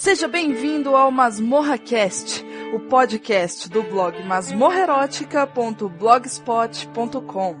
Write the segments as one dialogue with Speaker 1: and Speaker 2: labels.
Speaker 1: Seja bem-vindo ao Masmorra Cast, o podcast do blog masmorrerótica.blogspot.com.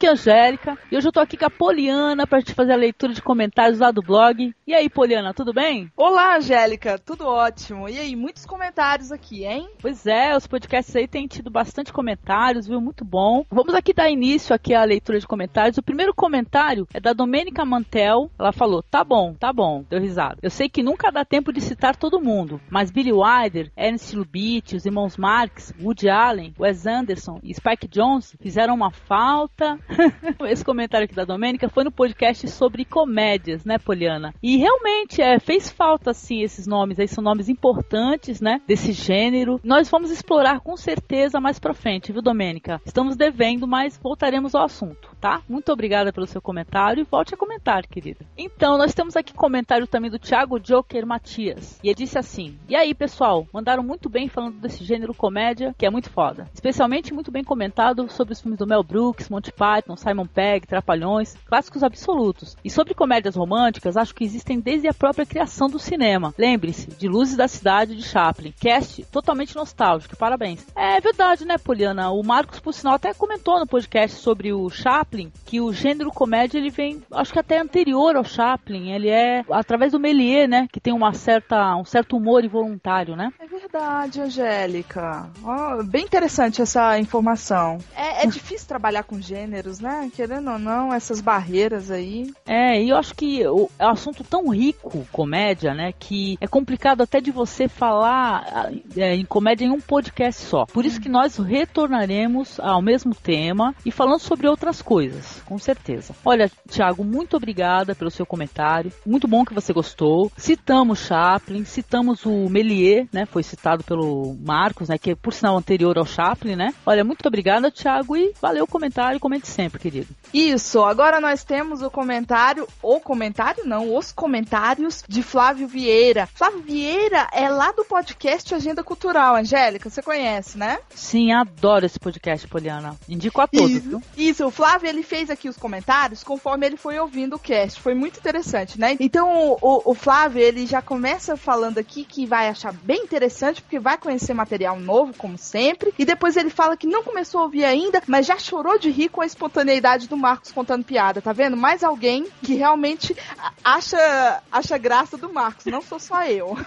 Speaker 2: Aqui é a Angélica e hoje eu tô aqui com a Poliana pra gente fazer a leitura de comentários lá do blog. E aí, Poliana, tudo bem?
Speaker 1: Olá, Angélica, tudo ótimo. E aí, muitos comentários aqui, hein?
Speaker 2: Pois é, os podcasts aí têm tido bastante comentários, viu? Muito bom. Vamos aqui dar início aqui à leitura de comentários. O primeiro comentário é da Domênica Mantel. Ela falou: "Tá bom, tá bom". Deu risada. Eu sei que nunca dá tempo de citar todo mundo, mas Billy Wilder, Ernest Lubitsch, os irmãos Marx, Woody Allen, Wes Anderson e Spike Jonze fizeram uma falta. Esse comentário aqui da Domênica foi no podcast sobre comédias, né, Poliana? E realmente é, fez falta sim esses nomes aí, são nomes importantes, né, desse gênero. Nós vamos explorar com certeza mais pra frente, viu, Domênica? Estamos devendo, mas voltaremos ao assunto, tá? Muito obrigada pelo seu comentário e volte a comentar, querida. Então, nós temos aqui comentário também do Thiago Joker Matias. E ele disse assim: E aí, pessoal, mandaram muito bem falando desse gênero comédia, que é muito foda. Especialmente muito bem comentado sobre os filmes do Mel Brooks, Monty Python, Simon Pegg, Trapalhões, clássicos absolutos. E sobre comédias românticas, acho que existem desde a própria criação do cinema. Lembre-se, de Luzes da Cidade de Chaplin. Cast totalmente nostálgico, parabéns. É verdade, né, Poliana? O Marcos, por sinal, até comentou no podcast sobre o Chaplin que o gênero comédia ele vem, acho que até anterior ao Chaplin. Ele é através do Méliès, né, que tem uma certa, um certo humor involuntário, né?
Speaker 1: É verdade, Angélica. Ó, bem interessante essa informação. É, é difícil trabalhar com gêneros, né? Querendo ou não, essas barreiras aí.
Speaker 2: É, e eu acho que o, é um assunto tão rico, comédia, né, que é complicado até de você falar é, em comédia em um podcast só. Por isso que nós retornaremos ao mesmo tema e falando sobre outras coisas, com certeza. Olha, Thiago, muito obrigada pelo seu comentário. Muito bom que você gostou. Citamos Chaplin, citamos o Méliès, né, foi citado pelo Marcos, né, que é por sinal anterior ao Chaplin, né. Olha, muito obrigada, Thiago, e valeu o comentário, comente sempre, querido.
Speaker 1: Isso, agora nós temos o comentário, o comentário não, os comentários de Flávio Vieira. Flávio Vieira é lá do podcast Agenda Cultural, Angélica, você conhece, né?
Speaker 2: Sim, adoro esse podcast, Poliana. Indico a todos,
Speaker 1: Isso,
Speaker 2: viu?
Speaker 1: isso, o Flávio ele fez aqui os comentários conforme ele foi ouvindo o cast. Foi muito interessante, né? Então o, o Flávio ele já começa falando aqui que vai achar bem interessante, porque vai conhecer material novo, como sempre. E depois ele fala que não começou a ouvir ainda, mas já chorou de rir com a espontaneidade do Marcos contando piada, tá vendo? Mais alguém que realmente acha, acha graça do Marcos, não sou só eu.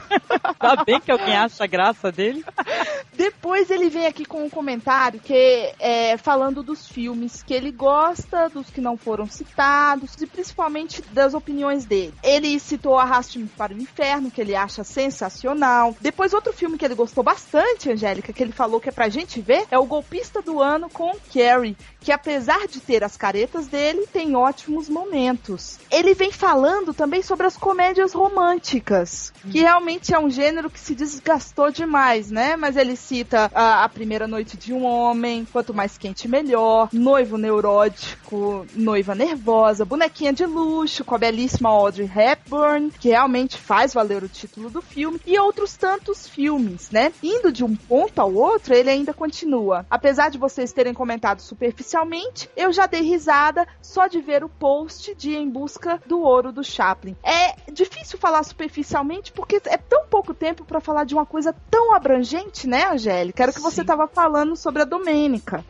Speaker 2: Tá bem que alguém acha graça dele.
Speaker 1: Depois ele vem aqui com um comentário que é falando dos filmes que ele gosta, dos que não foram citados e principalmente das opiniões dele. Ele citou Arraste-me para o Inferno, que ele acha sensacional. Depois outro filme que ele gostou bastante, Angélica, que ele falou que é pra gente ver, é o Golpista do Ano com Carrie, que apesar de ter as caretas dele, tem ótimos momentos. Ele vem falando também sobre as comédias românticas, que realmente é um gênero que se desgastou demais, né? Mas ele cita a, a primeira noite de um homem, quanto mais quente melhor, noivo neurótico, noiva nervosa, bonequinha de luxo com a belíssima Audrey Hepburn, que realmente faz valer o título do filme, e outros tantos filmes, né? Indo de um ponto ao outro, ele ainda continua. Apesar de vocês terem comentado superficialmente, eu já dei risada só de ver o post de Em Busca do Ouro do Chaplin. É difícil falar superficialmente porque é tão pouco tempo para falar de uma coisa tão abrangente, né, Angélica? Era o que você estava falando sobre a Domênica.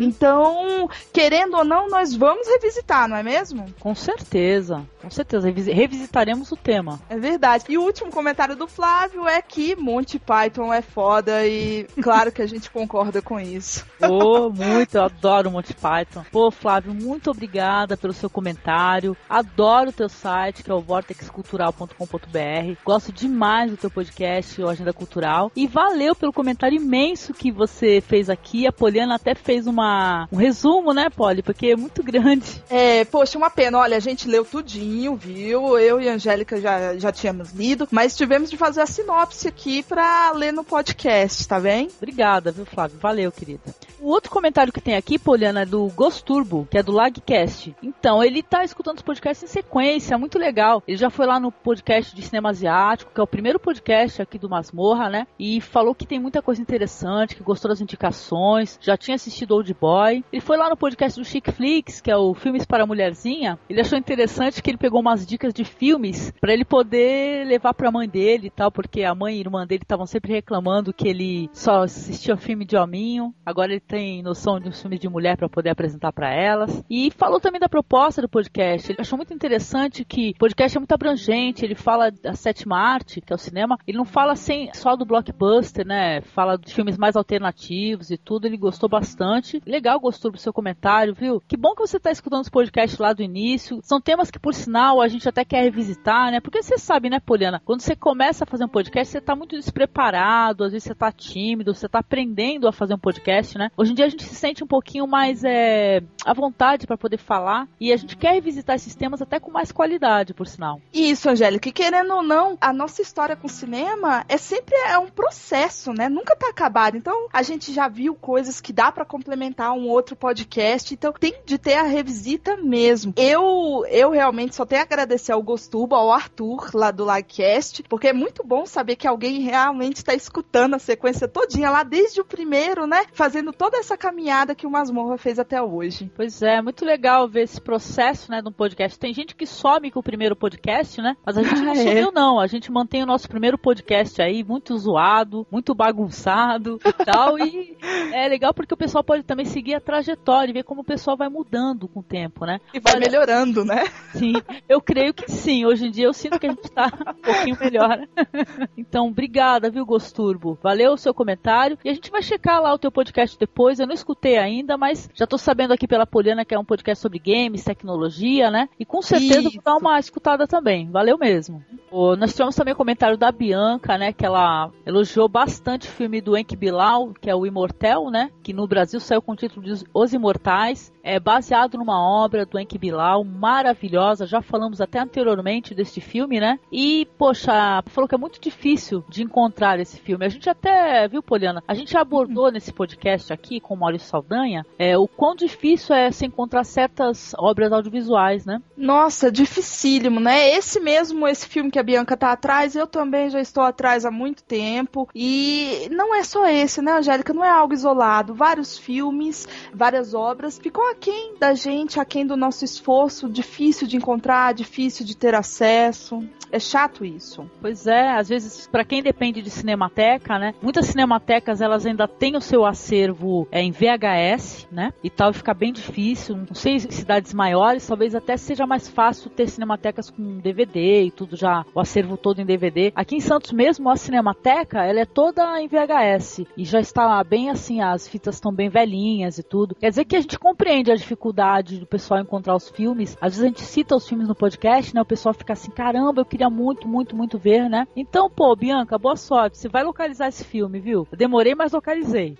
Speaker 1: Então, querendo ou não, nós vamos revisitar, não é mesmo?
Speaker 2: Com certeza, com certeza. Revisi- Revisitaremos o tema.
Speaker 1: É verdade. E o último comentário do Flávio é que Monty Python é foda e claro que a gente concorda com isso.
Speaker 2: Pô, muito, eu adoro Monty Python. Pô, Flávio, muito obrigada pelo seu comentário. Adoro o teu site, que é o vortexcultural.com.br. Gosto demais do teu podcast, o Agenda Cultural. E valeu pelo comentário imenso que você fez aqui. A Poliana até fez uma, um resumo, né, Poli? Porque é muito grande.
Speaker 1: É, poxa, uma pena. Olha, a gente leu tudinho, viu? Eu e a Angélica já, já tínhamos lido, mas tivemos de fazer a sinopse aqui pra ler no podcast, tá bem?
Speaker 2: Obrigada, viu, Flávio? Valeu, querida. O outro comentário que tem aqui, Poliana, é do Ghost Turbo, que é do Lagcast. Então, ele tá escutando os podcasts em sequência, muito legal. Ele já foi lá no podcast de cinema asiático, que é o primeiro podcast aqui do Masmorra, né? E falou que tem muita coisa interessante, que gostou das indicações, já tinha assistido Old Boy. Ele foi lá no podcast do Chic Flix, que é o Filmes para Mulherzinha. Ele achou interessante que ele pegou umas dicas de filmes para ele poder levar pra mãe dele e tal, porque a mãe e a irmã dele estavam sempre reclamando que ele só assistia filme de hominho. Agora ele tem noção de um filme de mulher para poder apresentar para elas. E falou também da proposta do podcast. Ele achou muito interessante que o podcast é muito abrangente, ele fala da sétima arte, que é o cinema, ele não fala só do blockbuster, né? Fala de filmes mais alternativos e tudo, ele gostou bastante. Legal, gostou do seu comentário, viu? Que bom que você está escutando os podcasts lá do início. São temas que, por sinal, a gente até quer revisitar, né? Porque você sabe, né, Poliana? Quando você começa a fazer um podcast, você está muito despreparado, às vezes você está tímido, você está aprendendo a fazer um podcast, né? Hoje em dia a gente se sente um pouquinho mais é, à vontade para poder falar e a gente quer revisitar esses temas até com mais qualidade, por sinal.
Speaker 1: Isso, Angélica, e querendo ou não, a nossa história com o cinema é sempre é um processo, né? Nunca tá acabado. Então, a gente já viu coisas que dá para complementar um outro podcast, então tem de ter a revisita mesmo. Eu eu realmente só tenho a agradecer ao Gostuba, ao Arthur lá do Livecast, porque é muito bom saber que alguém realmente está escutando a sequência todinha lá desde o primeiro, né? Fazendo toda essa caminhada que o Masmorra fez até hoje.
Speaker 2: Pois é, muito legal ver esse processo, né, de um podcast. Tem gente que some com o primeiro podcast, né? Mas a gente não
Speaker 1: Ah, é?
Speaker 2: sumiu, não. A gente mantém o nosso primeiro podcast aí, muito zoado, muito bagunçado e tal. E é legal porque o pessoal pode também seguir a trajetória e ver como o pessoal vai mudando com o tempo, né?
Speaker 1: E vai
Speaker 2: Olha,
Speaker 1: melhorando, né?
Speaker 2: Sim, eu creio que sim. Hoje em dia eu sinto que a gente tá um pouquinho melhor. Então, obrigada, viu, Gosturbo? Valeu o seu comentário. E a gente vai checar lá o teu podcast depois. Eu não escutei ainda, mas já tô sabendo aqui pela Poliana que é um podcast sobre games, tecnologia, né? E com certeza eu vou dar
Speaker 1: Isso.
Speaker 2: uma escutada também. Valeu mesmo. Ô, nós tivemos também o comentário da Bianca, né? Que ela elogiou bastante o filme do Enki Bilal, que é o Imortel, né? Que no Brasil saiu com o título de Os Imortais. É baseado numa obra do Enki Bilal, maravilhosa. Já falamos até anteriormente deste filme, né? E, poxa, falou que é muito difícil de encontrar esse filme. A gente até, viu, Poliana? A gente abordou nesse podcast aqui com o Maurício Saldanha é, o quão difícil é se encontrar certas obras audiovisuais, né?
Speaker 1: Nossa, dificílimo, né? Esse mesmo, esse filme que a Bianca tá atrás, eu também já estou atrás há muito tempo. E não é só esse, né, Angélica? Não é algo isolado. Vários filmes, várias obras ficam aquém da gente, aquém do nosso esforço. Difícil de encontrar, difícil de ter acesso. É chato isso.
Speaker 2: Pois é, às vezes, para quem depende de cinemateca, né? Muitas cinematecas elas ainda têm o seu acervo é, em VHS, né? E tal, fica bem difícil. Não sei, cidades maiores, talvez até seja mais fácil ter cinematecas com DVD e tudo já, o acervo todo em DVD. Aqui em Santos mesmo, a cinemateca, ela é toda em VHS e já está bem assim, as fitas estão bem velhinhas e tudo. Quer dizer que a gente compreende a dificuldade do pessoal encontrar os filmes. Às vezes a gente cita os filmes no podcast, né? O pessoal fica assim, caramba, eu queria muito, muito, muito ver, né? Então, pô, Bianca, boa sorte. Você vai localizar esse filme, viu? Eu demorei, mas localizei.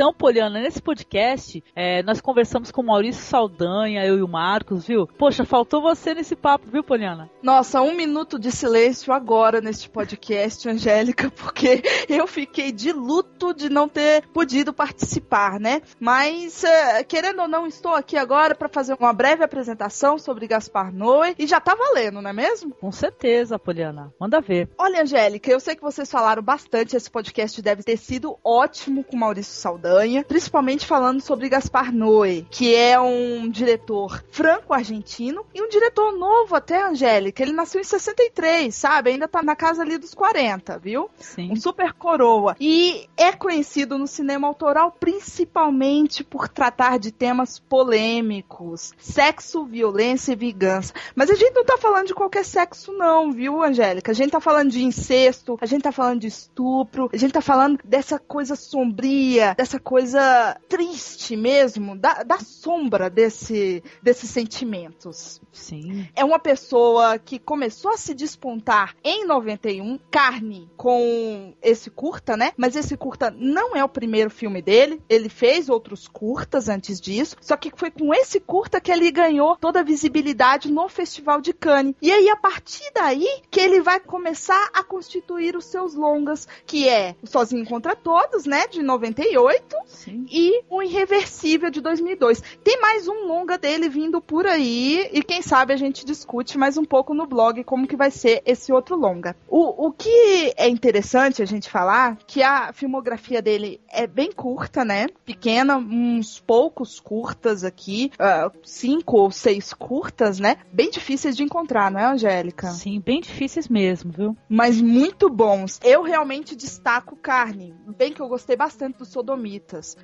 Speaker 2: Então, Poliana, nesse podcast, é, nós conversamos com o Maurício Saldanha, eu e o Marcos, viu? Poxa, faltou você nesse papo, viu, Poliana?
Speaker 1: Nossa, um minuto de silêncio agora neste podcast, Angélica, porque eu fiquei de luto de não ter podido participar, né? Mas, eh, querendo ou não, estou aqui agora para fazer uma breve apresentação sobre Gaspar Noé e já tá valendo, não é mesmo?
Speaker 2: Com certeza, Poliana. Manda ver.
Speaker 1: Olha, Angélica, eu sei que vocês falaram bastante, esse podcast deve ter sido ótimo com Maurício Saldanha, principalmente falando sobre Gaspar Noé, que é um diretor franco-argentino e um diretor novo até, Angélica. Ele nasceu em 63, sabe? Ainda tá na casa ali dos 40, viu?
Speaker 2: Sim.
Speaker 1: Um super coroa. E é conhecido no cinema autoral principalmente por tratar de temas polêmicos, sexo, violência e vingança. Mas a gente não tá falando de qualquer sexo não, viu, Angélica? A gente tá falando de incesto, a gente tá falando de estupro, a gente tá falando dessa coisa sombria, dessa coisa triste mesmo, da, da sombra desse, desses sentimentos.
Speaker 2: Sim.
Speaker 1: É uma pessoa que começou a se despontar em 91, carne com esse curta, né? Mas esse curta não é o primeiro filme dele. Ele fez outros curtas antes disso. Só que foi com esse curta que ele ganhou toda a visibilidade no Festival de Cannes. E aí, a partir daí, que ele vai começar a constituir os seus longas, que é Sozinho contra Todos, né? De 98.
Speaker 2: Sim.
Speaker 1: E o Irreversível de 2002. Tem mais um longa dele vindo por aí. E quem sabe a gente discute mais um pouco no blog como que vai ser esse outro longa. O, o que é interessante a gente falar, que a filmografia dele é bem curta, né? Pequena, uns poucos curtas aqui, ah, cinco ou seis curtas, né? Bem difíceis de encontrar, não é, Angélica?
Speaker 2: Sim, bem difíceis mesmo, viu?
Speaker 1: Mas muito bons. Eu realmente destaco Carne. Bem que eu gostei bastante dos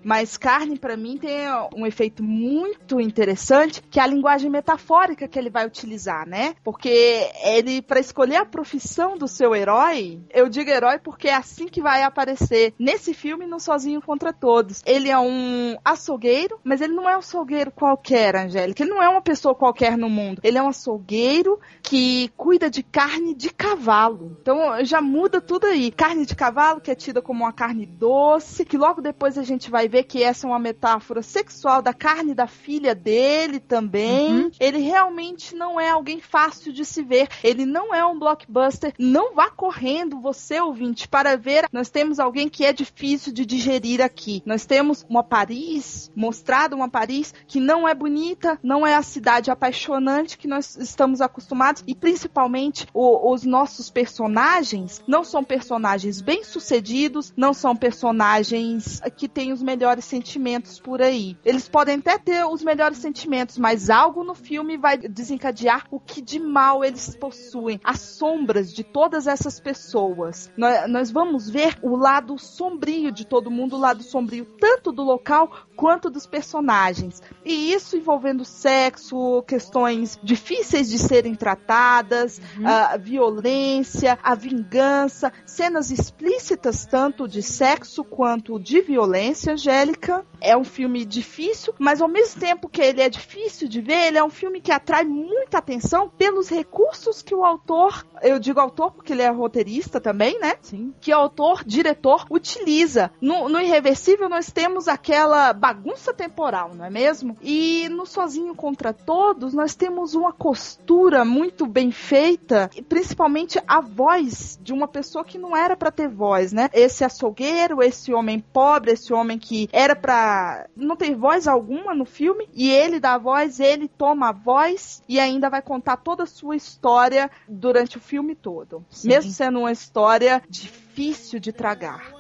Speaker 1: Mas Carne, pra mim, tem um efeito muito interessante, que é a linguagem metafórica que ele vai utilizar, né? Porque ele, para escolher a profissão do seu herói, eu digo herói porque é assim que vai aparecer nesse filme no Sozinho contra Todos. Ele é um açougueiro, mas ele não é um açougueiro qualquer, Angélica. Ele não é uma pessoa qualquer no mundo. Ele é um açougueiro que cuida de carne de cavalo. Então já muda tudo aí. Carne de cavalo, que é tida como uma carne doce, que logo depois a gente vai ver que essa é uma metáfora sexual da carne da filha dele também.
Speaker 2: Uhum.
Speaker 1: Ele realmente não é alguém fácil de se ver. Ele não é um blockbuster. Não vá correndo, você ouvinte, para ver. Nós temos alguém que é difícil de digerir aqui. Nós temos uma Paris, mostrada uma Paris que não é bonita, não é a cidade apaixonante que nós estamos acostumados e principalmente o- os nossos personagens não são personagens bem sucedidos, não são personagens que têm os melhores sentimentos por aí. Eles podem até ter os melhores sentimentos, mas algo no filme vai desencadear o que de mal eles possuem, as sombras de todas essas pessoas. Nós, nós vamos ver o lado sombrio de todo mundo, o lado sombrio tanto do local quanto dos personagens. E isso envolvendo sexo, questões difíceis de serem tratadas, a violência, a vingança, cenas explícitas tanto de sexo quanto de violência, Angélica. É um filme difícil, mas ao mesmo tempo que ele é difícil de ver, ele é um filme que atrai muita atenção pelos recursos que o autor, eu digo autor porque ele é roteirista também, né?
Speaker 2: Sim.
Speaker 1: que o autor, diretor, utiliza. No, no Irreversível, nós temos aquela bagunça temporal, não é mesmo? E no Sozinho contra Todos, nós temos uma costura muito bem feita, e principalmente a voz de uma pessoa que não era pra ter voz, né? Esse açougueiro, esse homem pobre, esse homem que era pra não ter voz alguma no filme, e ele dá a voz, ele toma a voz e ainda vai contar toda a sua história durante o filme todo.
Speaker 2: Sim.
Speaker 1: Mesmo sendo uma história difícil de tragar.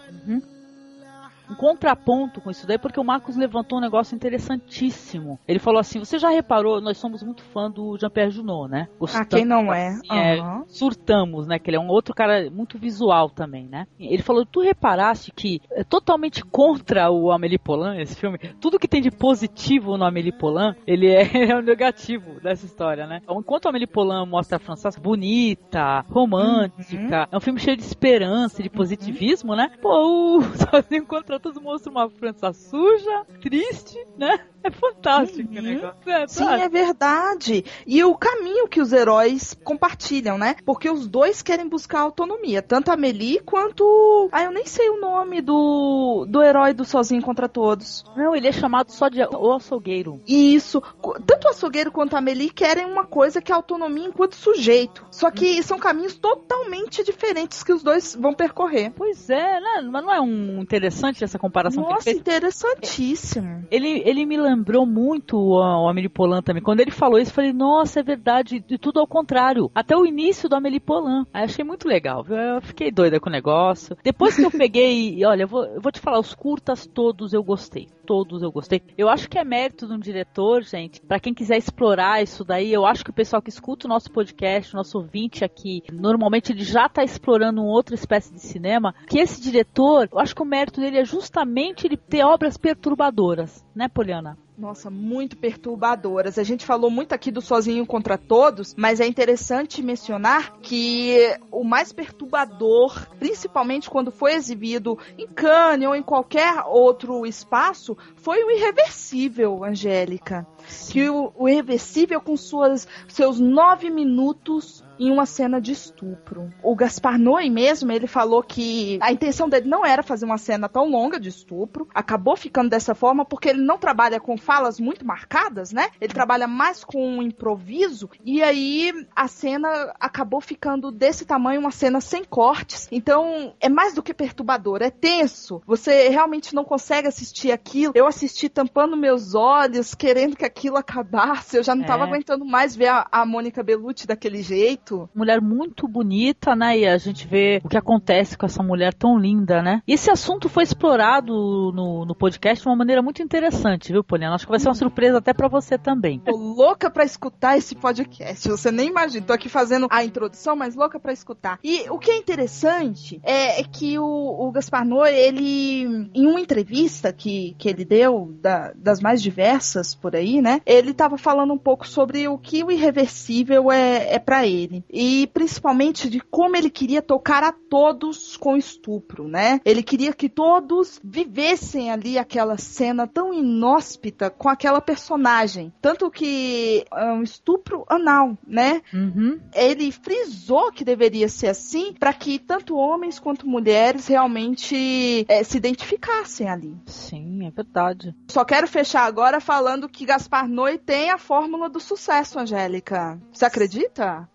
Speaker 2: Um contraponto com isso daí, porque o Marcos levantou um negócio interessantíssimo. Ele falou assim: você já reparou, nós somos muito fã do Jean-Pierre Junot, né?
Speaker 1: Ah,
Speaker 2: Gostamos,
Speaker 1: quem não é?
Speaker 2: assim, é,
Speaker 1: Aham.
Speaker 2: surtamos, né? Que ele é um outro cara muito visual também, né? Ele falou: tu reparaste que é totalmente contra o Amélie Poulain, esse filme, tudo que tem de positivo no Amélie Poulain, ele é, é o negativo dessa história, né? Então, enquanto o Amélie Poulain mostra a França bonita, romântica, é um filme cheio de esperança, de positivismo, né? Pô, o Sozinho contra Todos mostra uma França suja, triste, né? É fantástico o
Speaker 1: Uhum.
Speaker 2: negócio. É,
Speaker 1: Sim,
Speaker 2: tá.
Speaker 1: é verdade. E o caminho que os heróis compartilham, né? Porque os dois querem buscar autonomia. Tanto a Melie quanto. Ah, eu nem sei o nome do, do herói do Sozinho contra Todos.
Speaker 2: Não, ele é chamado só de o açougueiro.
Speaker 1: Isso, tanto o açougueiro quanto a Melie querem uma coisa que é autonomia enquanto sujeito. Só que são caminhos totalmente diferentes que os dois vão percorrer.
Speaker 2: Pois é, né? mas não é um interessante essa comparação que ele
Speaker 1: Nossa,
Speaker 2: fez?
Speaker 1: interessantíssimo.
Speaker 2: Ele, ele me lembrou muito o, Amélie Poulain também. Quando ele falou isso, eu falei, nossa, é verdade, de tudo ao contrário. Até o início do Amélie Poulain. Aí achei muito legal, viu? Eu fiquei doida com o negócio. Depois que eu peguei, e olha, eu vou, eu vou te falar, os curtas todos eu gostei. Todos eu gostei. Eu acho que é mérito de um diretor, gente. Pra quem quiser explorar isso daí, eu acho que o pessoal que escuta o nosso podcast, o nosso ouvinte aqui, normalmente ele já tá explorando uma outra espécie de cinema. Que esse diretor, eu acho que o mérito dele é justamente ele ter obras perturbadoras, né, Poliana?
Speaker 1: Nossa, muito perturbadoras. A gente falou muito aqui do Sozinho contra Todos, mas é interessante mencionar que o mais perturbador, principalmente quando foi exibido em Cannes ou em qualquer outro espaço, foi o Irreversível, Angélica. Sim. Que o, o Irreversível, com suas, seus nove minutos em uma cena de estupro. O Gaspar Noé mesmo, ele falou que a intenção dele não era fazer uma cena tão longa de estupro, acabou ficando dessa forma porque ele não trabalha com falas muito marcadas, né? Ele trabalha mais com um improviso e aí a cena acabou ficando desse tamanho, uma cena sem cortes. Então, é mais do que perturbador, é tenso. Você realmente não consegue assistir aquilo. Eu assisti tampando meus olhos, querendo que aquilo acabasse. Eu já não estava é. aguentando mais ver a, a Mônica Bellucci daquele jeito
Speaker 2: Mulher muito bonita, né? E a gente vê o que acontece com essa mulher tão linda, né? E esse assunto foi explorado no, no podcast de uma maneira muito interessante, viu, Poliana? Acho que vai ser uma surpresa até para você também.
Speaker 1: Tô louca pra escutar esse podcast. Você nem imagina. Tô aqui fazendo a introdução, mas louca pra escutar. E o que é interessante é, é que o, o Gaspar Noé, ele, em uma entrevista que, que ele deu, da, das mais diversas por aí, né? Ele tava falando um pouco sobre o que o irreversível é, é para ele dele. E principalmente de como ele queria tocar a todos com estupro, né? Ele queria que todos vivessem ali aquela cena tão inóspita com aquela personagem. Tanto que é um estupro anal, né?
Speaker 2: Uhum.
Speaker 1: Ele frisou que deveria ser assim para que tanto homens quanto mulheres realmente é, se identificassem ali.
Speaker 2: Sim, é verdade.
Speaker 1: Só quero fechar agora falando que Gaspar Noé tem a fórmula do sucesso, Angélica. Você acredita?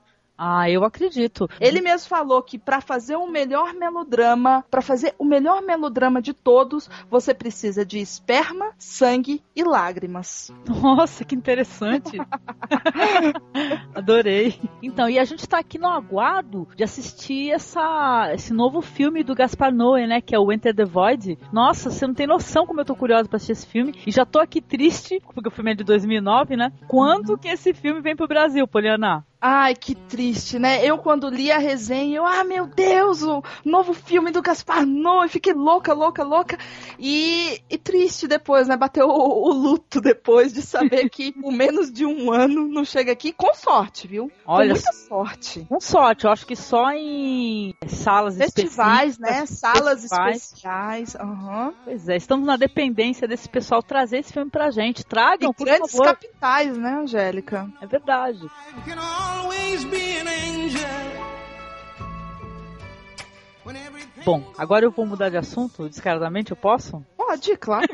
Speaker 2: Ah, eu acredito.
Speaker 1: Ele mesmo falou que para fazer o melhor melodrama, para fazer o melhor melodrama de todos, você precisa de esperma, sangue e lágrimas.
Speaker 2: Nossa, que interessante. Adorei. Então, e a gente tá aqui no aguardo de assistir essa, esse novo filme do Gaspar Noé, né, que é o Enter the Void. Nossa, você não tem noção como eu tô curiosa para assistir esse filme e já tô aqui triste, porque o filme é de 2009, né? Quando que esse filme vem pro Brasil, Poliana?
Speaker 1: Ai, que triste, né? Eu, quando li a resenha, eu, ah, meu Deus, o novo filme do Gaspar Noé, fiquei louca, louca, louca. E, e triste depois, né? Bateu o, o, luto depois de saber que por menos de um ano não chega aqui, com sorte, viu?
Speaker 2: Olha,
Speaker 1: com muita sorte.
Speaker 2: Com sorte, eu acho que só em salas
Speaker 1: Festivais, né? Salas festivais. especiais. Uhum.
Speaker 2: Pois é, estamos na dependência desse pessoal trazer esse filme pra gente. Tragam, e por
Speaker 1: grandes
Speaker 2: favor.
Speaker 1: capitais, né, Angélica?
Speaker 2: É verdade Bom, agora eu vou mudar de assunto, descaradamente, eu posso?
Speaker 1: Pode, claro.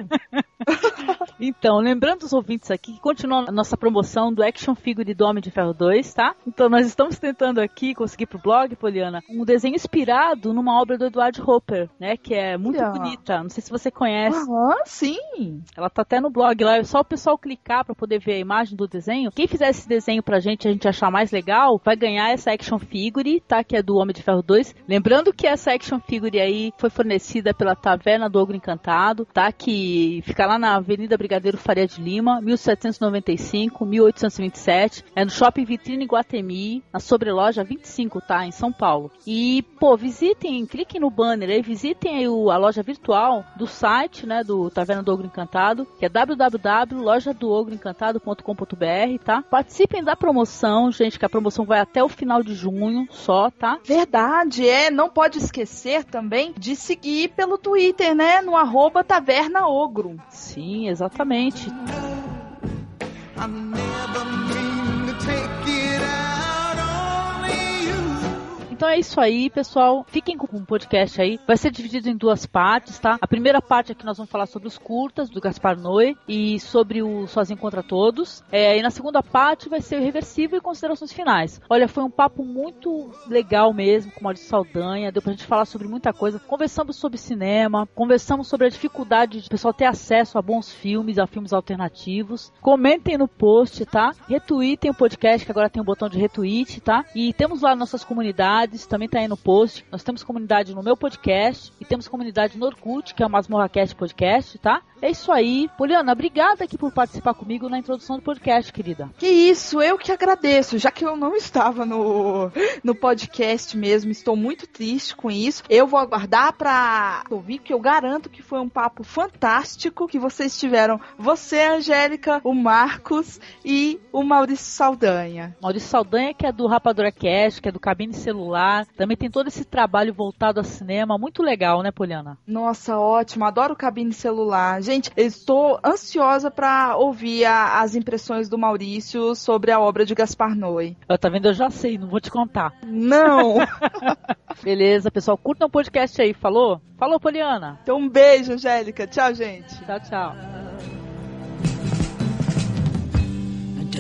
Speaker 2: então, lembrando os ouvintes aqui que continua a nossa promoção do Action Figure do Homem de Ferro 2, tá? Então, nós estamos tentando aqui conseguir pro blog, Poliana, um desenho inspirado numa obra do Edward Hopper, né? Que é muito Olha. bonita. Não sei se você conhece.
Speaker 1: Aham, sim.
Speaker 2: Ela tá até no blog lá. É só o pessoal clicar para poder ver a imagem do desenho. Quem fizer esse desenho pra gente, a gente achar mais legal, vai ganhar essa Action Figure, tá? Que é do Homem de Ferro 2. Lembrando que essa Action Figure aí foi fornecida pela Taverna do Ogro Encantado, tá? Que fica lá na Avenida Brigadeiro Faria de Lima, 1795, 1827. É no Shopping Vitrine Guatemi, na sobreloja 25, tá? Em São Paulo. E, pô, visitem, cliquem no banner aí, visitem aí o, a loja virtual do site, né? Do Taverna do Ogro Encantado, que é www.lojadoogroencantado.com.br, tá? Participem da promoção, gente, que a promoção vai até o final de junho só, tá?
Speaker 1: Verdade, é. Não pode esquecer também de seguir pelo Twitter, né? No arroba Taverna Ogro.
Speaker 2: Sim, exatamente. Então é isso aí, pessoal. Fiquem com o podcast aí. Vai ser dividido em duas partes, tá? A primeira parte aqui nós vamos falar sobre os curtas do Gaspar Noé e sobre o Sozinho contra Todos. É, e na segunda parte vai ser o reversível e considerações finais. Olha, foi um papo muito legal mesmo com o Maurício Saldanha. Deu pra gente falar sobre muita coisa. Conversamos sobre cinema, conversamos sobre a dificuldade de o pessoal ter acesso a bons filmes, a filmes alternativos. Comentem no post, tá? Retweetem o podcast, que agora tem um botão de retweet, tá? E temos lá nossas comunidades comunidades, também tá aí no post. Nós temos comunidade no meu podcast e temos comunidade no Orkut, que é o MasmorraCast Podcast, tá? É isso aí. Poliana, obrigada aqui por participar comigo na introdução do podcast, querida.
Speaker 1: Que isso, eu que agradeço. Já que eu não estava no, no podcast mesmo, estou muito triste com isso. Eu vou aguardar para ouvir, que eu garanto que foi um papo fantástico que vocês tiveram. Você, Angélica, o Marcos e o Maurício Saldanha.
Speaker 2: Maurício Saldanha, que é do Rapadura Cast, que é do Cabine Celular. Também tem todo esse trabalho voltado a cinema. Muito legal, né, Poliana?
Speaker 1: Nossa, ótimo. Adoro Cabine Celular. Gente, estou ansiosa para ouvir a, as impressões do Maurício sobre a obra de Gaspar Noé.
Speaker 2: Eu, tá vendo? Eu já sei, não vou te contar.
Speaker 1: Não!
Speaker 2: Beleza, pessoal. Curtam o podcast aí, falou? Falou, Poliana.
Speaker 1: Então um beijo, Angélica. Tchau, gente.
Speaker 2: Tchau, tchau.
Speaker 3: Tu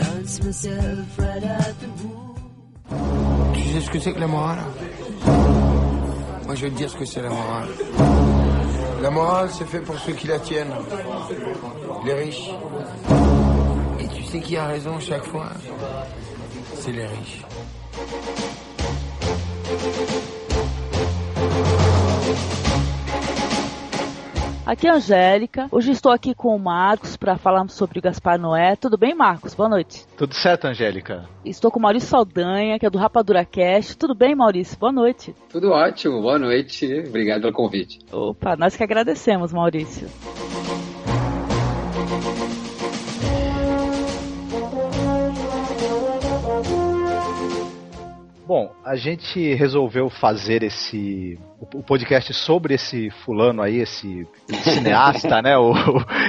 Speaker 3: sais ce que c'est que la morale Moi, je te dire ce que c'est la morale. La morale, c'est fait pour ceux qui la tiennent. Les riches. Et tu sais qui a raison chaque fois? C'est les riches.
Speaker 2: Aqui é a Angélica. Hoje estou aqui com o Marcos para falarmos sobre o Gaspar Noé. Tudo bem, Marcos? Boa noite.
Speaker 4: Tudo certo, Angélica?
Speaker 2: Estou com o Maurício Saldanha, que é do Rapadura Cast. Tudo bem, Maurício? Boa noite.
Speaker 5: Tudo ótimo, boa noite. Obrigado pelo convite.
Speaker 2: Opa, nós que agradecemos, Maurício.
Speaker 4: Bom, a gente resolveu fazer esse o podcast sobre esse fulano aí, esse cineasta, né? O,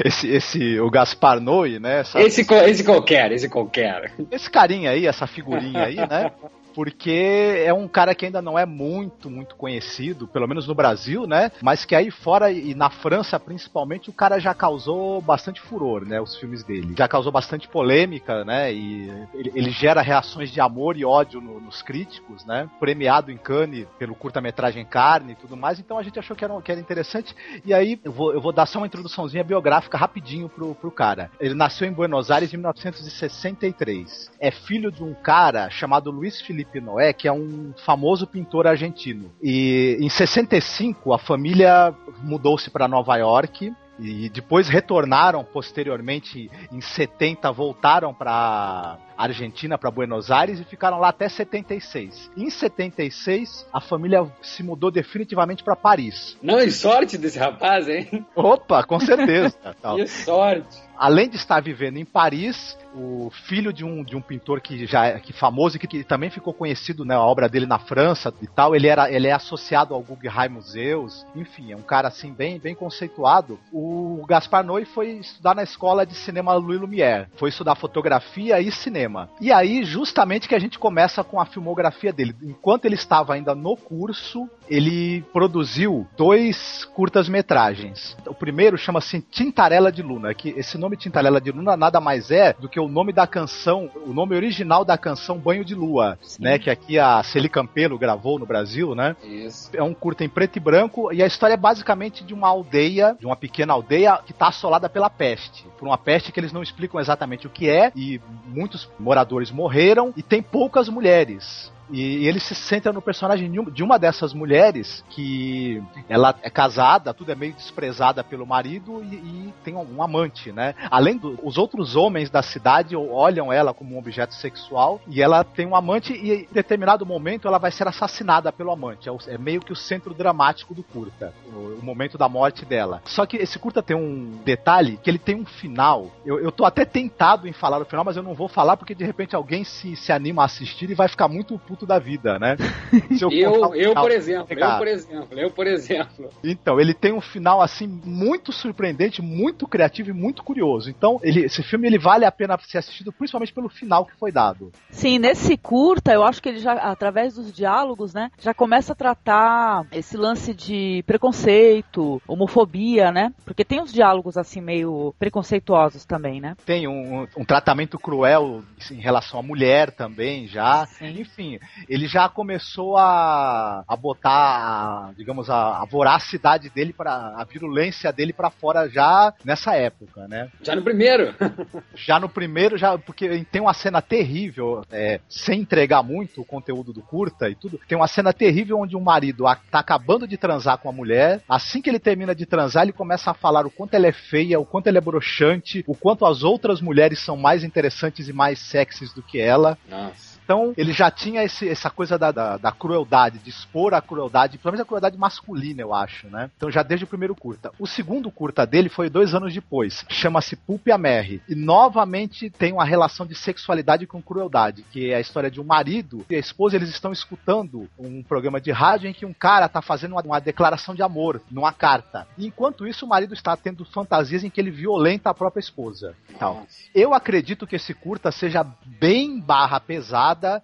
Speaker 4: esse, esse, o Gaspar Noé, né? Essa,
Speaker 5: Esse, esse qualquer, esse qualquer.
Speaker 4: esse carinha aí, essa figurinha aí, né? Porque é um cara que ainda não é muito, muito conhecido, pelo menos no Brasil, né? Mas que aí fora e na França, principalmente, o cara já causou bastante furor, né? Os filmes dele. Já causou bastante polêmica, né? E ele, ele gera reações de amor e ódio no- nos críticos, né? Premiado em Cannes pelo curta-metragem Carne e tudo mais. Então a gente achou que era, que era interessante. E aí eu vou, eu vou dar só uma introduçãozinha biográfica rapidinho pro, pro cara. Ele nasceu em Buenos Aires em 1963. É filho de um cara chamado Luiz Felipe Noé, que é um famoso pintor argentino. E em 65 a família mudou-se para Nova York e depois retornaram posteriormente em 70 voltaram para Argentina para Buenos Aires e ficaram lá até 76. Em 76 a família se mudou definitivamente para Paris.
Speaker 5: Não, e sorte desse rapaz, hein?
Speaker 4: Opa, com certeza.
Speaker 5: Que sorte.
Speaker 4: Além de estar vivendo em Paris, o filho de um, de um pintor que já é que famoso e que, que também ficou conhecido, né, a obra dele na França e tal, ele era ele é associado ao Guggenheim Museus, enfim, é um cara assim bem bem conceituado. O Gaspar Noé foi estudar na escola de cinema Louis Lumière, foi estudar fotografia e cinema. E aí justamente que a gente começa com a filmografia dele. Enquanto ele estava ainda no curso, ele produziu dois curtas-metragens. O primeiro chama-se Tintarela de Luna, que esse nome Tintarela de Luna nada mais é do que o nome da canção, o nome original da canção Banho de Lua, né, que aqui a Celi Campelo gravou no Brasil, né?
Speaker 5: Isso.
Speaker 4: É um curta em preto e branco e a história é basicamente de uma aldeia, de uma pequena aldeia que está assolada pela peste. Por uma peste que eles não explicam exatamente o que é e muitos moradores morreram e tem poucas mulheres. E, ele se centra no personagem de um- uma dessas mulheres que ela é casada, tudo é meio desprezada pelo marido e, e tem um, amante, né? Além dos outros homens da cidade olham ela como um objeto sexual e ela tem um amante e em determinado momento ela vai ser assassinada pelo amante. É, o- é meio que o centro dramático do curta, o, o momento da morte dela. Só que esse curta tem um detalhe que ele tem um final. Eu, eu tô até tentado em falar o final, mas eu não vou falar porque de repente alguém se, se anima a assistir e vai ficar muito puto da vida, né?
Speaker 5: Eu, eu,
Speaker 4: final,
Speaker 5: por exemplo, eu, por exemplo, eu, por exemplo.
Speaker 4: Então, ele tem um final assim muito surpreendente, muito criativo e muito curioso. Então, ele- esse filme ele vale a pena ser assistido, principalmente pelo final que foi dado.
Speaker 2: Sim, nesse curta, eu acho que ele já, através dos diálogos, né, já começa a tratar esse lance de preconceito, homofobia, né? Porque tem uns diálogos assim meio preconceituosos também, né?
Speaker 4: Tem um, um tratamento cruel em relação à mulher também, já.
Speaker 2: Sim.
Speaker 4: Enfim, ele já começou a, a botar, a, digamos, a, a voracidade dele para a virulência dele para fora já nessa época, né?
Speaker 5: Já no primeiro.
Speaker 4: Já no primeiro, já porque tem uma cena terrível, é, sem entregar muito o conteúdo do curta e tudo, tem uma cena terrível onde um marido tá acabando de transar com a mulher, assim que ele termina de transar, ele começa a falar o quanto ela é feia, o quanto ela é broxante, o quanto as outras mulheres são mais interessantes e mais sexys do que ela.
Speaker 5: Nossa.
Speaker 4: Então, ele já tinha esse- essa coisa da, da, da crueldade, de expor a crueldade, pelo menos a crueldade masculina, eu acho, né? Então, já desde o primeiro curta. O segundo curta dele foi dois anos depois. Chama-se Pulp e a Mary. E novamente tem uma relação de sexualidade com crueldade, que é a história de um marido e a esposa, eles estão escutando um programa de rádio em que um cara tá fazendo uma, uma declaração de amor numa carta. E enquanto isso, o marido está tendo fantasias em que ele violenta a própria esposa. Tal. Eu acredito que esse curta seja bem barra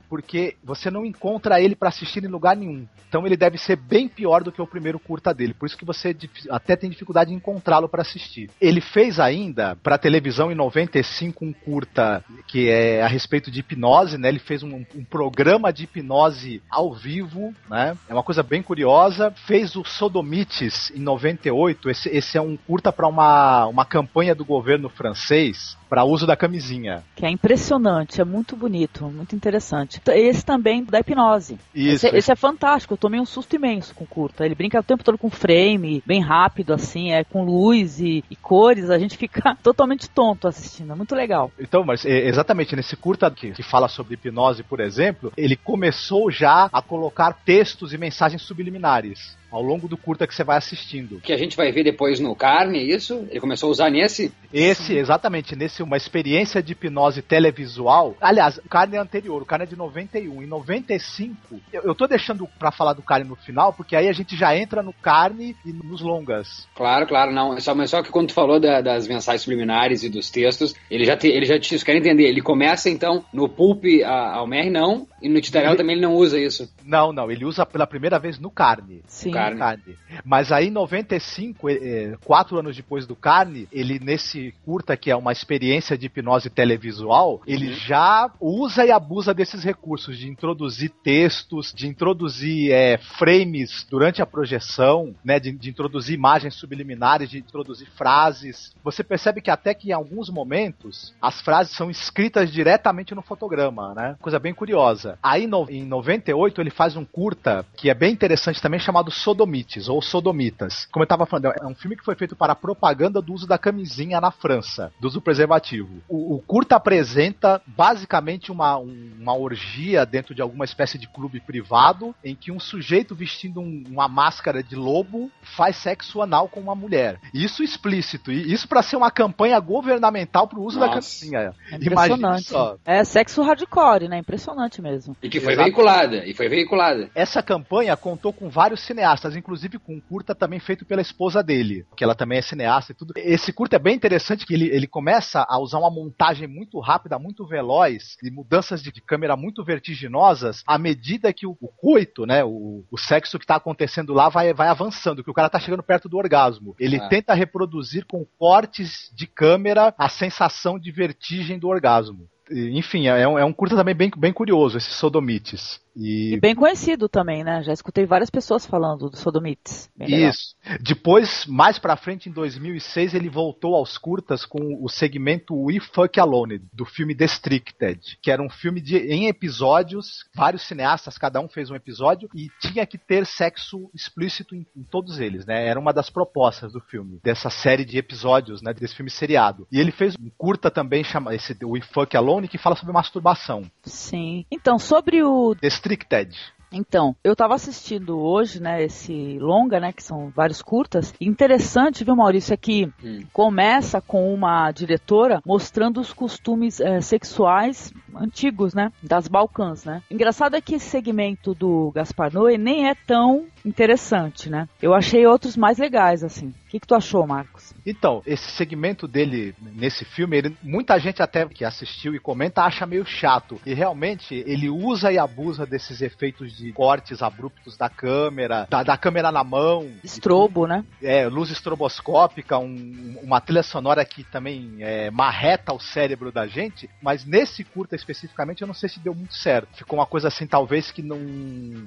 Speaker 4: porque você não encontra ele pra assistir em lugar nenhum. Então ele deve ser bem pior do que o primeiro curta dele. Por isso que você até tem dificuldade em encontrá-lo pra assistir. Ele fez ainda pra televisão em 95 um curta que é a respeito de hipnose, né? Ele fez um, um programa de hipnose ao vivo, né? É uma coisa bem curiosa. Fez o Sodomites em 98. Esse, esse é um curta pra uma, uma campanha do governo francês para uso da camisinha.
Speaker 2: Que é impressionante, é muito bonito, muito interessante. Esse também da hipnose.
Speaker 4: Isso.
Speaker 2: Esse, esse é fantástico, eu tomei um susto imenso com o curta. Ele brinca o tempo todo com frame, bem rápido, assim, é com luz e, e cores, a gente fica totalmente tonto assistindo, é muito legal.
Speaker 4: Então, mas é, exatamente nesse curta que, que fala sobre hipnose, por exemplo, ele começou já a colocar textos e mensagens subliminares ao longo do curta que você vai assistindo.
Speaker 5: Que a gente vai ver depois no Carne, é isso? Ele começou a usar nesse?
Speaker 4: Esse, exatamente, nesse uma experiência de hipnose televisual. Aliás, o Carne é anterior, o Carne é de 91. Em 95, eu, eu tô deixando pra falar do Carne no final, porque aí a gente já entra no Carne e nos longas.
Speaker 5: Claro, claro, não. Só, mas só que quando tu falou da- das mensagens subliminares e dos textos, ele já, te, ele já te, isso quer entender. Ele começa então no Pulp a- ao Mer, não, e no Titarel
Speaker 4: Ele-
Speaker 5: também ele não usa isso.
Speaker 4: Não, não, ele usa pela primeira vez no Carne.
Speaker 2: Sim.
Speaker 5: Carne.
Speaker 4: Carne. Mas aí em 95, eh, eh, quatro anos depois do Carne, ele nesse curta que é uma experiência de hipnose televisual, ele
Speaker 5: Uhum.
Speaker 4: já usa e abusa desses recursos de introduzir textos, de introduzir eh, frames durante a projeção, né, de, de introduzir imagens subliminares, de introduzir frases. Você percebe que até que em alguns momentos as frases são escritas diretamente no fotograma, né? Coisa bem curiosa. Aí no- em 98 ele faz um curta que é bem interessante também chamado Sodomites ou Sodomitas. Como eu tava falando, é um filme que foi feito para propaganda do uso da camisinha na França, do uso do preservativo. O, o curta apresenta basicamente uma, um- uma orgia dentro de alguma espécie de clube privado em que um sujeito vestindo um- uma máscara de lobo faz sexo anal com uma mulher. Isso explícito. E isso para ser uma campanha governamental para o uso da
Speaker 5: Nossa.
Speaker 4: camisinha.
Speaker 2: É
Speaker 4: Imagine
Speaker 2: impressionante.
Speaker 4: só.
Speaker 2: É sexo hardcore, né? Impressionante mesmo.
Speaker 5: E que foi
Speaker 4: Exato.
Speaker 5: veiculada, e foi veiculada.
Speaker 4: Essa campanha contou com vários cineastas, inclusive com um curta também feito pela esposa dele, que ela também é cineasta e tudo. Esse curta é bem interessante que ele, ele começa a usar uma montagem muito rápida, muito veloz, e mudanças de, de câmera muito vertiginosas, à medida que o, o coito, né, o, o sexo que tá acontecendo lá vai, vai avançando, que o cara tá chegando perto do orgasmo. Ele
Speaker 5: Ah.
Speaker 4: tenta reproduzir com cortes de câmera a sensação de vertigem do orgasmo. Enfim, é um, é um curta também bem, bem curioso, esse Sodomites.
Speaker 2: E bem conhecido também, né? Já escutei várias pessoas falando do Sodomites.
Speaker 4: Isso. Depois, mais pra frente, em 2006, ele voltou aos curtas com o segmento We Fuck Alone, do filme Districted, que era um filme de, em episódios, vários cineastas, cada um fez um episódio, e tinha que ter sexo explícito em, em todos eles, né? Era uma das propostas do filme, dessa série de episódios, né? Desse filme seriado. E ele fez um curta também, chama, esse We Fuck Alone, que fala sobre masturbação.
Speaker 2: Sim. Então, sobre o
Speaker 4: Districted.
Speaker 2: Então, eu tava assistindo hoje, né, esse longa, né, que são vários curtas. Interessante, viu, Maurício, é que
Speaker 5: Hum.
Speaker 2: começa com uma diretora mostrando os costumes eh, sexuais antigos, né, das Balcãs, né. Engraçado é que esse segmento do Gaspar Noé nem é tão interessante, né. Eu achei outros mais legais, assim. O que, que tu achou, Marcos?
Speaker 4: Então, esse segmento dele nesse filme, ele- muita gente até que assistiu e comenta acha meio chato. E realmente ele usa e abusa desses efeitos de cortes abruptos da câmera, da, da câmera na mão.
Speaker 2: Estrobo, né?
Speaker 4: É, luz estroboscópica, um- uma trilha sonora que também é, marreta o cérebro da gente, mas nesse curta especificamente, eu não sei se deu muito certo. Ficou uma coisa assim, talvez que não.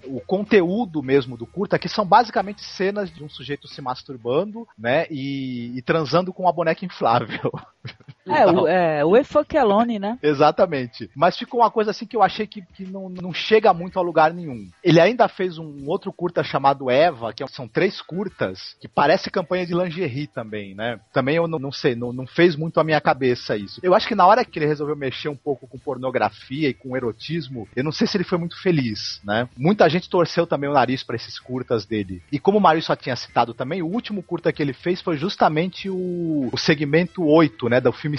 Speaker 4: O conteúdo mesmo do curta, que são basicamente cenas de um sujeito se masturbando, né? E, e transando com uma boneca inflável.
Speaker 2: É, o, é, o E Fuck Alone, né?
Speaker 4: Exatamente. Mas ficou uma coisa assim que eu achei que, que não, não chega muito a lugar nenhum. Ele ainda fez um outro curta chamado Eva, que são três curtas, que parece campanha de lingerie também, né? Também eu não, não sei, não, não fez muito a minha cabeça isso. Eu acho que na hora que ele resolveu mexer um pouco com pornografia e com erotismo, eu não sei se ele foi muito feliz, né? Muita gente torceu também o nariz para esses curtas dele. E como o Mário só tinha citado também, o último curta que ele fez foi justamente o, o segmento 8, né, do filme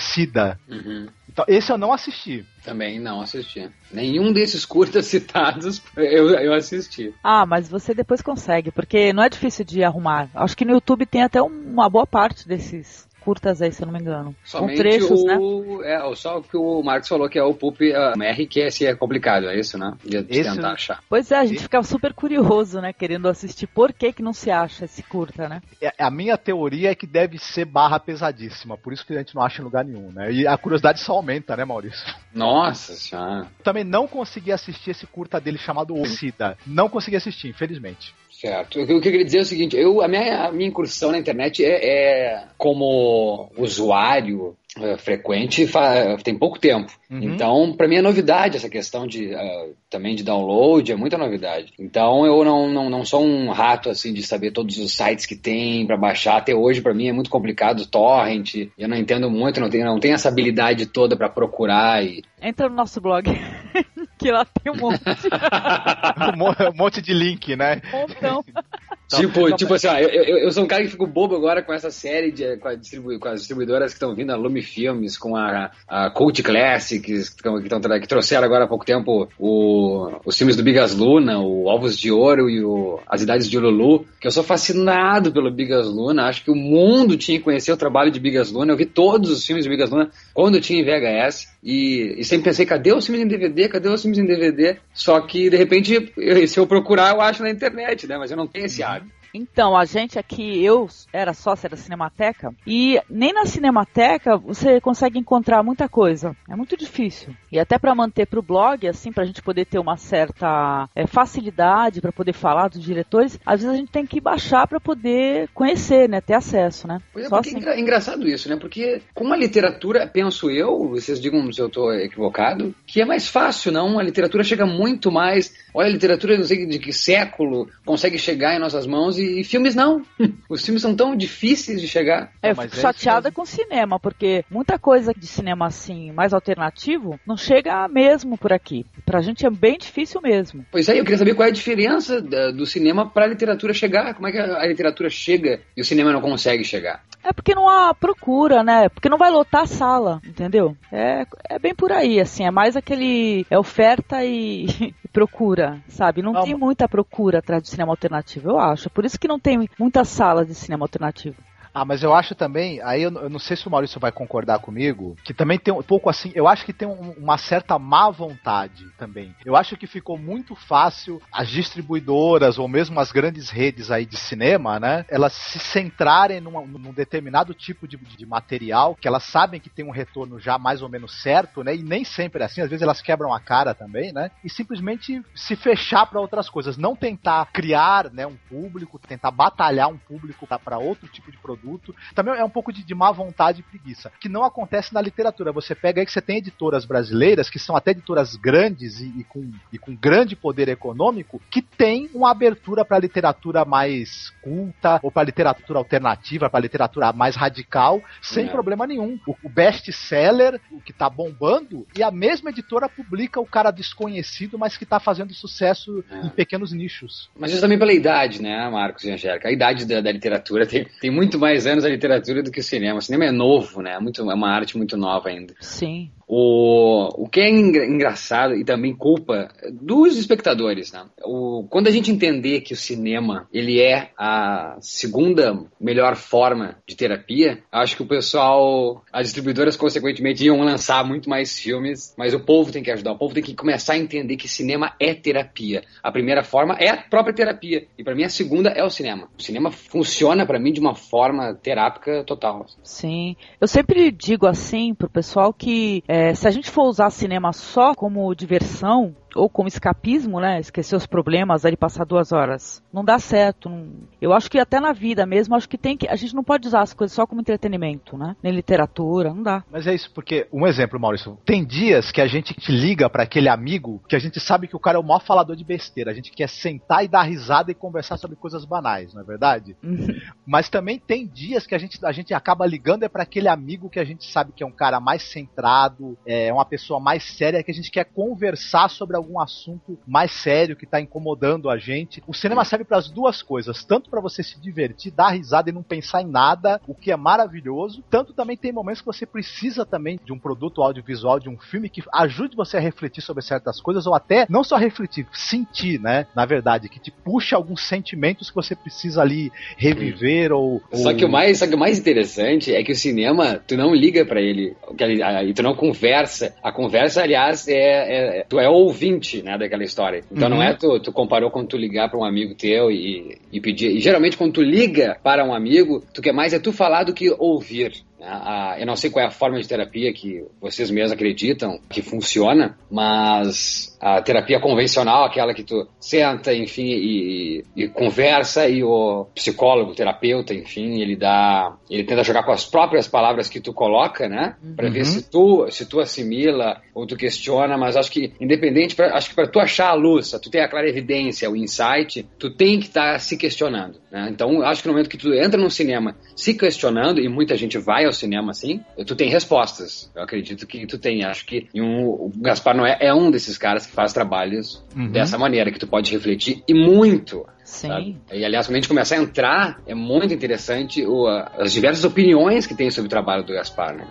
Speaker 5: Uhum.
Speaker 4: Então, esse eu não assisti.
Speaker 5: Também não assisti. Nenhum desses curtas citados eu, eu assisti.
Speaker 2: Ah, mas você depois consegue, porque não é difícil de arrumar. Acho que no YouTube tem até uma boa parte desses curtas aí, se eu não me engano.
Speaker 5: Somente
Speaker 2: com trechos, né?
Speaker 5: o, é, só o que o Marcos falou que é o Pulp uh, R, que esse é complicado, é isso, né? De, de
Speaker 4: Esse-
Speaker 5: tentar achar.
Speaker 2: Pois é, a gente fica super curioso, né? Querendo assistir. Por que que não se acha esse curta, né?
Speaker 4: É- A minha teoria é que deve ser barra pesadíssima, por isso que a gente não acha em lugar nenhum, né? E a curiosidade só aumenta, né, Maurício?
Speaker 5: Nossa senhora.
Speaker 4: Também não consegui assistir esse curta dele chamado O Sida. Não consegui assistir, infelizmente.
Speaker 5: Certo. O que eu queria dizer é o seguinte: eu, a, minha, a minha incursão na internet é, é como usuário é, frequente fa- tem pouco tempo.
Speaker 4: Uhum.
Speaker 5: Então, para mim é novidade essa questão de ah, também de download, é muita novidade. Então, eu não, não, não sou um rato assim de saber todos os sites que tem para baixar. Até hoje, para mim, é muito complicado torrent. Eu não entendo muito, não tenho, não tenho essa habilidade toda para procurar e
Speaker 2: Entra no nosso blog, que lá tem um monte,
Speaker 4: mo- um monte de link, né?
Speaker 2: um montão.
Speaker 5: Tipo, tipo assim, ó, eu, eu, sou um cara que fico bobo agora com essa série de, com, distribu- com as distribuidoras que estão vindo, a Lumi Filmes, com a, a Cult Classics, que, tão- que, tão que trouxeram agora há pouco tempo o, os filmes do Bigas Luna, o Ovos de Ouro e o As Idades de Lulu, que eu sou fascinado pelo Bigas Luna, acho que o mundo tinha que conhecer o trabalho de Bigas Luna, eu vi todos os filmes de Bigas Luna quando eu tinha em VHS, e, e sempre pensei, cadê os filmes em DVD, cadê os filmes em DVD? Só que, de repente, eu- se eu procurar, eu acho na internet, né, mas eu não tenho esse hábito.
Speaker 2: Então, a gente aqui, eu era sócia da Cinemateca, e nem na Cinemateca você consegue encontrar muita coisa. É muito difícil. E até para manter pro blog, assim, pra gente poder ter uma certa é, facilidade para poder falar dos diretores, às vezes a gente tem que baixar para poder conhecer, né? Ter acesso, né?
Speaker 5: Pois é, porque
Speaker 2: assim.
Speaker 5: é engra- engraçado isso, né? Porque com a literatura, penso eu, vocês digam se eu estou equivocado, que é mais fácil, não? A literatura chega muito mais. Olha, a literatura não sei de que século consegue chegar em nossas mãos e, e filmes não. Os filmes são tão difíceis de chegar.
Speaker 2: É, eu
Speaker 4: mas
Speaker 2: fico
Speaker 4: é
Speaker 2: chateada com o cinema, porque muita coisa de cinema assim, mais alternativo, não chega mesmo por aqui. Pra gente é bem difícil mesmo.
Speaker 5: Pois é, eu queria saber qual é a diferença da- do cinema para a literatura chegar. Como é que a, a literatura chega e o cinema não consegue chegar?
Speaker 2: É porque não há procura, né? Porque não vai lotar a sala, entendeu? É, é bem por aí, assim, é mais aquele. É oferta e, e procura, sabe? Não,
Speaker 4: Não,
Speaker 2: tem muita procura atrás do cinema alternativo, eu acho. Por isso que não tem muitas salas de cinema alternativo.
Speaker 4: Ah, mas eu acho também, aí eu, eu não sei se o Maurício vai concordar comigo, que também tem um pouco assim, eu acho que tem um- uma certa má vontade também. Eu acho que ficou muito fácil as distribuidoras ou mesmo as grandes redes aí de cinema, né, elas se centrarem numa- num determinado tipo de, de material que elas sabem que tem um retorno já mais ou menos certo, né, e nem sempre é assim, às vezes elas quebram a cara também, né, e simplesmente se fechar para outras coisas, não tentar criar, né, um público, tentar batalhar um público para outro tipo de produto. Também é um pouco de, de má vontade e preguiça, que não acontece na literatura. Você pega aí que você tem editoras brasileiras, que são até editoras grandes e, e com, e com grande poder econômico, que tem uma abertura para literatura mais culta, ou para literatura alternativa, para literatura mais radical, sem
Speaker 5: É.
Speaker 4: problema nenhum. O, o best-seller, o que tá bombando, e a mesma editora publica o cara desconhecido, mas que tá fazendo sucesso
Speaker 5: É.
Speaker 4: em pequenos nichos.
Speaker 5: Mas isso também pela idade, né, Marcos e Angélica? A idade da, da literatura tem, tem muito mais anos a literatura do que o cinema. O cinema é novo, né? É, muito, é uma arte muito nova ainda.
Speaker 2: Sim.
Speaker 5: O, o que é engra- engraçado e também culpa dos espectadores, né? O, quando a gente entender que o cinema ele é a segunda melhor forma de terapia, acho que o pessoal, as distribuidoras consequentemente iam lançar muito mais filmes, mas o povo tem que ajudar, o povo tem que começar a entender que cinema é terapia. A primeira forma é a própria terapia e para mim a segunda é o cinema. O cinema funciona para mim de uma forma terápica total.
Speaker 2: Sim. Eu sempre digo assim pro pessoal que é, É, se a gente for usar cinema só como diversão, ou como escapismo, né? Esquecer os problemas, ali passar duas horas. Não dá certo. Não... Eu acho que até na vida mesmo, acho que tem que. A gente não pode usar as coisas só como entretenimento, né? Nem literatura, não dá.
Speaker 4: Mas é isso, porque, um exemplo, Maurício. Tem dias que a gente te liga para aquele amigo que a gente sabe que o cara é o maior falador de besteira. A gente quer sentar e dar risada e conversar sobre coisas banais, não é verdade? Mas também tem dias que a gente, a gente acaba ligando é para aquele amigo que a gente sabe que é um cara mais centrado, é uma pessoa mais séria, que a gente quer conversar sobre algum assunto mais sério que tá incomodando a gente. O cinema serve para as duas coisas, tanto para você se divertir, dar risada e não pensar em nada, o que é maravilhoso, tanto também tem momentos que você precisa também de um produto audiovisual, de um filme que ajude você a refletir sobre certas coisas ou até não só refletir, sentir, né? Na verdade, que te puxa alguns sentimentos que você precisa ali reviver ou, ou...
Speaker 5: Só que o mais, só que o mais interessante é que o cinema, tu não liga para ele, e tu não conversa. A conversa, aliás, é, é tu é ouvinte ouvinte, né, daquela história. Então uhum. não é tu, tu comparou quando tu ligar para um amigo teu e, e pedir. E geralmente quando tu liga para um amigo, tu quer mais é tu falar do que ouvir. Eu não sei qual é a forma de terapia que vocês mesmos acreditam que funciona, mas a terapia convencional, aquela que tu senta, enfim, e, e, conversa e o psicólogo, o terapeuta, enfim, ele dá, ele tenta jogar com as próprias palavras que tu coloca, né, para uhum. ver se tu, se tu assimila ou tu questiona, mas acho que independente, pra, acho que para tu achar a luz, tu ter a clara evidência, o insight, tu tem que estar tá se questionando, né? Então, acho que no momento que tu entra no cinema se questionando e muita gente vai ao cinema assim, tu tem respostas. Eu acredito que tu tem. Acho que um, o Gaspar Noé é um desses caras que faz trabalhos uhum. dessa maneira, que tu pode refletir e muito.
Speaker 2: Sim. Sabe?
Speaker 5: E aliás, quando a gente começar a entrar, é muito interessante o, as diversas opiniões que tem sobre o trabalho do Gaspar, né?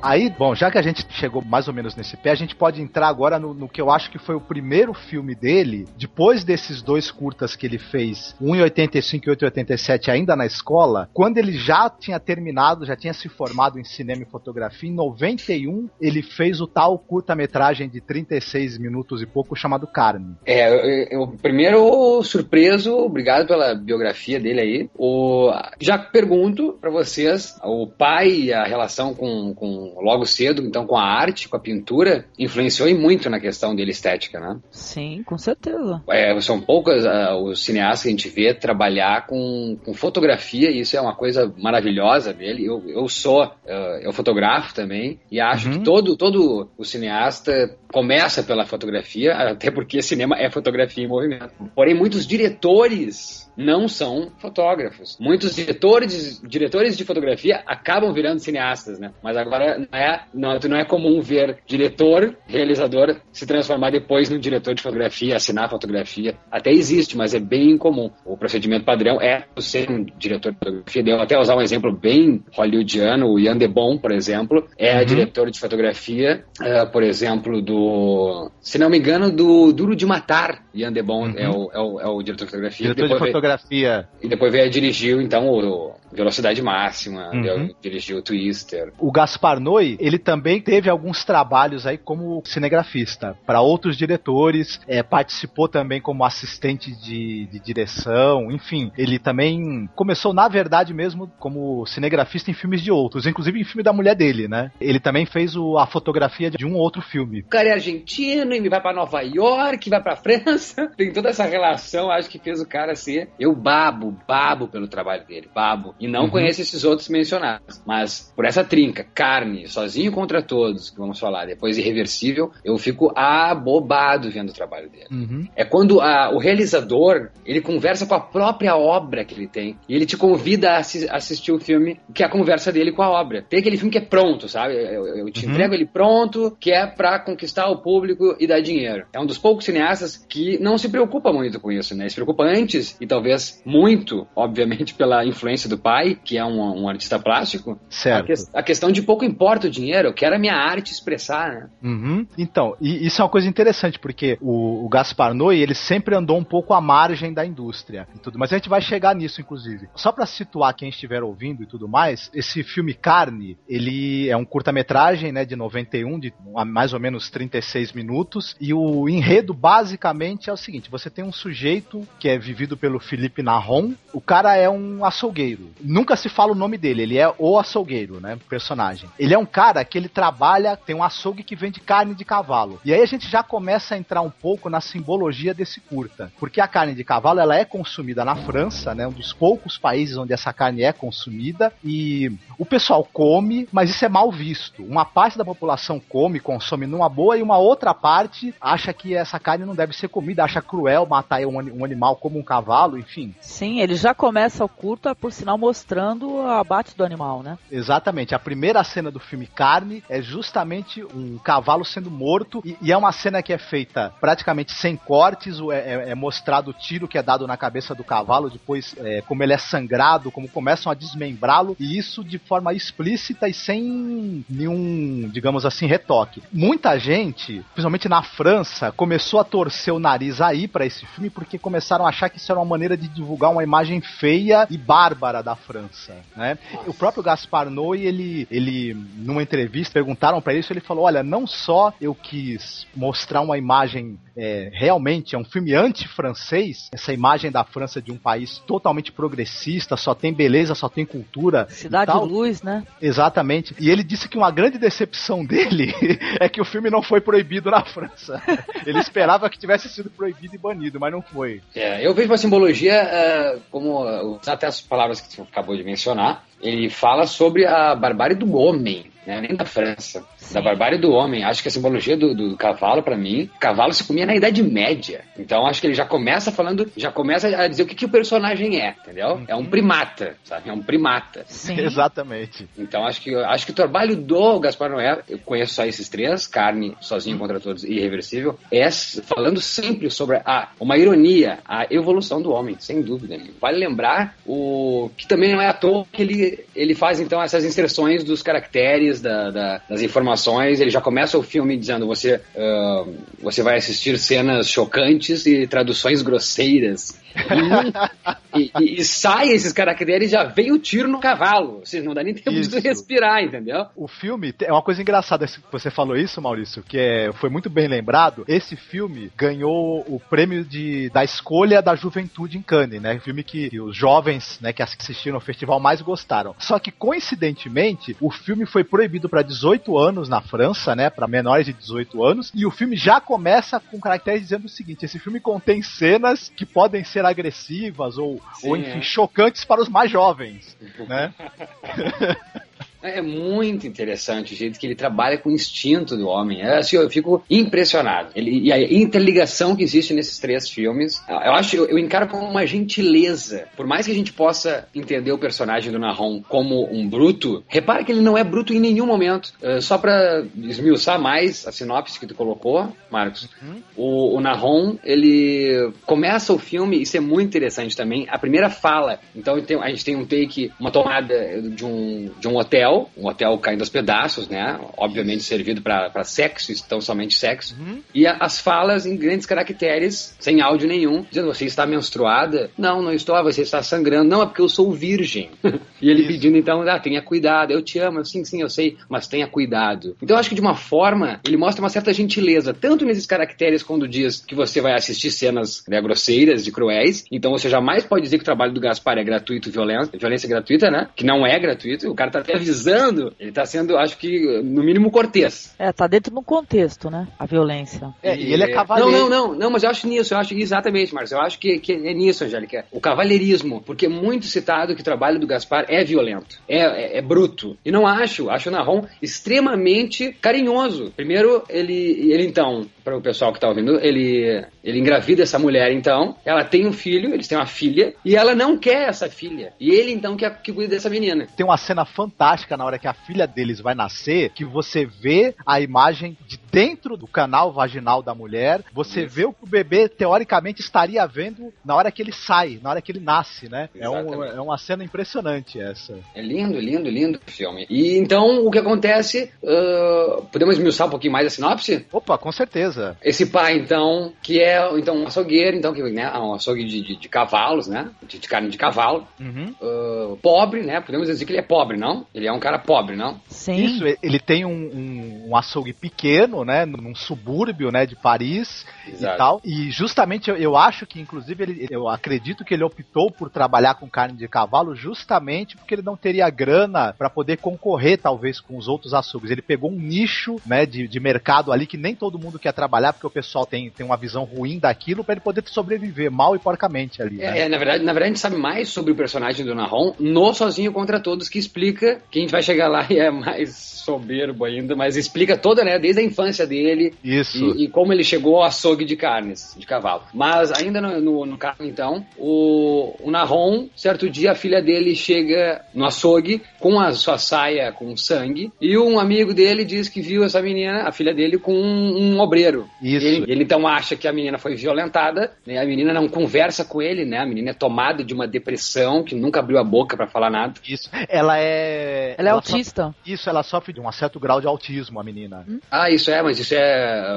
Speaker 4: Aí, bom, já que a gente chegou mais ou menos nesse pé, a gente pode entrar agora no, no, que eu acho que foi o primeiro filme dele, depois desses dois curtas que ele fez, um em 85 e outro em 87, ainda na escola, quando ele já tinha terminado, já tinha se formado em cinema e fotografia, em 91 ele fez o tal curta-metragem de 36 minutos e pouco chamado Carne.
Speaker 5: É, eu primeiro surpreso, obrigado pela biografia dele aí. O, já pergunto para vocês, o pai e a relação com, com logo cedo, então com a arte, com a pintura, influenciou muito na questão dele estética, né?
Speaker 2: Sim, com certeza.
Speaker 5: É, são poucos uh, os cineastas que a gente vê trabalhar com, com fotografia, e isso é uma coisa maravilhosa dele. Eu, eu sou, uh, eu fotografo também, e acho uhum. que todo, todo o cineasta começa pela fotografia, até porque cinema é fotografia em movimento. Porém, muitos diretores não são fotógrafos. Muitos diretores, diretores de fotografia acabam virando cineastas, né? Mas agora não é, não, não é comum ver diretor, realizador se transformar depois num diretor de fotografia, assinar fotografia. Até existe, mas é bem incomum. O procedimento padrão é ser um diretor de fotografia. Devo até usar um exemplo bem hollywoodiano, o Ian Debon, por exemplo, é uhum. diretor de fotografia, uh, por exemplo, do, se não me engano, do Duro de Matar. Ian Debon uhum. é, o, é, o, é o diretor de fotografia.
Speaker 4: Diretor de fotografia fotografia.
Speaker 5: E depois veio dirigiu, então, o, Velocidade Máxima, uhum. dirigiu o Twister.
Speaker 4: O Gaspar Noé, ele também teve alguns trabalhos aí como cinegrafista para outros diretores, é, participou também como assistente de, de, direção, enfim, ele também começou na verdade mesmo como cinegrafista em filmes de outros, inclusive em filme da mulher dele, né? Ele também fez o, a fotografia de um outro filme.
Speaker 5: O cara é argentino e vai para Nova York, vai para França, tem toda essa relação, acho que fez o cara ser. Eu babo, babo pelo trabalho dele, babo. E não uhum. conheço esses outros mencionados. Mas por essa trinca, carne, sozinho contra todos, que vamos falar, depois irreversível, eu fico abobado vendo o trabalho dele. Uhum. É quando a, o realizador ele conversa com a própria obra que ele tem e ele te convida a assi assistir o filme que é a conversa dele com a obra. Tem aquele filme que é pronto, sabe? Eu, eu te uhum. entrego ele pronto, que é para conquistar o público e dar dinheiro. É um dos poucos cineastas que não se preocupa muito com isso, né? Se preocupa antes e talvez muito, obviamente, pela influência do pai, que é um, um artista plástico, a,
Speaker 4: Certo.
Speaker 5: que- a questão de pouco importa o dinheiro, eu quero a minha arte expressar, né?
Speaker 4: Uhum. Então, e isso é uma coisa interessante, porque o, o Gaspar Noé, ele sempre andou um pouco à margem da indústria e tudo, mas a gente vai chegar nisso, inclusive. Só pra situar quem estiver ouvindo e tudo mais, esse filme Carne, ele é um curta-metragem, né, de 91, de mais ou menos 36 minutos, e o enredo basicamente é o seguinte, você tem um sujeito que é vivido pelo Felipe Narron, o cara é um açougueiro. Nunca se fala o nome dele, ele é o açougueiro, né, personagem. Ele é um cara que ele trabalha, tem um açougue que vende carne de cavalo. E aí a gente já começa a entrar um pouco na simbologia desse curta, porque a carne de cavalo ela é consumida na França, né, um dos poucos países onde essa carne é consumida e o pessoal come, mas isso é mal visto. Uma parte da população come, consome numa boa e uma outra parte acha que essa carne não deve ser comida, acha cruel matar um, um animal como um cavalo, enfim.
Speaker 2: Sim, ele já começa o curta, por sinal, mostrando o abate do animal, né?
Speaker 4: Exatamente. A primeira cena do filme Carne é justamente um cavalo sendo morto e, e é uma cena que é feita praticamente sem cortes. É, é- é mostrado o tiro que é dado na cabeça do cavalo, depois é, como ele é sangrado, como começam a desmembrá-lo e isso de forma explícita e sem nenhum, digamos assim, retoque. Muita gente, principalmente na França, começou a torcer o nariz aí pra esse filme porque começaram a achar que isso era uma maneira de divulgar uma imagem feia e bárbara da França, né? O próprio Gaspar Noé, ele, ele numa entrevista perguntaram pra ele isso, ele falou: "Olha, não só eu quis mostrar uma imagem é, realmente é um filme anti-francês, essa imagem da França de um país totalmente progressista, só tem beleza, só tem cultura, e
Speaker 2: Cidade
Speaker 4: tal.
Speaker 2: Luz, né?
Speaker 4: Exatamente. E ele disse que uma grande decepção dele é que o filme não foi proibido na França. Ele esperava que tivesse sido proibido e banido, mas não foi.
Speaker 5: É, eu vejo a simbologia eh, como, usar até as palavras que você acabou de mencionar, ele fala sobre a barbárie do homem, né? nem da França, da barbárie do homem. Acho que a simbologia do, do cavalo, pra mim, cavalo se comia na Idade Média. Então acho que ele já começa falando, já começa a dizer o que, que o personagem é, entendeu? É um primata, sabe? É um primata.
Speaker 2: Sim.
Speaker 4: Exatamente.
Speaker 5: Então acho que acho que o trabalho do Gaspar Noé, eu conheço só esses três, Carne, Sozinho contra Todos e Irreversível, é falando sempre sobre a uma ironia, a evolução do homem, sem dúvida. né? Vale lembrar o que também não é à toa que ele ele faz então essas inserções dos caracteres da, da- das informações. Ele já começa o filme dizendo você ah, você vai assistir cenas chocantes e traduções grosseiras. E, e- e sai esses caracteres e já vem o tiro no cavalo. Ou seja, não dá nem tempo
Speaker 4: Isso.
Speaker 5: de respirar, entendeu?
Speaker 4: O filme é uma coisa engraçada você falou isso, Maurício, que é, foi muito bem lembrado. Esse filme ganhou o prêmio de, da escolha da juventude em Cannes, né? Filme que, que os jovens, né, que assistiram ao festival mais gostaram. Só que coincidentemente, o filme foi proibido para 18 anos na França, né, para menores de 18 anos, e o filme já começa com caracteres dizendo o seguinte: esse filme contém cenas que podem ser agressivas ou,
Speaker 5: Sim,
Speaker 4: ou enfim,
Speaker 5: é.
Speaker 4: chocantes para os mais jovens, né?
Speaker 5: É muito interessante o jeito que ele trabalha com o instinto do homem. É, assim, eu fico impressionado. Ele, e a interligação que existe nesses três filmes, eu acho, eu, eu encaro como uma gentileza. Por mais que a gente possa entender o personagem do Nahon como um bruto, repara que ele não é bruto em nenhum momento. É, só pra esmiuçar mais a sinopse que tu colocou, Marcos, o, o Nahon, ele começa o filme, isso é muito interessante também, a primeira fala. Então a gente tem um take, uma tomada de um, de um hotel, um hotel caindo aos pedaços, né? Obviamente servido para sexo, então somente sexo. E a- as falas em grandes caracteres, sem áudio nenhum, dizendo: Você está menstruada? Não, não estou. "Ah, Você está sangrando? Não, é porque eu sou virgem. e ele
Speaker 4: Isso.
Speaker 5: pedindo então: ah, tenha cuidado, eu te amo. Sim, sim, eu sei, mas tenha cuidado. Então eu acho que de uma forma, ele mostra uma certa gentileza, tanto nesses caracteres quando diz que você vai assistir cenas né, grosseiras e cruéis, então você jamais pode dizer que o trabalho do Gaspar é gratuito, violência, violência gratuita, né? Que não é gratuito, o cara tá até avisando, ele tá sendo, acho que, no mínimo cortês.
Speaker 2: É, tá dentro de um contexto, né? A violência.
Speaker 4: É, e ele é cavaleiro.
Speaker 5: Não, não, não, não, mas eu acho nisso, eu acho exatamente, Marcos, eu acho que, que é nisso, Angélica. O cavalheirismo, porque é muito citado que o trabalho do Gaspar é violento, é, é, é bruto. E não acho, acho o Narron extremamente carinhoso. Primeiro, ele, ele então, para o pessoal que tá ouvindo, ele, ele engravida essa mulher, então, ela tem um filho, eles têm uma filha, e ela não quer essa filha. E ele, então, quer que cuida dessa menina.
Speaker 4: tem uma cena fantástica na hora que a filha deles vai nascer, que você vê a imagem de dentro do canal vaginal da mulher, você vê o que o bebê teoricamente estaria vendo na hora que ele sai, na hora que ele nasce, né? É, um, é uma cena impressionante essa.
Speaker 5: É lindo, lindo, lindo o filme. E então o que acontece? ah, podemos esmiuçar um pouquinho mais a sinopse?
Speaker 4: Opa, com certeza.
Speaker 5: Esse pai, então, que é então, um açougueiro, então, que, né, um açougue de, de, de cavalos, né? De, de carne de cavalo.
Speaker 4: Uhum.
Speaker 5: ah, pobre, né? Podemos dizer que ele é pobre, não? Ele é um cara pobre, não?
Speaker 2: Sim.
Speaker 4: Isso, e- ele tem um, um, um açougue pequeno, né, num subúrbio, né, de Paris e
Speaker 5: Exato.
Speaker 4: tal. E justamente eu, eu acho que, inclusive, ele, eu acredito que ele optou por trabalhar com carne de cavalo justamente porque ele não teria grana para poder concorrer, talvez, com os outros açougues. Ele pegou um nicho, né, de, de mercado ali que nem todo mundo quer trabalhar porque o pessoal tem, tem uma visão ruim daquilo para ele poder sobreviver mal e porcamente ali. né?
Speaker 5: É, é, na verdade, na verdade, a gente sabe mais sobre o personagem do Nahon no Sozinho contra Todos, que explica que gente vai chegar lá e é mais soberbo ainda, mas explica toda, né, desde a infância dele
Speaker 4: Isso.
Speaker 5: e, e como ele chegou ao açougue de carnes, de cavalo. Mas ainda no, no, no caso, então, o, o Nahon, certo dia, a filha dele chega no açougue com a sua saia com sangue e um amigo dele diz que viu essa menina, a filha dele, com um, um obreiro.
Speaker 4: Isso.
Speaker 5: Ele, ele então acha que a menina foi violentada, né? A menina não conversa com ele, né? A menina é tomada de uma depressão, que nunca abriu a boca pra falar nada.
Speaker 4: Isso. Ela é.
Speaker 2: Ela é
Speaker 4: sofre-
Speaker 2: autista.
Speaker 4: Isso, ela sofre de um certo grau de autismo, a menina.
Speaker 5: Ah, isso é, mas isso é.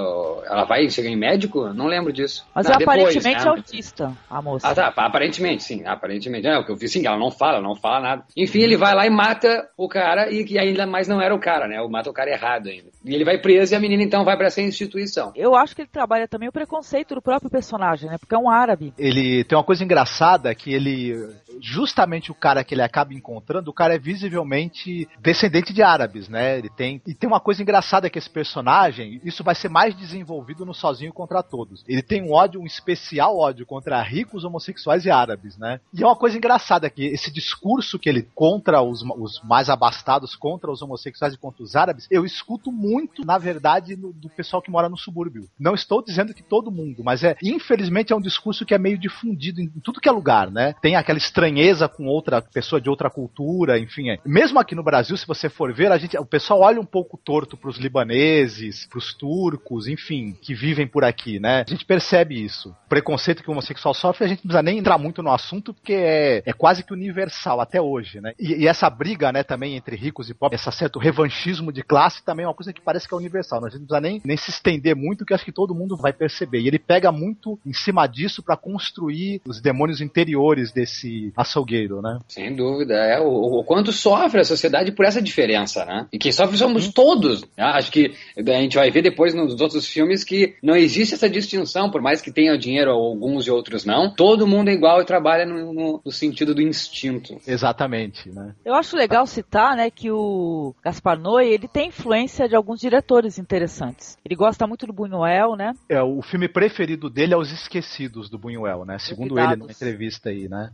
Speaker 5: Ela vai chegar em médico? Não lembro disso.
Speaker 2: Mas
Speaker 5: Não,
Speaker 2: ela
Speaker 5: depois,
Speaker 2: aparentemente
Speaker 5: né?
Speaker 2: é autista, a moça.
Speaker 5: Ah, tá. Aparentemente, sim. Aparentemente. É, o que eu vi, sim, ela não fala, não fala nada. Enfim, ele vai lá e mata o cara, e que ainda mais não era o cara, né? Mata o cara errado ainda. E ele vai preso e a menina então vai pra essa instituição.
Speaker 2: Eu acho que ele trabalha também o preconceito do próprio personagem, né? Porque é um árabe.
Speaker 4: Ele tem uma coisa engraçada que ele. Justamente o cara que ele acaba encontrando, o cara é visivelmente descendente de árabes, né? Ele tem. E tem uma coisa engraçada que esse personagem, isso vai ser mais desenvolvido no Sozinho contra Todos. Ele tem um ódio, um especial ódio contra ricos, homossexuais e árabes, né? E é uma coisa engraçada que esse discurso que ele contra os, os mais abastados, contra os homossexuais e contra os árabes, eu escuto muito, na verdade, no- do pessoal que mora no subúrbio. Não estou dizendo que todo mundo, mas é, infelizmente, é um discurso que é meio difundido em tudo que é lugar, né? Tem aquela estranheza com outra pessoa de outra cultura, enfim. é. Mesmo aqui no Brasil, se você for ver, a gente, o pessoal olha um pouco torto pros libaneses, pros turcos, enfim, que vivem por aqui, né? A gente percebe isso. O preconceito que o homossexual sofre, a gente não precisa nem entrar muito no assunto, porque é, é quase que universal até hoje, né? E, e essa briga, né, também entre ricos e pobres, esse certo revanchismo de classe também é uma coisa que parece que é universal. né? A gente não precisa nem, nem se estender muito, que acho que todo mundo vai perceber. E ele pega muito em cima disso para construir os demônios interiores desse açougueiro, né?
Speaker 5: Sem dúvida, é o, o quanto sofre a sociedade por essa diferença, né? E quem sofre somos todos. né? Acho que a gente vai ver depois nos outros filmes que não existe essa distinção, por mais que tenha dinheiro alguns e outros não. Todo mundo é igual e trabalha no, no- no sentido do instinto.
Speaker 4: Exatamente, né?
Speaker 2: Eu acho legal citar, né, que o Gaspar Noé, ele tem influência de alguns diretores interessantes. Ele gosta muito do Buñuel, né?
Speaker 4: É, o filme preferido dele é Os Esquecidos, do Buñuel, né? Segundo ele numa entrevista aí, né?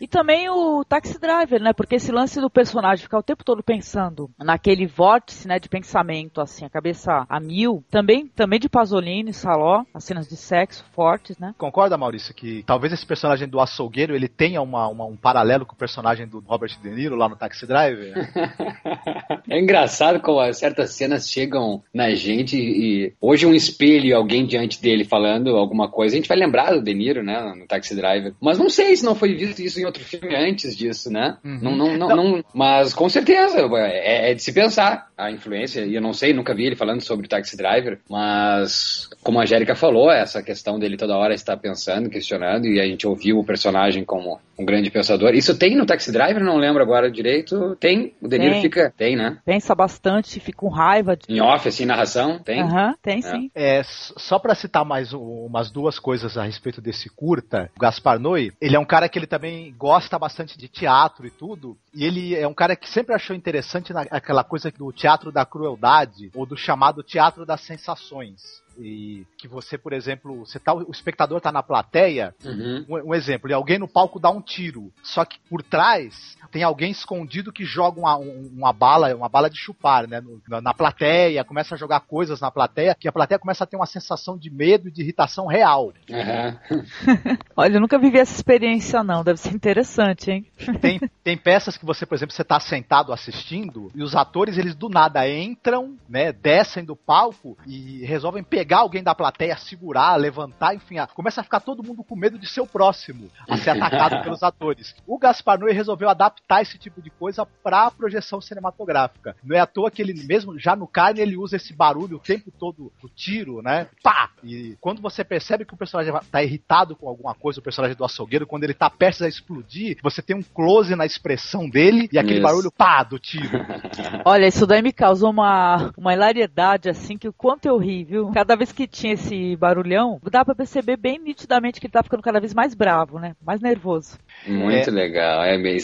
Speaker 2: E também o Taxi Driver, né? Porque esse lance do personagem ficar o tempo todo pensando naquele vórtice, né, de pensamento, assim, a cabeça a mil, também, também de Pasolini, Saló, as cenas de sexo fortes, né?
Speaker 4: Concorda, Maurício, que talvez esse personagem do açougueiro ele tenha uma, uma- um paralelo com o personagem do Robert De Niro lá no Taxi Driver?
Speaker 5: É engraçado como certas cenas chegam na gente e hoje um espelho e alguém diante dele falando alguma coisa, a gente vai lembrar do De Niro, né, no Taxi Driver. Mas não sei se não foi visto isso em outro filme antes disso, né?
Speaker 4: Uhum.
Speaker 5: Não, não, não, não- mas com certeza é, é de se pensar a influência. E eu não sei, nunca vi ele falando sobre o Taxi Driver, mas como a Angélica falou, essa questão dele toda hora estar pensando, questionando e a gente ouviu o personagem como um grande pensador. Isso tem no Taxi Driver, não lembro agora direito. Tem, o De Niro
Speaker 2: Tem.
Speaker 5: fica, tem, né?
Speaker 2: Pensa bastante, fica com raiva. De...
Speaker 5: Em off, assim, narração? Tem?
Speaker 2: Aham, tem sim.
Speaker 4: É, só pra citar mais um- umas duas coisas a respeito desse curta, o Gaspar Noé, ele é um cara que ele também gosta bastante de teatro e tudo, e ele é um cara que sempre achou interessante na- aquela coisa do teatro da crueldade, ou do chamado teatro das sensações. E que você, por exemplo, você tá, o espectador tá na plateia,
Speaker 5: Uhum.
Speaker 4: um, um exemplo, e alguém no palco dá um tiro, só que por trás tem alguém escondido que joga uma, um- uma bala, uma bala de chupar, né? no- na, na plateia, começa a jogar coisas na plateia, que a plateia começa a ter uma sensação de medo e de irritação real.
Speaker 5: Aham.
Speaker 2: Olha, eu nunca vivi essa experiência, não. Deve ser interessante, hein?
Speaker 4: Tem, tem peças que você, por exemplo, você tá sentado assistindo e os atores, eles do nada entram, né, descem do palco e resolvem pegar alguém da plateia, segurar, levantar, enfim, a- começa a ficar todo mundo com medo de ser o próximo a ser atacado pelos atores. O Gaspar Noé resolveu adaptar esse tipo de coisa pra projeção cinematográfica. Não é à toa que ele mesmo, já no Carne, ele usa esse barulho o tempo todo, o tiro, né, pá! E quando você percebe que o personagem tá irritado com alguma coisa, o personagem do açougueiro, quando ele tá prestes a explodir, você tem um close na expressão dele e aquele
Speaker 5: Isso.
Speaker 4: barulho pá do tiro.
Speaker 2: Olha, isso daí me causou uma, uma hilariedade, assim, que o quanto eu ri, viu? Cada vez que tinha esse barulhão, dá pra perceber bem nitidamente que ele tá ficando cada vez mais bravo, né? Mais nervoso.
Speaker 5: Muito legal, é bem-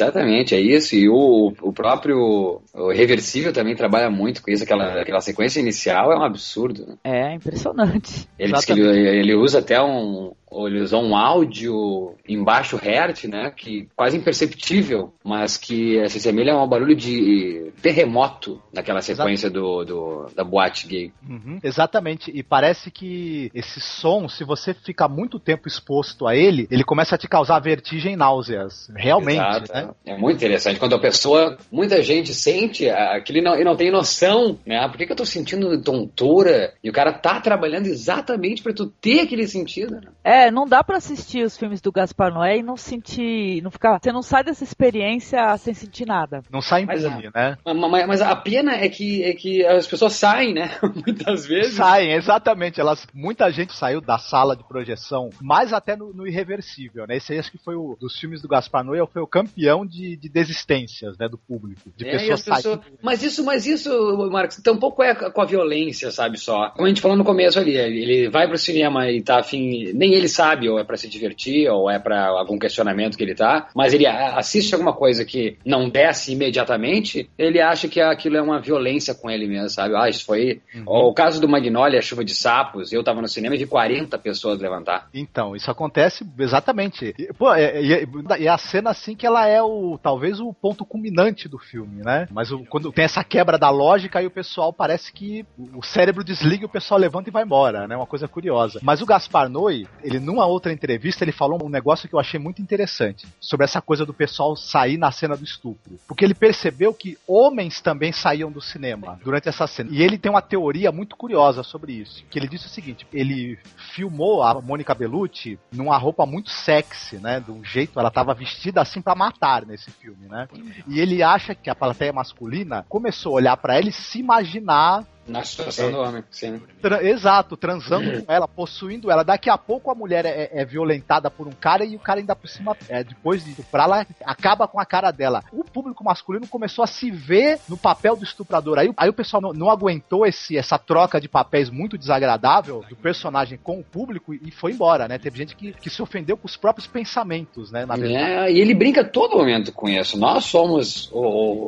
Speaker 5: exatamente, é isso. E o, o próprio o Reversível também trabalha muito com isso, aquela, aquela sequência inicial é um absurdo. né?
Speaker 2: É, impressionante.
Speaker 5: Ele ele, ele usa até um. Ele usou um áudio em baixo hertz, né? Que quase imperceptível, mas que se assemelha a um barulho de terremoto naquela sequência do, do- da boate gay.
Speaker 4: Uhum, exatamente. E parece que esse som, se você fica muito tempo exposto a ele, ele começa a te causar vertigem e náuseas. Realmente,
Speaker 5: Exato,
Speaker 4: né?
Speaker 5: É muito interessante. Quando a pessoa, muita gente sente aquilo e não, e não tem noção, né? Por que, que eu tô sentindo tontura? E o cara tá trabalhando exatamente pra tu ter aquele sentido, né?
Speaker 2: É, não dá pra assistir os filmes do Gaspar Noé e não sentir, não ficar, você não sai dessa experiência sem sentir nada.
Speaker 4: Não sai
Speaker 5: Mas,
Speaker 4: impune, né?
Speaker 5: Ma- ma- Mas, a pena é que, é que as pessoas saem, né? Muitas vezes.
Speaker 4: Saem, exatamente. Elas, muita gente saiu da sala de projeção, mais até no, no irreversível, né? Esse aí acho que foi o dos filmes do Gaspar Noé, foi o campeão de, de desistências, né, do público, de
Speaker 5: É,
Speaker 4: pessoas
Speaker 5: as pessoas-
Speaker 4: saindo.
Speaker 5: Mas isso, mas isso, Marcos, tampouco é com a violência, sabe só. Como a gente falou no começo ali, ele vai pro cinema e tá afim, nem ele sabe, ou é pra se divertir, ou é pra algum questionamento que ele tá, mas ele assiste alguma coisa que não desce imediatamente, ele acha que aquilo é uma violência com ele mesmo, sabe? Ah, isso foi. O caso do Magnolia, a chuva de sapos, eu tava no cinema e vi 40 pessoas levantar.
Speaker 4: Então, isso acontece exatamente. E, pô, é- é- é- e a cena assim que ela é o talvez o ponto culminante do filme, né? Mas o- quando tem essa quebra da lógica, aí o pessoal parece que o cérebro desliga e o pessoal levanta e vai embora, né? Uma coisa curiosa. Mas o Gaspar Noé, ele numa outra entrevista, ele falou um negócio que eu achei muito interessante sobre essa coisa do pessoal sair na cena do estupro, porque ele percebeu que homens também saíam do cinema durante essa cena. E ele tem uma teoria muito curiosa sobre isso, que ele disse o seguinte: ele filmou a Mônica Bellucci numa roupa muito sexy, né? De um jeito, ela tava vestida assim pra matar nesse filme, né? E ele acha que a plateia masculina começou a olhar pra ela e se imaginar
Speaker 5: Na situação do homem, sim.
Speaker 4: Tra- exato, transando com ela, possuindo ela. Daqui a pouco a mulher é, é violentada por um cara e o cara ainda por cima, é, depois de estuprar, ela acaba com a cara dela. O público masculino começou a se ver no papel do estuprador. Aí, aí o pessoal não, não aguentou esse, essa troca de papéis muito desagradável do personagem com o público e, e foi embora, né? Teve gente que, que se ofendeu com os próprios pensamentos, né? Na verdade.
Speaker 5: É, e ele brinca todo momento com isso. Nós somos o-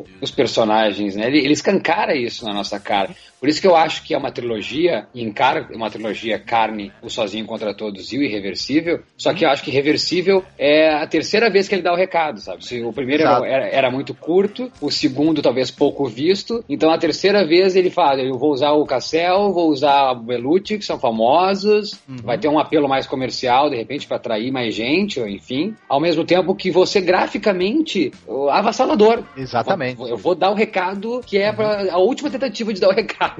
Speaker 5: o- os personagens, né? Ele, ele escancara isso na nossa cara. Por isso que eu acho que é uma trilogia, e encara uma trilogia Carne, O Sozinho contra Todos e o Irreversível. Só que eu acho que Irreversível é a terceira vez que ele dá o recado, sabe? Se o primeiro era, era- muito curto, o segundo talvez pouco visto. Então a terceira vez ele fala: eu vou usar o Cassel, vou usar o Belucci, que são famosos, vai ter um apelo mais comercial, de repente, para atrair mais gente, ou enfim. Ao mesmo tempo que você graficamente avassalador.
Speaker 4: Exatamente.
Speaker 5: Eu vou dar o recado que é pra, a última tentativa de dar o recado.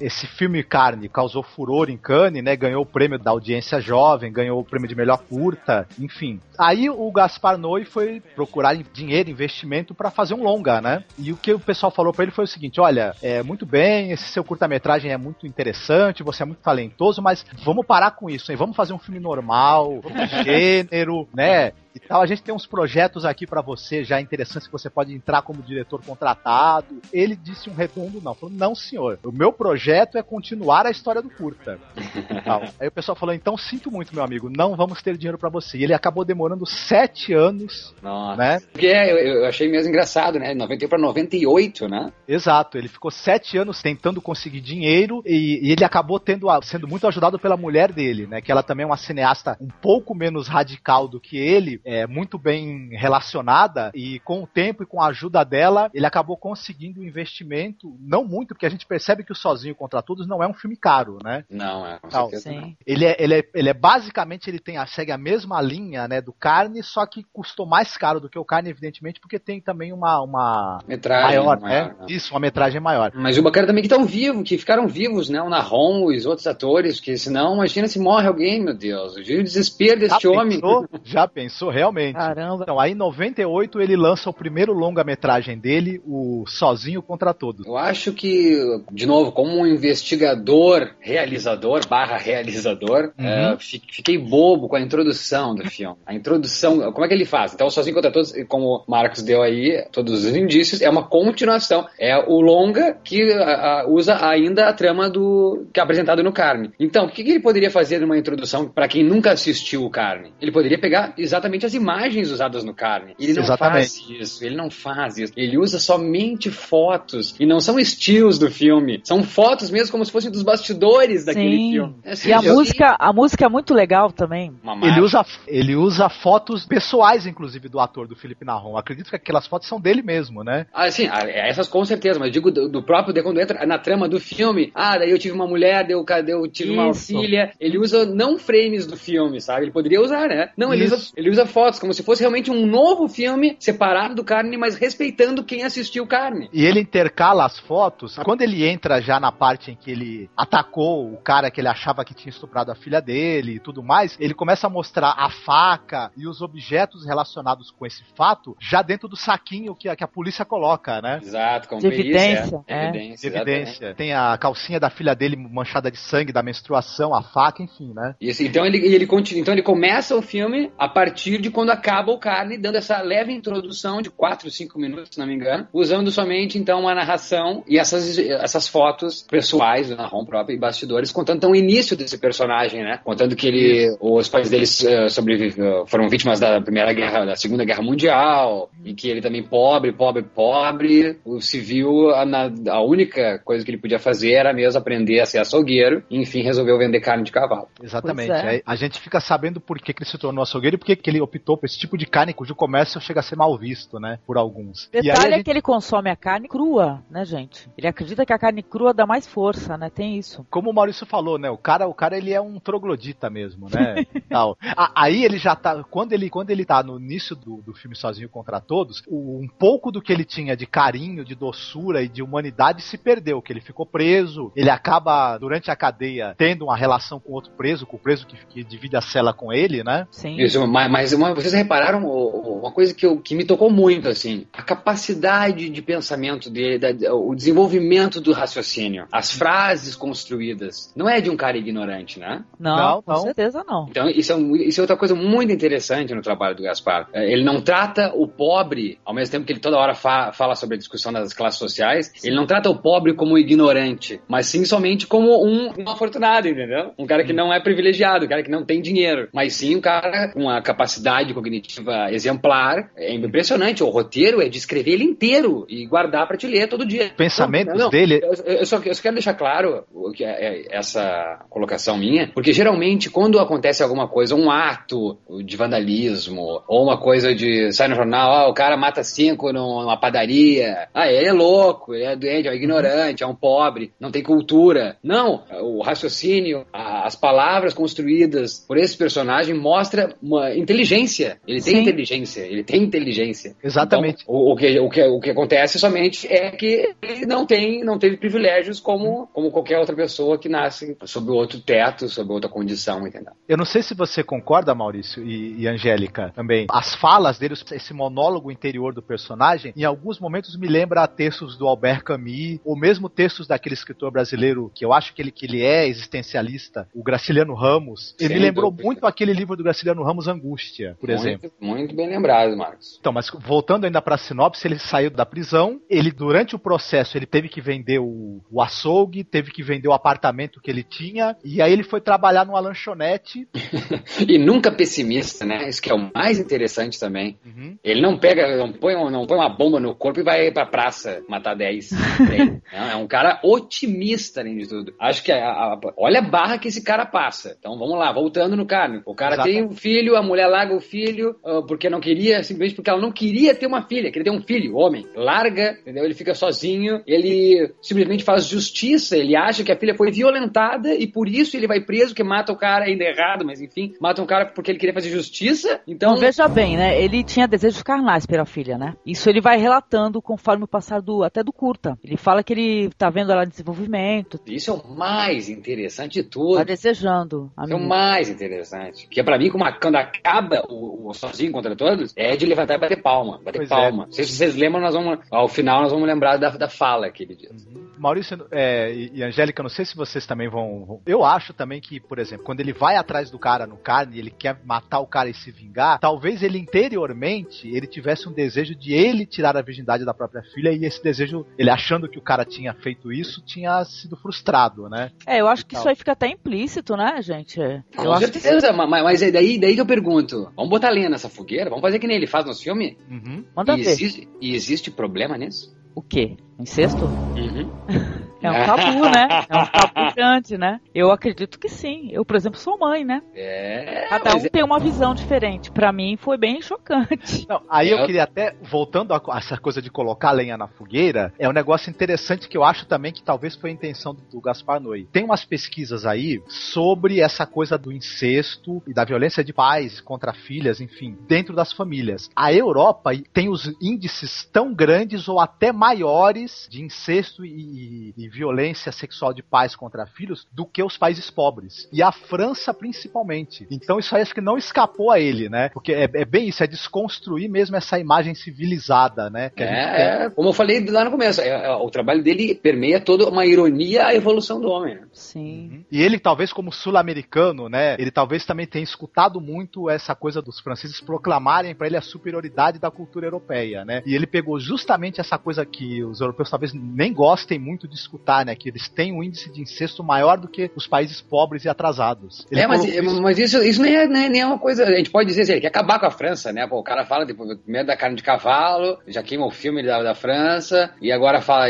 Speaker 4: Esse filme Carne causou furor em Cannes, né? Ganhou o prêmio da audiência jovem, ganhou o prêmio de melhor curta, enfim. Aí o Gaspar Noé foi procurar dinheiro, investimento para fazer um longa, né? E o que o pessoal falou para ele foi o seguinte: olha, é muito bem, esse seu curta-metragem é muito interessante, você é muito talentoso, mas vamos parar com isso, hein? Vamos fazer um filme normal, de gênero, né? E tal, a gente tem uns projetos aqui para você já interessantes que você pode entrar como diretor contratado. Ele disse um redondo não, falou: "Não, senhor. O meu projeto é continuar a história do curta". Aí o pessoal falou: "Então sinto muito, meu amigo, não vamos ter dinheiro para você". E ele acabou demorando sete anos,
Speaker 5: Nossa.
Speaker 4: né?
Speaker 5: Porque é, eu, eu achei mesmo engraçado, né? 91 para 98, né?
Speaker 4: Exato, ele ficou sete anos tentando conseguir dinheiro e, e ele acabou tendo a- sendo muito ajudado pela mulher dele, né? Que ela também é uma cineasta um pouco menos radical do que ele. É, muito bem relacionada e com o tempo e com a ajuda dela, ele acabou conseguindo um investimento, não muito, porque a gente percebe que o Sozinho contra Todos não é um filme caro, né?
Speaker 5: Não, é, com
Speaker 4: não.
Speaker 2: Sim.
Speaker 4: Ele é, ele é, ele é basicamente, ele tem, a- segue a mesma linha, né, do Carne, só que custou mais caro do que o Carne, evidentemente, porque tem também uma, uma
Speaker 5: Metragem
Speaker 4: maior,
Speaker 5: maior,
Speaker 4: né?
Speaker 5: né?
Speaker 4: Isso, uma metragem maior.
Speaker 5: Mas o bacana também é que estão vivos, que ficaram vivos, né? O Nahon, os outros atores, que senão, imagina se morre alguém, meu Deus. O desespero
Speaker 4: Já
Speaker 5: deste homem.
Speaker 4: pensou? Já pensou, realmente.
Speaker 2: Caramba.
Speaker 4: Então, aí em 98 ele lança o primeiro longa-metragem dele, o Sozinho contra Todos.
Speaker 5: Eu acho que, de novo, como um investigador, realizador, barra realizador,
Speaker 4: Uhum.
Speaker 5: é, fi- fiquei bobo com a introdução do filme. A introdução, como é que ele faz? Então, Sozinho contra Todos, como o Marcos deu aí, todos os indícios, é uma continuação. É o longa que a- a- usa ainda a trama do que é apresentado no Carne. Então, o que, que ele poderia fazer numa introdução para quem nunca assistiu o Carne? Ele poderia pegar exatamente as imagens usadas no Carne. Ele não
Speaker 4: Exatamente.
Speaker 5: faz isso, ele não faz isso. Ele usa somente fotos e não são estilos do filme. São fotos mesmo como se fossem dos bastidores daquele
Speaker 2: Sim.
Speaker 5: filme. É assim,
Speaker 2: E a música, a música é muito legal também.
Speaker 5: Uma
Speaker 4: Ele usa, ele usa fotos pessoais, inclusive, do ator, do Felipe Narron. Acredito que aquelas fotos são dele mesmo, né?
Speaker 5: Ah, sim, ah, essas com certeza, mas eu digo do, do próprio, de quando entra na trama do filme, ah, daí eu tive uma mulher, daí eu, ca- daí eu tive uma
Speaker 2: Isso.
Speaker 5: filha, ele usa não frames do filme, sabe? Ele poderia usar, né? Não, ele
Speaker 4: Isso.
Speaker 5: usa, ele usa fotos, como se fosse realmente um novo filme, separado do Carne, mas respeitando quem assistiu Carne.
Speaker 4: E ele intercala as fotos. Quando ele entra já na parte em que ele atacou o cara que ele achava que tinha estuprado a filha dele e tudo mais, ele começa a mostrar a faca e os objetos relacionados com esse fato já dentro do saquinho que a, que a polícia coloca, né?
Speaker 5: Exato, como
Speaker 2: De
Speaker 5: é
Speaker 2: evidência,
Speaker 5: é.
Speaker 2: é.
Speaker 5: Evidência, exatamente.
Speaker 4: evidência. Tem a calcinha da filha dele manchada de sangue, da menstruação, a faca, enfim, né?
Speaker 5: Isso, então ele, ele continua, então ele começa o filme a partir de quando acaba o carne, dando essa leve introdução de 4, 5 minutos, se não me engano, usando somente então uma narração e essas, essas fotos pessoais do Narron próprio e bastidores, contando então o início desse personagem, né? Contando que ele, os pais deles eh, sobrevive- eh, foram vítimas da primeira guerra, da segunda guerra mundial, e que ele também pobre, pobre, pobre, o civil, a, na- a única coisa que ele podia fazer era mesmo aprender a ser açougueiro, e enfim resolveu vender carne de cavalo.
Speaker 4: Exatamente.
Speaker 2: É.
Speaker 4: A gente fica sabendo por que, que ele se tornou açougueiro e por que, que ele optou por esse tipo de carne cujo comércio chega a ser mal visto, né? Por alguns. E
Speaker 2: Detalhe é
Speaker 4: gente-
Speaker 2: que ele consome a carne crua, né, gente? Ele acredita que a carne crua dá mais força, né? Tem isso.
Speaker 4: como o Maurício falou, né? O cara, o cara ele é um troglodita mesmo, né? Tal. A- aí ele já tá. Quando ele, quando ele tá no início do, do filme Sozinho contra Todos, o- um pouco do que ele tinha de carinho, de doçura e de humanidade se perdeu, que ele ficou preso. Ele acaba, durante a cadeia, tendo uma relação com outro preso, com o preso que, que divide a cela com ele, né?
Speaker 2: Sim.
Speaker 5: Isso, mas, mas uma- vocês repararam uma coisa que, eu- que me tocou muito, assim, a capacidade de pensamento dele, da- o desenvolvimento do raciocínio, as frases construídas, não é de um cara ignorante, né?
Speaker 2: Não,
Speaker 4: Não,
Speaker 2: com
Speaker 4: não.
Speaker 2: certeza não.
Speaker 5: Então isso é, um- isso é outra coisa muito interessante no trabalho do Gaspar. É, Ele não trata o pobre, ao mesmo tempo que ele toda hora fa- fala sobre a discussão das classes sociais, ele não trata o pobre como ignorante, mas sim somente como um, um afortunado, entendeu? Um cara que não é privilegiado, um cara que não tem dinheiro, mas sim um cara com uma capacidade cognitiva exemplar. É impressionante, o roteiro é de escrever ele inteiro e guardar para te ler todo dia.
Speaker 4: Pensamentos
Speaker 5: Não, não,
Speaker 4: dele.
Speaker 5: eu, eu só, eu só quero deixar claro que é, é essa colocação minha, porque geralmente quando acontece alguma coisa, um ato de vandalismo, ou uma coisa de. sai no jornal, ah, o cara mata cinco numa padaria, ah, ele é louco, ele é doente, é um ignorante, é um pobre, não tem cultura. Não, o raciocínio, as palavras construídas por esse personagem mostra uma inteligência. Ele tem
Speaker 2: Sim.
Speaker 5: inteligência, ele tem inteligência.
Speaker 4: Exatamente.
Speaker 5: Então, o, o que, o, que, o que acontece somente é que ele não tem, não teve privilégios como, como qualquer outra pessoa que nasce sob outro teto, sob outra condição, entendeu?
Speaker 4: Eu não sei se você concorda, Maurício e, e Angélica também. As falas dele, esse monólogo interior do personagem, em alguns momentos me lembra textos do Albert Camus, ou mesmo textos daquele escritor brasileiro que eu acho que ele, que ele é existencialista, o Graciliano Ramos. Ele
Speaker 5: Sem
Speaker 4: me lembrou
Speaker 5: dúvida.
Speaker 4: muito aquele livro do Graciliano Ramos, Angústia, por
Speaker 5: muito,
Speaker 4: exemplo.
Speaker 5: Muito bem lembrado, Marcos.
Speaker 4: Então, mas voltando ainda para a sinopse, ele saiu da prisão, ele durante o processo ele teve que vender o, o açougue, teve que vender o apartamento que ele tinha, e aí ele foi trabalhar numa lanchonete.
Speaker 5: E nunca pessimista, né? Isso que é o mais interessante também.
Speaker 4: Uhum.
Speaker 5: Ele não pega, não põe, não põe uma bomba no corpo e vai pra praça matar 10. Não, é um cara otimista, além de tudo. Acho que a- a- olha a barra que esse cara passa. Então vamos lá, voltando no carne. O cara
Speaker 4: Exatamente.
Speaker 5: tem um filho, a mulher larga o filho, ah, porque não queria, simplesmente porque ela não queria ter uma filha, queria ter um filho, homem. Larga, entendeu? Ele fica sozinho, ele simplesmente faz justiça, ele acha que a filha foi violentada e por isso ele vai preso, que mata o cara ainda errado, mas enfim, mata um cara porque ele queria fazer justiça. Então,
Speaker 2: Então, veja bem, né? Ele tinha desejos carnais pela filha, né? Isso ele vai relatando conforme o passar do até do curta. Ele fala que ele tá vendo ela em desenvolvimento,
Speaker 5: isso é o mais interessante de tudo.
Speaker 2: tá desejando.
Speaker 5: Isso é o mais interessante. Que é pra mim, como a- quando acaba o, o Sozinho contra Todos, é de levantar e bater palma. Bater
Speaker 4: Pois é.
Speaker 5: palma. Não sei se vocês lembram, nós vamos, ao final nós vamos lembrar da, da fala que ele diz.
Speaker 4: Maurício é, e e Angélica, não sei se vocês também vão, vão- Eu acho também que, por exemplo, quando ele vai atrás do cara no carne, ele quer matar o cara e se vingar, talvez ele interiormente ele tivesse um desejo de ele tirar a virgindade da própria filha e esse desejo, ele achando que o cara tinha feito isso, tinha sido frustrado, né?
Speaker 2: É, eu acho que isso aí fica até implícito, né, gente? Eu
Speaker 5: Com
Speaker 2: acho que
Speaker 5: certeza, ma- mas é daí, daí que eu pergunto: vamos botar lenha nessa fogueira? Vamos fazer que nem ele faz nos filmes?
Speaker 4: Uhum.
Speaker 2: Manda
Speaker 5: E
Speaker 2: ver.
Speaker 5: existe, e existe problema nisso?
Speaker 2: O quê? Incesto?
Speaker 5: Uhum.
Speaker 2: É um tabu, né? É um tabu grande, né? Eu acredito que sim. Eu, por exemplo, sou mãe, né?
Speaker 5: É.
Speaker 2: Cada um
Speaker 5: é-
Speaker 2: tem uma visão diferente. Pra mim foi bem chocante.
Speaker 4: Não, aí
Speaker 5: É,
Speaker 4: eu queria até, voltando a, a essa coisa de colocar lenha na fogueira, é um negócio interessante que eu acho também que talvez foi a intenção do, do Gaspar Noé. Tem umas pesquisas aí sobre essa coisa do incesto e da violência de pais contra filhas, enfim, dentro das famílias. A Europa tem os índices tão grandes ou até maiores de incesto e, e violência sexual de pais contra filhos do que os países pobres. E a França principalmente. Então isso aí acho que não escapou a ele, né? Porque é, é bem isso, é desconstruir mesmo essa imagem civilizada, né?
Speaker 5: É, é, como eu falei lá no começo, é, é, o trabalho dele permeia toda uma ironia à evolução do homem. né?
Speaker 2: Sim.
Speaker 4: E ele, talvez, como sul-americano, né? Ele talvez também tenha escutado muito essa coisa dos franceses proclamarem pra ele a superioridade da cultura europeia, né? E ele pegou justamente essa coisa que os europeus talvez nem gostem muito de escutar, né? Que eles têm um índice de incesto maior do que os países pobres e atrasados. Ele
Speaker 5: é, mas,
Speaker 4: isso-
Speaker 5: mas isso, isso nem, é, nem, é uma coisa. A gente pode dizer assim, ele quer acabar com a França, né? Pô, o cara fala tipo, primeiro da carne de cavalo, já queima o filme da, da França, e agora fala,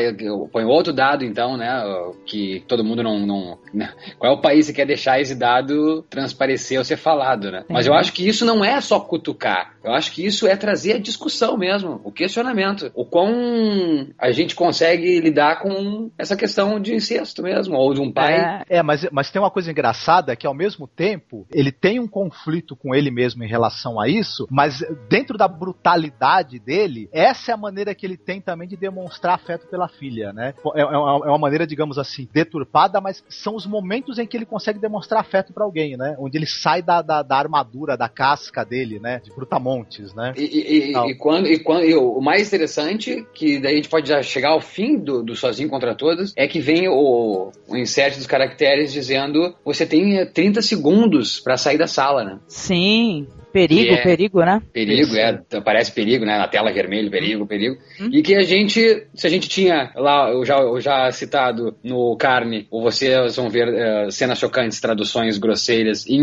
Speaker 5: põe outro dado, então, né? Que todo mundo não. não né, qual é o país que quer deixar esse dado transparecer ou ser falado, né? Mas eu acho que isso não é só cutucar. Eu acho que isso é trazer a discussão mesmo, o questionamento. O quão a gente consegue lidar com essa questão de incesto mesmo, ou de um pai.
Speaker 2: É,
Speaker 4: É, mas, mas tem uma coisa engraçada que ao mesmo tempo ele tem um conflito com ele mesmo em relação a isso, mas dentro da brutalidade dele, essa é a maneira que ele tem também de demonstrar afeto pela filha, né? É, é uma, é uma maneira, digamos assim, deturpada, mas são os momentos em que ele consegue demonstrar afeto pra alguém, né? Onde ele sai da, da, da armadura, da casca dele, né? De brutamontes, né?
Speaker 5: E, e- e- e quando, e quando e o mais interessante, que daí a gente pode já chegar ao fim do, do Sozinho contra Todos, é que vem o, o insert dos caracteres dizendo você tem eh, 30 segundos pra sair da sala, né?
Speaker 2: sim. Perigo,
Speaker 5: é-
Speaker 2: perigo, né?
Speaker 5: Perigo,
Speaker 4: Isso.
Speaker 5: é, aparece perigo, né? Na tela vermelho, perigo, perigo.
Speaker 2: Uhum.
Speaker 5: E que a gente, se a gente tinha lá, eu já, eu já citado no Carne, ou vocês vão ver eh, cenas chocantes, traduções grosseiras, e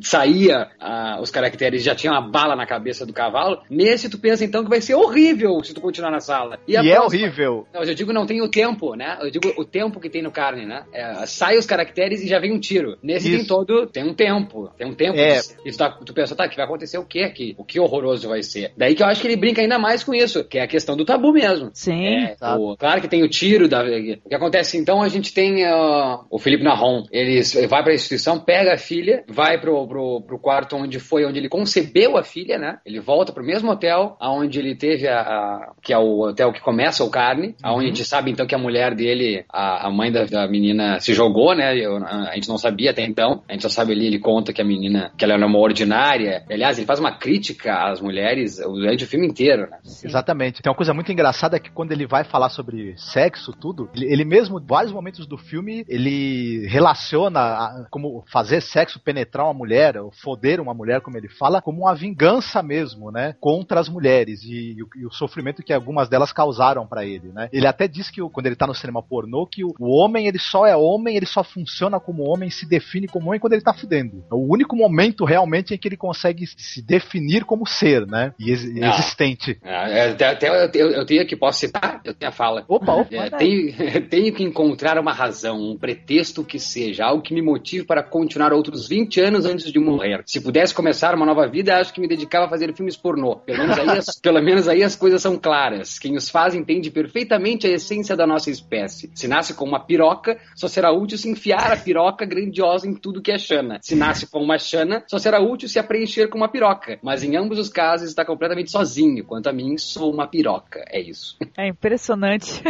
Speaker 5: saía ah, os caracteres, já tinha uma bala na cabeça do cavalo. Nesse tu pensa então que vai ser horrível se tu continuar na sala.
Speaker 4: E,
Speaker 5: a
Speaker 4: é
Speaker 5: próxima-
Speaker 4: horrível.
Speaker 5: Não, eu digo não tem o tempo, né? Eu digo o tempo que tem no Carne, né? É, sai os caracteres e já vem um tiro. Nesse
Speaker 4: Isso.
Speaker 5: tem todo, tem um tempo, tem um tempo.
Speaker 4: É.
Speaker 5: E tu, tá, tu pensa, tá, que vai acontecer o que aqui? O que horroroso vai ser? Daí que eu acho que ele brinca ainda mais com isso, que é a questão do tabu mesmo.
Speaker 2: Sim.
Speaker 5: É, o- claro que tem o tiro da. O que acontece então? A gente tem ah, o Felipe Narron. Ele vai pra instituição, pega a filha, vai pro, pro, pro quarto onde foi, onde ele concebeu a filha, né? Ele volta pro mesmo hotel aonde ele teve a. a- que é o hotel que começa o carne, aonde a gente sabe então que a mulher dele, a, a mãe da, da menina, se jogou, né? Eu- a, a gente não sabia até então. A gente só sabe ali, ele conta que a menina, que ela era uma ordinária. Aliás, ele faz uma crítica às mulheres durante o filme inteiro, né?
Speaker 2: sim.
Speaker 4: Exatamente. Tem uma coisa muito engraçada que quando ele vai falar sobre sexo, tudo, ele, ele mesmo, em vários momentos do filme, ele relaciona a- como fazer sexo, penetrar uma mulher, ou foder uma mulher, como ele fala, como uma vingança mesmo, né? Contra as mulheres e, e o, e o sofrimento que algumas delas causaram pra ele, né? Ele até diz que quando ele tá no cinema pornô, que o, o homem, ele só é homem, ele só funciona como homem, se define como homem quando ele tá fudendo. É o único momento realmente em que ele consegue consegue se definir como ser, né? E ex-
Speaker 5: Não.
Speaker 4: existente.
Speaker 5: É, até, até eu, eu, eu tenho aqui, posso citar? Eu tenho a fala.
Speaker 4: Opa, opa.
Speaker 5: É, tenho, tenho que encontrar uma razão, um pretexto que seja, algo que me motive para continuar outros 20 anos antes de morrer. Se pudesse começar uma nova vida, acho que me dedicava a fazer filmes pornô. Pelo menos aí as, pelo menos aí as coisas são claras. Quem os faz entende perfeitamente a essência da nossa espécie. Se nasce com uma piroca, só será útil se enfiar a piroca grandiosa em tudo que é chana. Se nasce com uma chana, só será útil se a preencher com uma piroca. Mas em ambos os casos está completamente sozinho. Quanto a mim, sou uma piroca. É isso.
Speaker 2: É impressionante.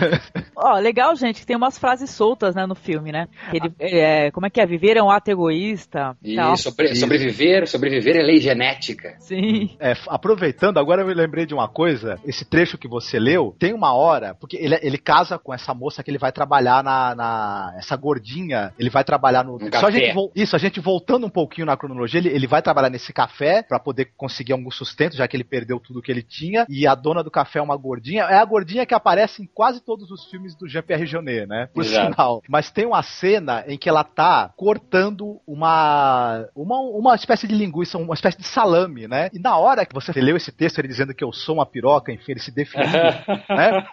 Speaker 2: Ó, legal, gente, que tem umas frases soltas, né, no filme, né? Que Ele, é, como é que é? Viver é um ato egoísta.
Speaker 5: E
Speaker 2: tal.
Speaker 5: sobre- sobreviver, sobreviver é lei genética.
Speaker 2: Sim.
Speaker 4: É, aproveitando, agora eu me lembrei de uma coisa. Esse trecho que você leu, tem uma hora, porque ele, ele casa com essa moça que ele vai trabalhar na. na- essa gordinha, ele vai trabalhar no.
Speaker 5: Um
Speaker 4: Só a gente isso, a gente voltando um pouquinho na cronologia, ele, ele vai trabalhar nesse café pra poder conseguir algum sustento, já que ele perdeu tudo que ele tinha. E a dona do café é uma gordinha. É a gordinha que aparece em quase todos os filmes do Jean-Pierre Jeunet, né? Por
Speaker 5: Exato.
Speaker 4: sinal. Mas tem uma cena em que ela tá cortando uma, uma, uma espécie de linguiça, uma espécie de salame, né? E na hora que você leu esse texto, ele dizendo que eu sou uma piroca, enfim, ele se definiu, né?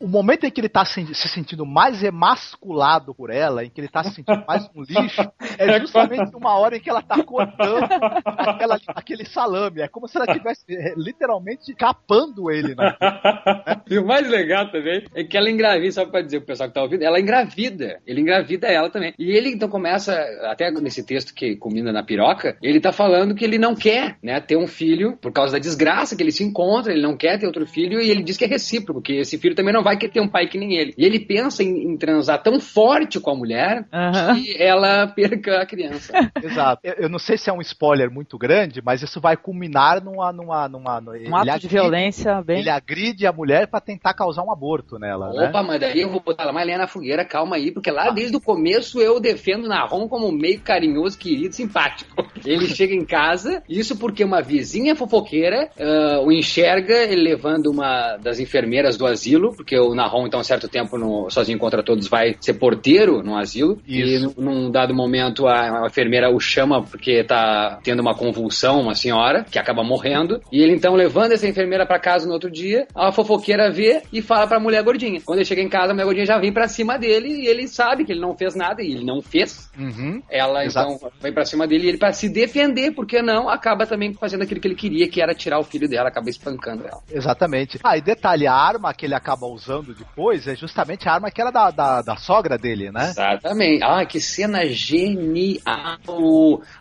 Speaker 4: O momento em que ele tá se, se sentindo mais emasculado por ela, em que ele tá se sentindo mais um lixo, é justamente uma hora em que ela tá cortando aquela- aquele salame. É como se ela estivesse eh, literalmente capando ele, né?
Speaker 5: E o mais legal também é que ela engravida, só pra dizer pro pessoal que tá ouvindo, ela engravida. Ele engravida ela também. E ele então começa, até nesse texto que culmina na piroca, ele tá falando que ele não quer, né, ter um filho por causa da desgraça que ele se encontra, ele não quer ter outro filho e ele diz que é recíproco, que esse filho também não vai querer ter um pai que nem ele. E ele pensa em, em transar tão forte com a mulher
Speaker 2: Aham.
Speaker 5: que ela perca a criança.
Speaker 4: Exato. Eu, eu não sei se é um spoiler muito grande, mas isso vai culminar numa. numa, numa
Speaker 2: Um
Speaker 4: ele
Speaker 2: ato de
Speaker 4: agride-
Speaker 2: violência bem.
Speaker 4: Ele agride a mulher pra tentar causar um aborto nela, né?
Speaker 5: Opa, mas daí eu vou botar ela mais lenha na fogueira, calma aí, porque lá desde o começo eu defendo o Narron como meio carinhoso, querido, simpático. Ele chega em casa, isso porque uma vizinha fofoqueira ah, o enxerga ele levando uma das enfermeiras do asilo, porque o Narron, então, certo tempo, no Sozinho Contra Todos, vai ser porteiro no asilo,
Speaker 4: Isso.
Speaker 5: e num dado momento a, a enfermeira o chama porque tá tendo uma convulsão, uma senhora, que acaba morrendo, e ele então levando essa enfermeira pra casa no outro dia, a fofoqueira vê e fala pra mulher gordinha. Quando ele chega em casa, a mulher gordinha já vem pra cima dele e ele sabe que ele não fez nada, e ele não fez.
Speaker 4: Uhum.
Speaker 5: Ela
Speaker 4: Exato.
Speaker 5: então vem pra cima dele e ele, pra se defender, porque não, acaba também fazendo aquilo que ele queria, que era tirar o filho dela, acaba espancando ela.
Speaker 4: Exatamente. Ah, e detalhe, a arma que ele acaba usando depois é justamente a arma que era da, da, da sogra dele, né?
Speaker 5: Exatamente. Ah, que cena genial!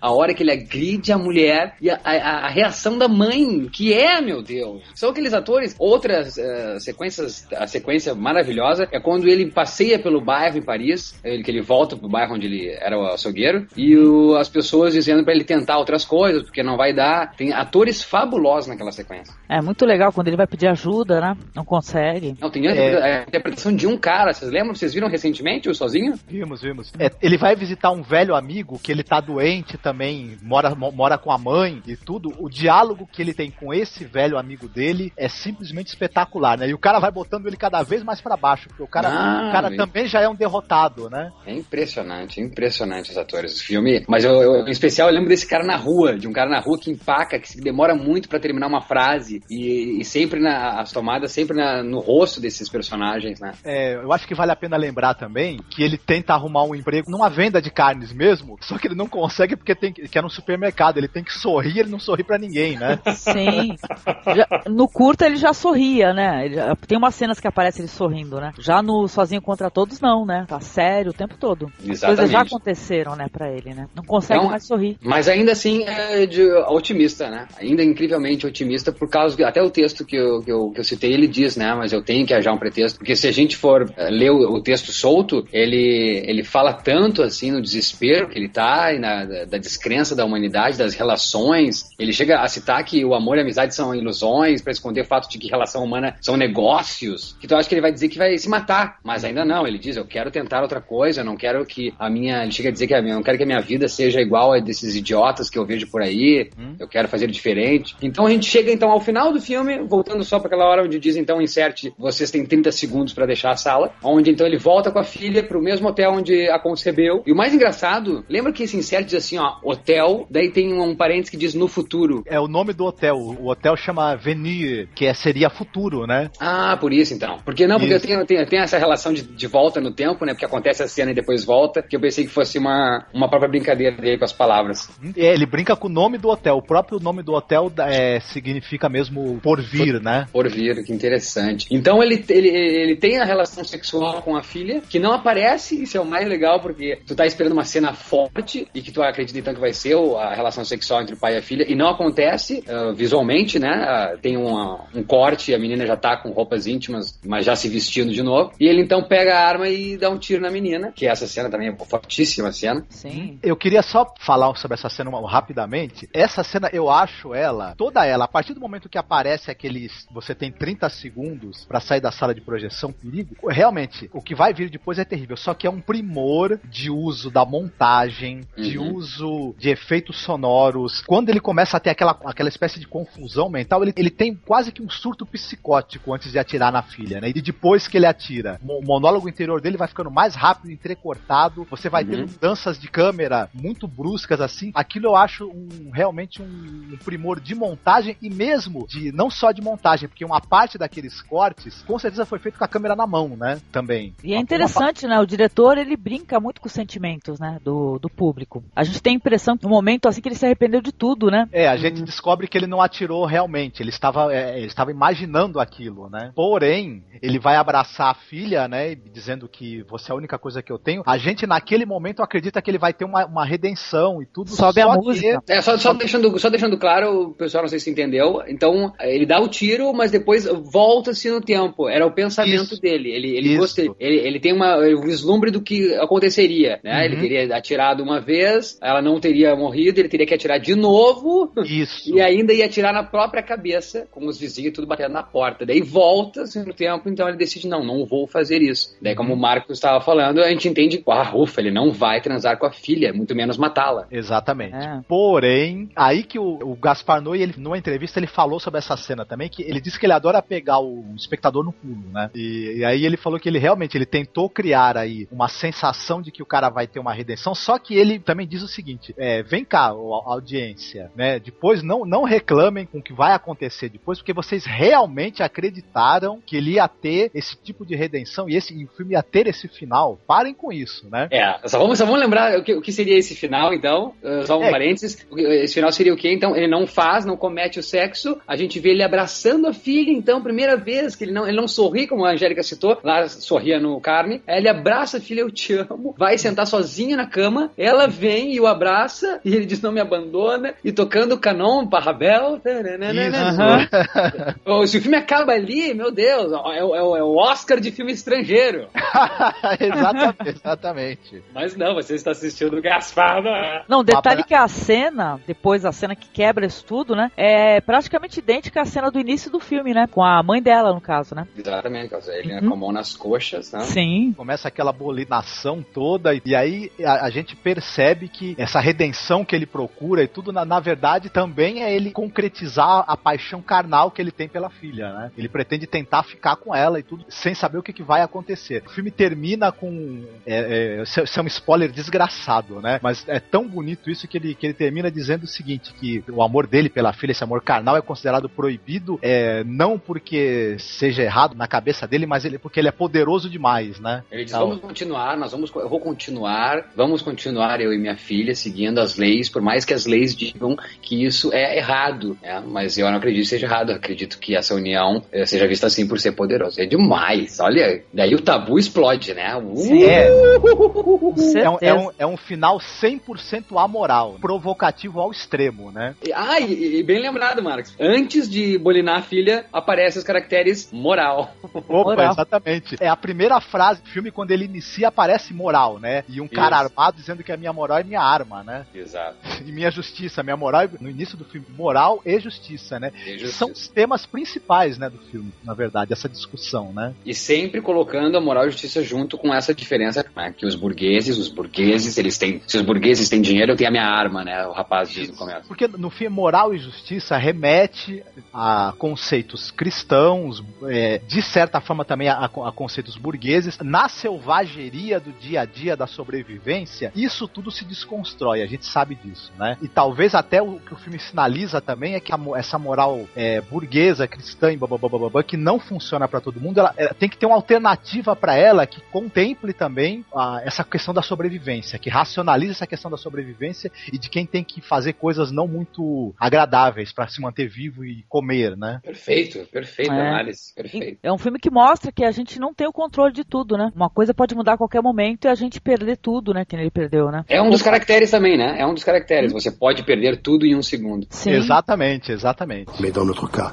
Speaker 5: A hora que ele agride a mulher e a, a- a reação da mãe, que é, meu Deus. São aqueles atores. Outras eh, sequências, a sequência maravilhosa é quando ele passeia pelo bairro em Paris, ele, que ele volta pro bairro onde ele era o açougueiro, e o- as pessoas dizendo pra ele tentar outras coisas, porque não vai dar. Tem atores fabulosos naquela sequência.
Speaker 2: É muito legal quando ele vai pedir ajuda, né? Não consegue.
Speaker 5: Não, tem a interpreta- a interpretação de um cara, vocês lembram? Vocês viram recentemente o Sozinho?
Speaker 4: Vimos, vimos. É, ele vai visitar um velho amigo que ele tá doente também, mora, mo- mora com a mãe e tudo. O diálogo que ele tem com esse velho amigo dele é simplesmente espetacular, né? E o cara vai botando ele cada vez mais pra baixo, porque o cara,
Speaker 5: Ah,
Speaker 4: o cara também já é um derrotado, né?
Speaker 5: É impressionante, impressionante os atores do filme. Mas eu, eu- em especial eu lembro desse cara na rua, de um cara na rua que empaca, que demora muito pra terminar uma frase e, e sempre na, as tomadas sempre na- no rosto desses personagens, né?
Speaker 4: É, eu acho que vale a pena lembrar também que ele tenta arrumar um emprego numa venda de carnes mesmo, só que ele não consegue porque tem que, que é no supermercado. Ele tem que sorrir, ele não sorri pra ninguém, né?
Speaker 2: Sim. Já- no curta ele já sorria, né? Já- tem umas cenas que aparece ele sorrindo, né? Já no Sozinho Contra Todos, não, né? Tá sério o tempo todo. As coisas já
Speaker 5: Exatamente.
Speaker 2: aconteceram, né, pra ele, né? Não consegue
Speaker 5: Então,
Speaker 2: mais sorrir.
Speaker 5: Mas ainda assim é de otimista, né? Ainda incrivelmente otimista, por causa que até o texto que eu, que eu, que eu citei, ele diz, né? Mas eu tenho que achar um pretexto. Porque se a gente for eh, ler o, o texto solto, ele, ele fala tanto assim no desespero que ele tá, e na, da, da descrença da humanidade, das relações. Ele chega a citar que o amor e a amizade são ilusões, para esconder o fato de que relação humana são negócios. Que tu acha que ele vai dizer que vai se matar. Mas ainda não, ele diz, eu quero tentar outra coisa, eu não quero que a minha. Ele chega a dizer que a minha, eu não quero que a minha vida seja igual a desses idiotas que eu vejo por aí, eu quero fazer diferente. Então a gente chega então ao final do filme, voltando só para aquela hora onde diz então inserte, vocês têm 30 segundos para deixar a sala, onde então ele volta com a filha pro mesmo hotel onde a concebeu. E o mais engraçado, lembra que esse insert diz assim, ó, hotel, daí tem um parênteses que diz no futuro.
Speaker 4: É o nome do hotel. O hotel chama Venir, que é, seria futuro, né?
Speaker 5: Ah, por isso então. Porque não, porque eu
Speaker 4: Isso.
Speaker 5: tenho, eu tenho, eu tenho essa relação de, de volta no tempo, né? Porque acontece a cena e depois volta, que eu pensei que fosse uma, uma própria brincadeira dele com as palavras.
Speaker 4: É, ele brinca com o nome do hotel. O próprio nome do hotel é, significa mesmo por vir, né?
Speaker 5: Por vir, que interessante. Então ele, ele, ele tem a relação sexual com a filha, que não aparece, isso é o mais legal, porque tu tá esperando uma cena forte e que tu acredita então que vai ser a relação sexual entre o pai e a filha, e não acontece ah, visualmente, né? Ah, tem uma- um corte, a menina já tá com roupas íntimas, mas já se vestindo de novo. E ele então pega a arma e dá um tiro na menina, que essa cena também é fortíssima cena.
Speaker 2: Sim.
Speaker 4: Eu queria só falar sobre essa cena uma- rapidamente. Essa cena, eu acho ela, toda ela, a partir do momento que aparece aqueles. Você tem 30 segundos pra sair da sala de projeção, perigo. Realmente, o que vai vir depois é terrível. Só que é um primor de uso da montagem, de
Speaker 5: Uhum.
Speaker 4: uso de efeitos sonoros. Quando ele começa a ter aquela, aquela espécie de confusão mental, ele, ele tem quase que um surto psicótico antes de atirar na filha, né? E depois que ele atira, o monólogo interior dele vai ficando mais rápido, entrecortado. Você vai
Speaker 5: Uhum.
Speaker 4: mudanças de câmera muito bruscas assim. Aquilo eu acho um, realmente um, um primor de montagem e mesmo de não só de montagem, porque uma parte daqueles cortes com certeza foi feito com a câmera na mão, né? Também.
Speaker 2: E é
Speaker 4: Uma-
Speaker 2: interessante, né? O diretor, ele brinca muito com os sentimentos, né? Do, do público. A gente tem a impressão, no momento assim, que ele se arrependeu de tudo, né?
Speaker 4: É, a gente descobre que ele não atirou realmente, ele estava, é, ele estava imaginando aquilo, né? Porém, ele vai abraçar a filha, né? e Dizendo que você é a única coisa que eu tenho. A gente, naquele momento, acredita que ele vai ter uma, uma redenção e tudo.
Speaker 2: Sobe a
Speaker 4: só
Speaker 2: música.
Speaker 5: É, só, só, deixando, só deixando claro, o pessoal não sei se entendeu. Então, ele dá o tiro, mas depois volta-se no tempo. Era o pensamento
Speaker 4: Isso.
Speaker 5: dele. Ele, ele, gosta- ele, ele tem uma, um vislumbre do que aconteceria. Né?
Speaker 4: Uhum.
Speaker 5: Ele teria atirado uma vez, ela não teria morrido, ele teria que atirar de novo.
Speaker 4: Isso.
Speaker 5: E ainda ia atirar na própria cabeça, com os vizinhos tudo batendo na porta. Daí volta-se no tempo, então ele decide, não, não vou fazer isso. Daí, como o Marcos estava falando, a gente entende, ah, ufa, ele não vai transar com a filha, muito menos matá-la.
Speaker 4: Exatamente.
Speaker 2: É.
Speaker 4: Porém, aí que o, o Gaspar Noé, ele, numa entrevista, ele falou sobre essa cena também, que ele disse que ele adora pegar o espectador no pulo, né? E, e aí ele falou que ele realmente ele tentou criar aí uma sensação de que o cara vai ter uma redenção, só que ele também diz o seguinte: é, vem cá, audiência, né? Depois não, não reclamem com o que vai acontecer depois, porque vocês realmente acreditaram que ele ia ter esse tipo de redenção e esse e o filme ia ter esse final. Parem com isso, né?
Speaker 5: É, só vamos, só vamos lembrar o que, o que seria esse final, então. Uh, só um
Speaker 4: É.
Speaker 5: parênteses. Esse final seria o quê? Então, ele não faz, não comete o sexo. A gente vê ele abraçando a filha, então, primeira vez que ele não, ele não sorri, como a Angélica citou. Lá sorria no carne. Ele abraça a filha, eu te amo. Vai sentar sozinho na cama. Ela vem e o abraça. E ele diz: Não me abandona. E tocando o canon, Parrabel.
Speaker 4: Isso.
Speaker 5: Oh, Se o filme acaba ali, meu Deus, é, o- é é o Oscar de filme estrangeiro.
Speaker 4: exatamente, exatamente.
Speaker 5: Mas não, você está assistindo Gaspar. né?
Speaker 2: Não, detalhe que a cena, depois a cena que quebra isso tudo, né? É praticamente idêntica à cena do início do filme, né? Com a mãe dela, no caso, né?
Speaker 5: Exatamente, Causa. ele
Speaker 2: Uhum.
Speaker 5: com a mão nas coxas, né?
Speaker 2: Sim.
Speaker 4: Começa aquela bolinação toda, e aí a, a gente percebe que essa redenção que ele procura e tudo, na, na verdade, também é ele concretizar a paixão carnal que ele tem pela filha, né? Ele pretende tentar ficar com ela e tudo, sem saber o que, que vai acontecer. O filme termina com. É, é, é- isso é um spoiler desgraçado, né? Mas é tão bonito isso que ele, que ele termina dizendo o seguinte: que o amor dele pela filha, esse amor carnal, é considerado proibido, é, não porque seja errado na cabeça dele, mas ele, porque ele é poderoso demais, né?
Speaker 5: Ele diz,
Speaker 4: Então,
Speaker 5: vamos continuar, nós vamos, eu vou continuar, vamos continuar, eu e minha filha, seguindo as leis, por mais que as leis digam que isso é errado, né? Mas eu não acredito que seja errado, eu acredito que essa união eh, seja vista assim por ser poderoso. É demais, olha, daí o tabu explode, né? Uh!
Speaker 2: Sim.
Speaker 4: É, é, um, é, um, é um final 100% amoral, provocativo ao extremo, né?
Speaker 5: Ah, e, e bem lembrado, Marcos. Antes de bolinar a filha, aparecem os caracteres moral.
Speaker 4: Opa,
Speaker 2: Moral.
Speaker 4: exatamente. É a primeira frase do filme, quando ele inicia, aparece moral, né? E um cara
Speaker 5: Isso.
Speaker 4: armado dizendo que a minha moral é minha arma, né?
Speaker 5: Exato.
Speaker 4: E minha justiça, minha moral, no início do filme, moral e justiça, né? Que são os temas principais, né, do filme, na verdade, essa discussão, né?
Speaker 5: E sempre colocando a moral e justiça junto com essa diferença, né? Que os burgueses, os burgueses, eles têm. Se os burgueses têm dinheiro, eu tenho a minha arma, né? O rapaz diz no começo.
Speaker 4: Porque no fim, moral e justiça remete a conceitos cristãos, é, de certa forma também a, a conceitos burgueses. Na selvageria do dia a dia da sobrevivência, isso tudo se desconstrói, a gente sabe disso, né? E talvez até o que o filme sinaliza também é que a, essa moral é, burguesa, cristã e bababababá, que não funciona para todo mundo, ela, ela, tem que ter uma alternativa para ela que contemple também a, essa questão da sobrevivência, que racionalize essa questão da sobrevivência e de quem tem que fazer coisas não muito agradáveis para se manter vivo e comer, né?
Speaker 5: Perfeito, perfeito,
Speaker 2: É.
Speaker 5: análise, perfeito.
Speaker 2: É um filme que mostra que a gente não tem o controle de tudo, né? Uma coisa pode mudar a qualquer momento e a gente perder tudo, né? Que ele perdeu, né?
Speaker 5: É um dos caracteres também, né? É um dos caracteres. Você pode perder tudo em um segundo.
Speaker 2: Sim.
Speaker 4: Exatamente, exatamente.
Speaker 6: Mais dans notre cas,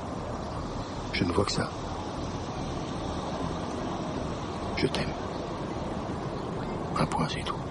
Speaker 6: je ne vois que ça. Je t'aime. Un point, c'est tout.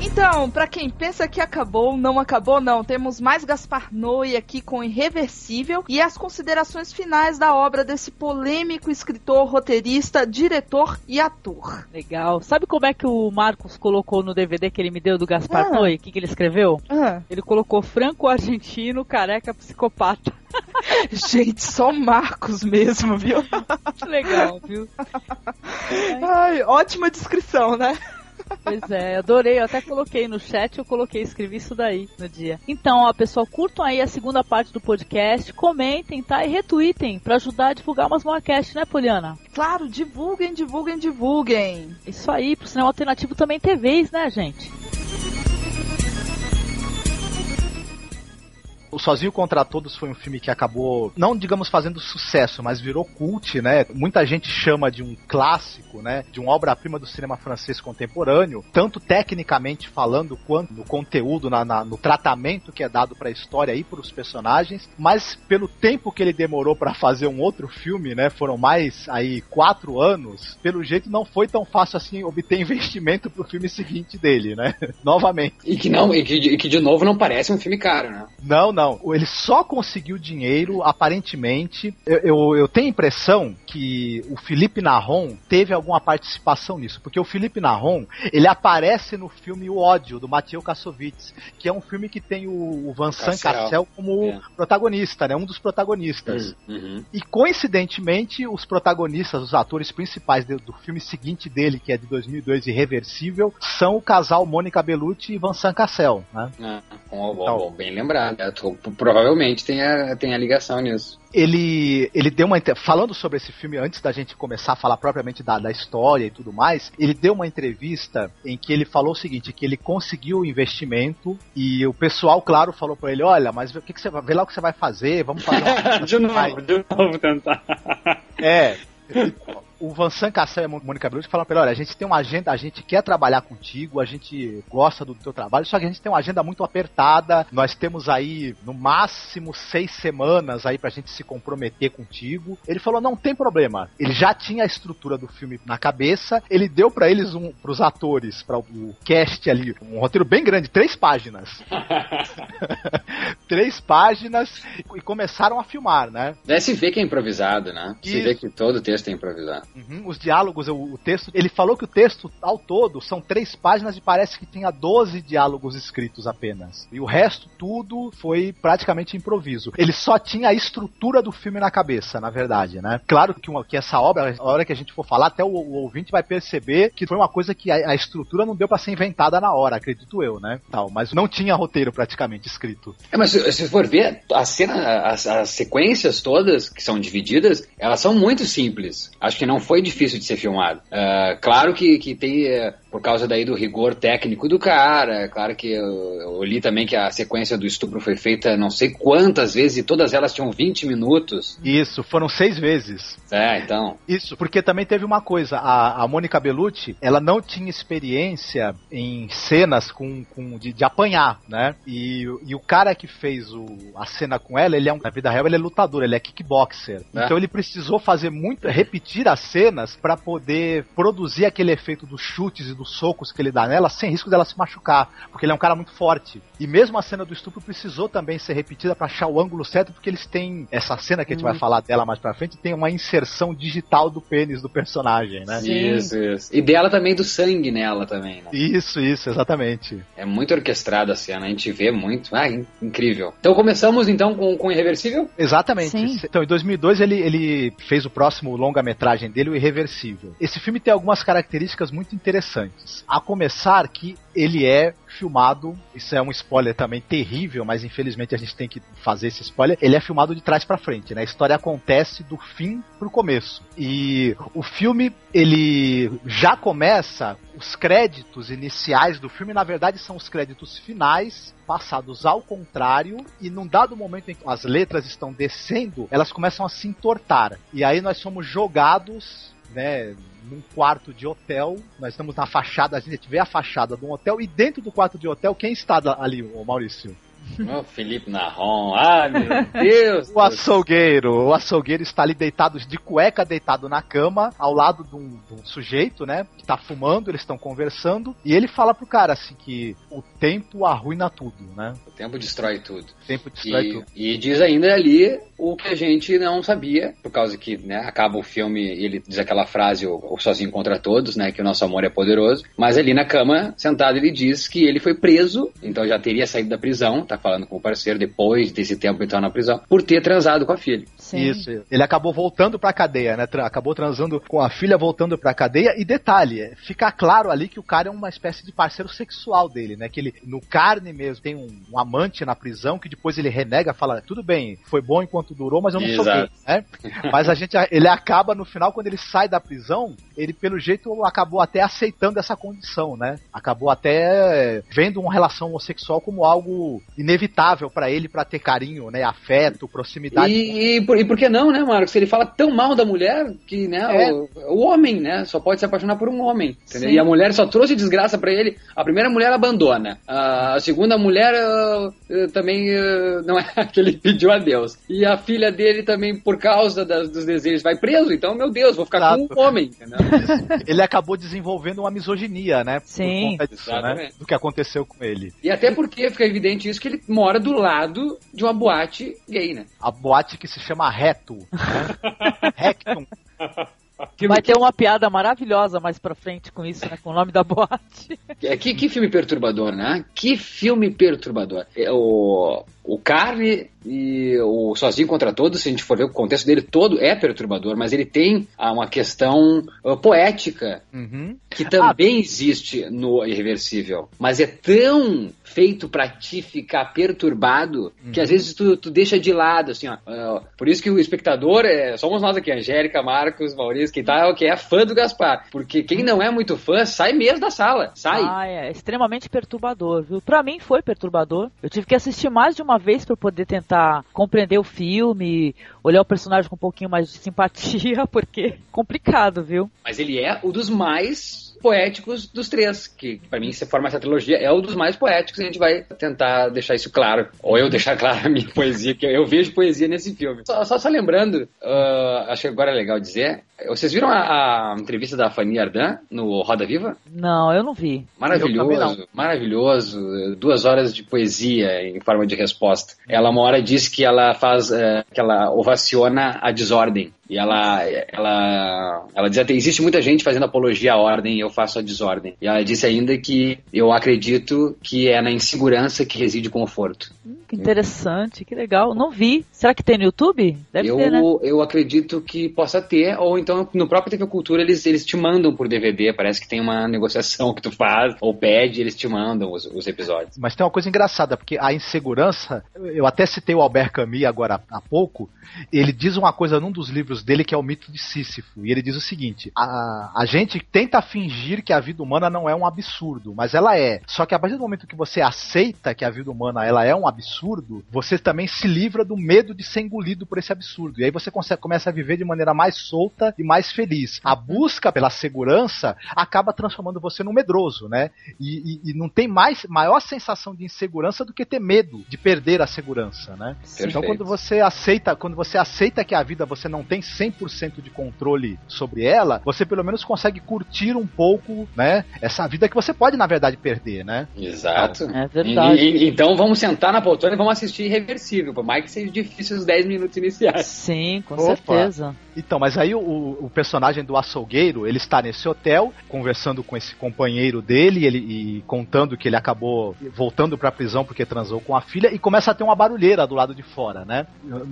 Speaker 1: Então, pra quem pensa que acabou, não acabou não. Temos mais Gaspar Noé aqui com Irreversível e as considerações finais da obra desse polêmico escritor, roteirista, diretor e ator.
Speaker 2: Legal. Sabe como é que o Marcos colocou no DVD que ele me deu do Gaspar
Speaker 1: Ah.
Speaker 2: Noé? O que, que ele escreveu?
Speaker 1: Ah,
Speaker 2: Ele colocou franco-argentino, careca, psicopata.
Speaker 1: gente, só Marcos mesmo, viu?
Speaker 2: Legal, viu?
Speaker 1: Ai, ótima descrição, né?
Speaker 2: Pois é, adorei. Eu até coloquei no chat, eu coloquei, escrevi isso daí no dia. Então, ó, pessoal, curtam aí a segunda parte do podcast, comentem, tá? E retweetem pra ajudar a divulgar umas Moacast, né, Poliana?
Speaker 1: Claro, divulguem, divulguem, divulguem.
Speaker 2: Isso aí, pro cinema alternativo também ter vez, né, gente?
Speaker 4: O Sozinho contra Todos foi um filme que acabou, não digamos fazendo sucesso, mas virou cult, né? Muita gente chama de um clássico, né? De uma obra-prima do cinema francês contemporâneo, tanto tecnicamente falando quanto no conteúdo, na, na- no tratamento que é dado para a história e para os personagens, mas pelo tempo que ele demorou para fazer um outro filme, né? Foram mais aí quatro anos. Pelo jeito não foi tão fácil assim obter investimento pro filme seguinte dele, né? Novamente.
Speaker 5: E que não, e que, e que de novo não parece um filme caro, né?
Speaker 4: Não, não. Ele só conseguiu dinheiro, aparentemente. Eu, eu, eu tenho a impressão que o Felipe Narron teve alguma participação nisso. Porque o Felipe Narron, ele aparece no filme O Ódio, do Matheus Kassovitz, que é um filme que tem o, o Vincent
Speaker 5: Cassel.
Speaker 4: Como
Speaker 5: É.
Speaker 4: protagonista, né? Um dos protagonistas.
Speaker 5: Uhum.
Speaker 4: E coincidentemente, os protagonistas, os atores principais do, do filme seguinte dele, que é de 2002, Irreversível, são o casal Mônica Bellucci e Vincent Cassel, né?
Speaker 5: Ah, bom, bom,
Speaker 4: Então.
Speaker 5: bom, bem lembrado. Provavelmente tem a, tem a ligação nisso.
Speaker 4: ele, ele deu uma. Falando sobre esse filme, antes da gente começar a falar propriamente da, da história e tudo mais, ele deu uma entrevista em que ele falou o seguinte: que ele conseguiu o investimento e o pessoal, claro, falou pra ele: olha, mas o que, que você vai. Vê lá o que você vai fazer, vamos fazer uma.
Speaker 5: de novo, de novo tentar.
Speaker 4: É. O Vincent Cassel e a Mônica Bellucci falaram pra ele, olha, a gente tem uma agenda, a gente quer trabalhar contigo, a gente gosta do teu trabalho, só que a gente tem uma agenda muito apertada, nós temos aí, no máximo, seis semanas aí pra gente se comprometer contigo. Ele falou, não tem problema. Ele já tinha a estrutura do filme na cabeça, ele deu pra eles, um, pros atores, para o cast ali, um roteiro bem grande, três páginas. três páginas, e começaram a filmar, né?
Speaker 5: É, se vê que é improvisado, né? Se vê que todo texto é improvisado.
Speaker 4: Uhum, os diálogos, o, o texto. Ele falou que o texto, ao todo, são três páginas e parece que tinha 12 diálogos escritos apenas. E o resto, tudo, foi praticamente improviso. Ele só tinha a estrutura do filme na cabeça, na verdade, né? Claro que, uma- que essa obra, a hora que a gente for falar, até o, o ouvinte vai perceber que foi uma coisa que a, a estrutura não deu pra ser inventada na hora, acredito eu, né? Tal, mas não tinha roteiro praticamente escrito.
Speaker 5: É, mas se, se for ver, a cena, as, as sequências todas que são divididas, elas são muito simples. Acho que não foi difícil de ser filmado. Ah, claro que, que tem, eh, por causa daí do rigor técnico do cara, é claro que eu, eu li também que a sequência do estupro foi feita não sei quantas vezes e todas elas tinham 20 minutos.
Speaker 4: Isso, foram seis vezes.
Speaker 5: É, então.
Speaker 4: Isso, porque também teve uma coisa, a, a Mônica Bellucci, ela não tinha experiência em cenas com, com de, de apanhar, né? E, e o cara que fez o, a cena com ela, ele é um, na vida real ele é lutador, ele é kickboxer.
Speaker 5: É.
Speaker 4: Então ele precisou fazer muito, repetir as cenas pra poder produzir aquele efeito dos chutes e dos socos que ele dá nela, sem risco dela se machucar, porque ele é um cara muito forte. E mesmo a cena do estupro precisou também ser repetida para achar o ângulo certo, porque eles têm essa cena que a gente vai falar dela mais pra frente, tem uma inserção digital do pênis do personagem, né?
Speaker 5: Isso, isso. E dela também do sangue nela também, né?
Speaker 4: Isso, isso, exatamente.
Speaker 5: É muito orquestrada a cena, a gente vê muito. Ah, in- incrível. Então começamos então com, com Irreversível?
Speaker 4: Exatamente.
Speaker 2: Sim.
Speaker 4: Então, em 2002, ele, ele fez o próximo longa-metragem dele, o Irreversível. Esse filme tem algumas características muito interessantes. A começar que ele é filmado, isso é um spoiler também terrível, mas infelizmente a gente tem que fazer esse spoiler. Ele é filmado de trás pra frente, né? A história acontece do fim pro começo. E o filme, ele já começa os créditos iniciais do filme, na verdade, são os créditos finais passados ao contrário e num dado momento em que as letras estão descendo, elas começam a se entortar. E aí nós somos jogados, né, num quarto de hotel. Nós estamos na fachada, a gente vê a fachada de um hotel e dentro do quarto de hotel, quem está ali, o Maurício?
Speaker 5: Felipe Narron. Ah, meu Deus.
Speaker 4: O açougueiro, o açougueiro está ali deitado de cueca, deitado na cama, ao lado de um, de um sujeito, né? Que tá fumando, eles estão conversando, e ele fala pro cara assim que o tempo arruina tudo, né?
Speaker 5: O tempo destrói tudo.
Speaker 4: O tempo destrói
Speaker 5: E,
Speaker 4: tudo.
Speaker 5: e diz ainda ali o que a gente não sabia, por causa que né, acaba o filme e ele diz aquela frase, o, o Sozinho contra Todos, né, que o nosso amor é poderoso. Mas ali na cama, sentado, ele diz que ele foi preso, então já teria saído da prisão, tá falando com o parceiro depois desse tempo tava na prisão, por ter transado com a filha.
Speaker 2: Sim.
Speaker 4: Isso, ele acabou voltando pra cadeia, né? Acabou transando com a filha, voltando pra cadeia. E detalhe, fica claro ali que o cara é uma espécie de parceiro sexual dele, né? Que ele, no carne mesmo, tem um, um amante na prisão que depois ele renega, fala: tudo bem, foi bom enquanto durou, mas eu não sou gay, né? Mas a gente, ele acaba no final, quando ele sai da prisão, ele pelo jeito acabou até aceitando essa condição, né? Acabou até vendo uma relação homossexual como algo inevitável pra ele, pra ter carinho, né? Afeto, proximidade.
Speaker 5: E, e, por, e por que não, né, Marcos? Ele fala tão mal da mulher que, né,
Speaker 4: É.
Speaker 5: o, o homem, né, só pode se apaixonar por um homem, entendeu?
Speaker 2: Sim.
Speaker 5: E a mulher só trouxe desgraça pra ele. A primeira mulher abandona. A segunda mulher ah, ah, também ah, não é a que ele pediu a Deus. E a filha dele também, por causa das- dos desejos, vai preso. Então, meu Deus, vou ficar
Speaker 4: Exato.
Speaker 5: com um homem,
Speaker 4: ele acabou desenvolvendo uma misoginia, né?
Speaker 2: Sim.
Speaker 4: Por conta disso, né?
Speaker 5: Exatamente.
Speaker 4: Do que aconteceu com ele.
Speaker 5: E até porque fica evidente isso que ele mora do lado de uma boate gay, né?
Speaker 4: A boate que se chama Reto. Né? Rectum.
Speaker 5: Que,
Speaker 2: Vai ter uma piada maravilhosa mais pra frente com isso, né? Com o nome da boate.
Speaker 5: É, Que, que filme perturbador, né? Que filme perturbador. É, O, o Carne e o Sozinho contra Todos, se a gente for ver o contexto dele todo, é perturbador, mas ele tem ah, uma questão ah, poética
Speaker 4: Uhum.
Speaker 5: que também existe no Irreversível. Mas é tão feito pra ti ficar perturbado que às vezes tu, tu deixa de lado, assim, ó. Ah, por isso que o espectador, é, somos nós aqui, Angélica, Marcos, Maurício, quem tá, que é fã do Gaspar. Porque quem não é muito fã, sai mesmo da sala. Sai.
Speaker 2: Ah, é extremamente perturbador, viu? Pra mim foi perturbador. Eu tive que assistir mais de uma vez pra poder tentar compreender o filme, olhar o personagem com um pouquinho mais de simpatia, porque é complicado, viu?
Speaker 5: Mas ele é o dos mais poéticos dos três, que pra mim, se forma essa trilogia, é o dos mais poéticos e a gente vai tentar deixar isso claro. Ou eu deixar claro a minha poesia, que eu vejo poesia nesse filme. Só, só, só lembrando, ah, acho que agora é legal dizer, vocês viram a, a entrevista da Fanny Ardant no Roda Viva?
Speaker 2: Não, eu não vi.
Speaker 4: Eu também
Speaker 5: Maravilhoso, maravilhoso. Duas horas de poesia em forma de resposta. Ela uma hora disse que ela faz, eh, que ela ovaciona a desordem. E ela, ela, ela diz até, existe muita gente fazendo apologia à ordem e eu faço a desordem. E ela disse ainda que eu acredito que é na insegurança que reside o conforto.
Speaker 2: Que interessante, que legal. Não vi. Será que tem no YouTube? Deve
Speaker 5: eu,
Speaker 2: ter, né?
Speaker 5: eu acredito que possa ter, ou então no próprio TV Cultura eles, eles te mandam por DVD, parece que tem uma negociação que tu faz, ou pede, eles te mandam os, os episódios.
Speaker 4: Mas tem uma coisa engraçada, porque a insegurança, eu até citei o Albert Camus agora há pouco, ele diz uma coisa num dos livros dele que é o mito de Sísifo, e ele diz o seguinte, a, a gente tenta fingir que a vida humana não é um absurdo, mas ela é. Só que a partir do momento que você aceita que a vida humana ela é um absurdo, você também se livra do medo de ser engolido por esse absurdo. E aí você consegue, começa a viver de maneira mais solta e mais feliz. A busca pela segurança acaba transformando você num medroso, né? E, e- e não tem mais maior sensação de insegurança do que ter medo de perder a segurança, né? Então
Speaker 5: Perfeito.
Speaker 4: quando você aceita, quando você aceita que a vida você não tem 100% de controle sobre ela, você pelo menos consegue curtir um pouco, né, essa vida que você pode, na verdade, perder, né?
Speaker 5: Exato.
Speaker 2: É verdade.
Speaker 5: E- e- então vamos sentar na poltrona e vamos assistir Irreversível, por mais que seja difícil os 10 minutos iniciais.
Speaker 2: Sim, com
Speaker 4: Opa.
Speaker 2: certeza.
Speaker 4: Então, mas aí o, o personagem do açougueiro, ele está nesse hotel, conversando com esse companheiro dele, ele, e contando que ele acabou voltando pra prisão porque transou com a filha, e começa a ter uma barulheira do lado de fora, né?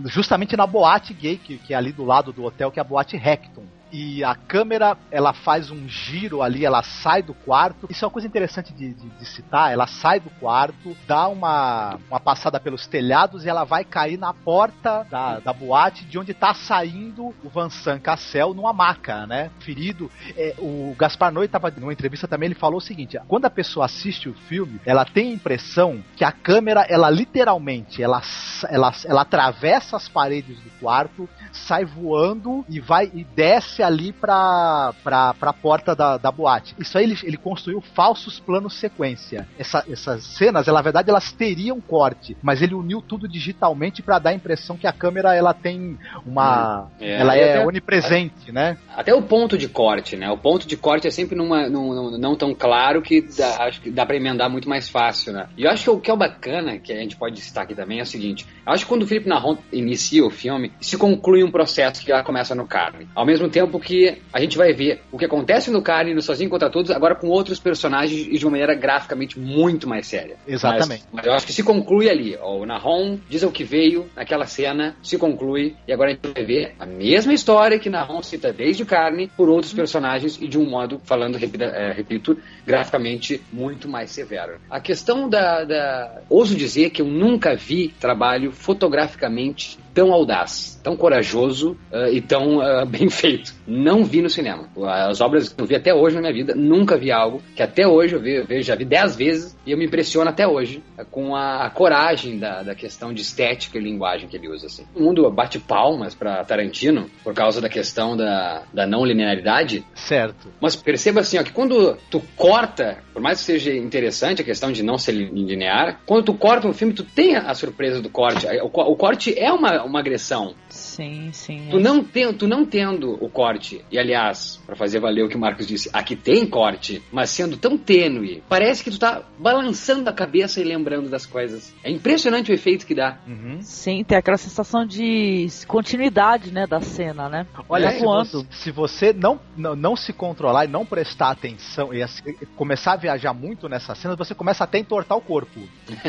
Speaker 4: Justamente na boate gay, que, que é ali do lado do hotel, que é a boate Recton. E a câmera, ela faz um giro ali, ela sai do quarto. Isso é uma coisa interessante de, de- de citar. Ela sai do quarto, dá uma, uma passada pelos telhados e ela vai cair na porta da, da boate de onde tá saindo o Vincent Cassel numa maca, né? Ferido. É, o Gaspar Noé tava numa entrevista também, ele falou o seguinte: quando a pessoa assiste o filme, ela tem a impressão que a câmera, ela literalmente, ela, ela, ela atravessa as paredes do quarto, sai voando e vai e desce ali pra, pra, pra porta da, da boate. Isso aí ele, ele construiu falsos planos sequência. Essa- essas cenas, ela, na verdade, elas teriam corte, mas ele uniu tudo digitalmente pra dar a impressão que a câmera ela tem uma.
Speaker 5: É,
Speaker 4: ela é
Speaker 5: até-
Speaker 4: onipresente, né?
Speaker 5: Até o ponto de corte, né? O ponto de corte é sempre numa, num, num- não tão claro que dá, acho que dá pra emendar muito mais fácil, né? E eu acho que o que é o bacana, que a gente pode citar aqui também, é o seguinte: eu acho que quando o Felipe Narron inicia o filme, se conclui um processo que já começa no Carne. Ao mesmo tempo que a gente vai ver o que acontece no Carne, no Sozinho contra Todos, agora com outros personagens e de uma maneira graficamente muito mais séria.
Speaker 4: Exatamente.
Speaker 5: Mas, mas eu acho que se conclui ali. ó, o Nahon diz o que veio naquela cena, se conclui, e agora a gente vai ver a mesma história que Nahon cita desde Carne por outros personagens e de um modo, falando, é, repito, graficamente muito mais severo. A questão da, da. Ouso dizer que eu nunca vi trabalho fotograficamente tão audaz, tão corajoso eh, e tão eh, bem feito. Não vi no cinema. As obras que eu vi até hoje na minha vida, nunca vi algo que até hoje eu, vi, eu vejo, já vi dez vezes e eu me impressiono até hoje eh, com a, a coragem da, da questão de estética e linguagem que ele usa. Assim. O mundo bate palmas para Tarantino por causa da questão da, da não linearidade,
Speaker 4: Certo.
Speaker 5: mas perceba assim, ó, que quando tu corta, por mais que seja interessante a questão de não ser linear, quando tu corta um filme, tu tem a surpresa do corte. O, o corte é uma, uma agressão.
Speaker 2: Sim, sim.
Speaker 5: Tu não, ten, tu não tendo o corte, e aliás, pra fazer valer o que o Marcos disse, aqui tem corte, mas sendo tão tênue, parece que tu tá balançando a cabeça e lembrando das coisas. É impressionante o efeito que dá.
Speaker 4: Uhum.
Speaker 2: Sim, tem aquela sensação de continuidade, né, da cena, né?
Speaker 4: Olha,
Speaker 2: Tá
Speaker 4: se você, se você não, não, não se controlar e não prestar atenção e assim, começar a viajar muito nessa cena, você começa até a entortar o corpo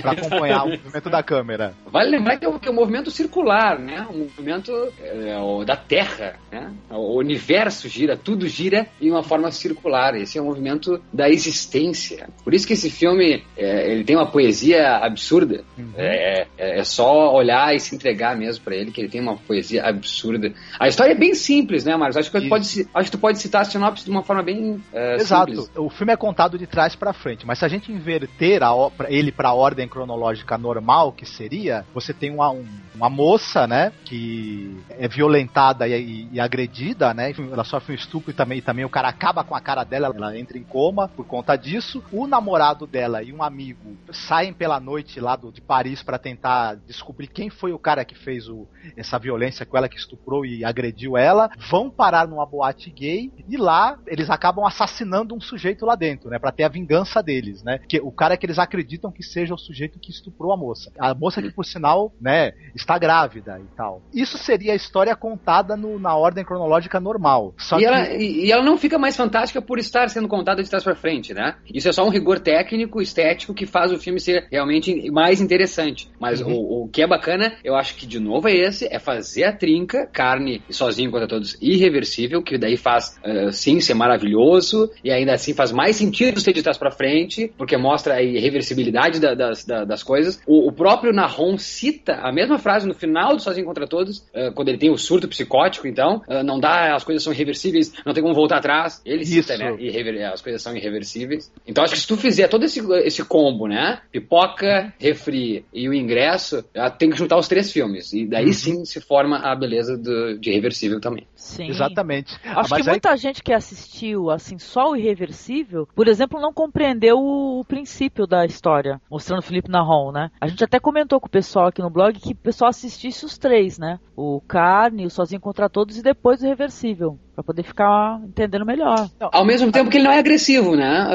Speaker 4: pra acompanhar o movimento da câmera.
Speaker 5: Vale lembrar que é, o, que é um movimento circular, né? Um movimento é, da Terra, né? O universo gira, tudo gira em uma forma circular. Esse é o movimento da existência. Por isso que esse filme é, ele tem uma poesia absurda. É, é- é só olhar e se entregar mesmo pra ele que ele tem uma poesia absurda. A história é bem simples, né, Marcos? Acho que,
Speaker 4: Isso.
Speaker 5: pode, acho que tu pode citar a sinopse de uma forma bem é,
Speaker 4: Exato.
Speaker 5: simples.
Speaker 4: O filme é contado de trás pra frente, mas se a gente inverter a, ele pra ordem cronológica normal, que seria, você tem uma, um- uma moça, né, que é violentada e, e- e agredida, né, ela sofre um estupro e também, e também o cara acaba com a cara dela, ela entra em coma por conta disso. O namorado dela e um amigo saem pela noite lá do, de Paris pra tentar descobrir quem foi o cara que fez o, essa violência com ela, que estuprou e agrediu ela, vão parar numa boate gay e lá eles acabam assassinando um sujeito lá dentro, né, Pra ter a vingança deles, né? Que o cara que eles acreditam que seja o sujeito que estuprou a moça. A moça que por sinal, né, está grávida e tal. Isso seria a história contada no- na ordem cronológica normal.
Speaker 5: E
Speaker 4: que
Speaker 5: ela, e, ela não fica mais fantástica por estar sendo contada de trás pra frente, né? Isso é só um rigor técnico, estético, que faz o filme ser realmente mais interessante. Mas
Speaker 4: Uhum.
Speaker 5: o, o que é bacana, eu acho que de novo é esse, é fazer a trinca, carne sozinho contra todos, irreversível, que daí faz, eh, sim, ser maravilhoso, e ainda assim faz mais sentido ser de trás pra frente, porque mostra a irreversibilidade da- das, da- das coisas. O, o próprio Nahon cita a mesma frase no final do Sozinho contra Todos, eh, quando ele tem o surto psicótico, então, eh, não dá, as coisas são irreversíveis, não tem como voltar atrás. Ele cita,
Speaker 4: Isso.
Speaker 5: né? Irrever- as coisas são irreversíveis. Então, acho que se tu fizer todo esse, esse combo, né? Pipoca, refri e o ingresso, ah, tem que juntar os três filmes. E daí
Speaker 4: Uhum.
Speaker 5: sim se forma a beleza do, de irreversível também.
Speaker 2: Sim.
Speaker 4: Exatamente.
Speaker 2: Acho
Speaker 4: Mas
Speaker 2: que
Speaker 4: aí-
Speaker 2: muita gente que assistiu assim só o irreversível, por exemplo, não compreendeu o, o princípio da história, mostrando o Felipe Narron, né? A gente até comentou com o pessoal aqui no blog que o pessoal só assistisse os três, né? O Carne, o Sozinho contra Todos e depois o Reversível. Pra poder ficar entendendo melhor.
Speaker 5: Ao mesmo tempo que ele não é agressivo, né,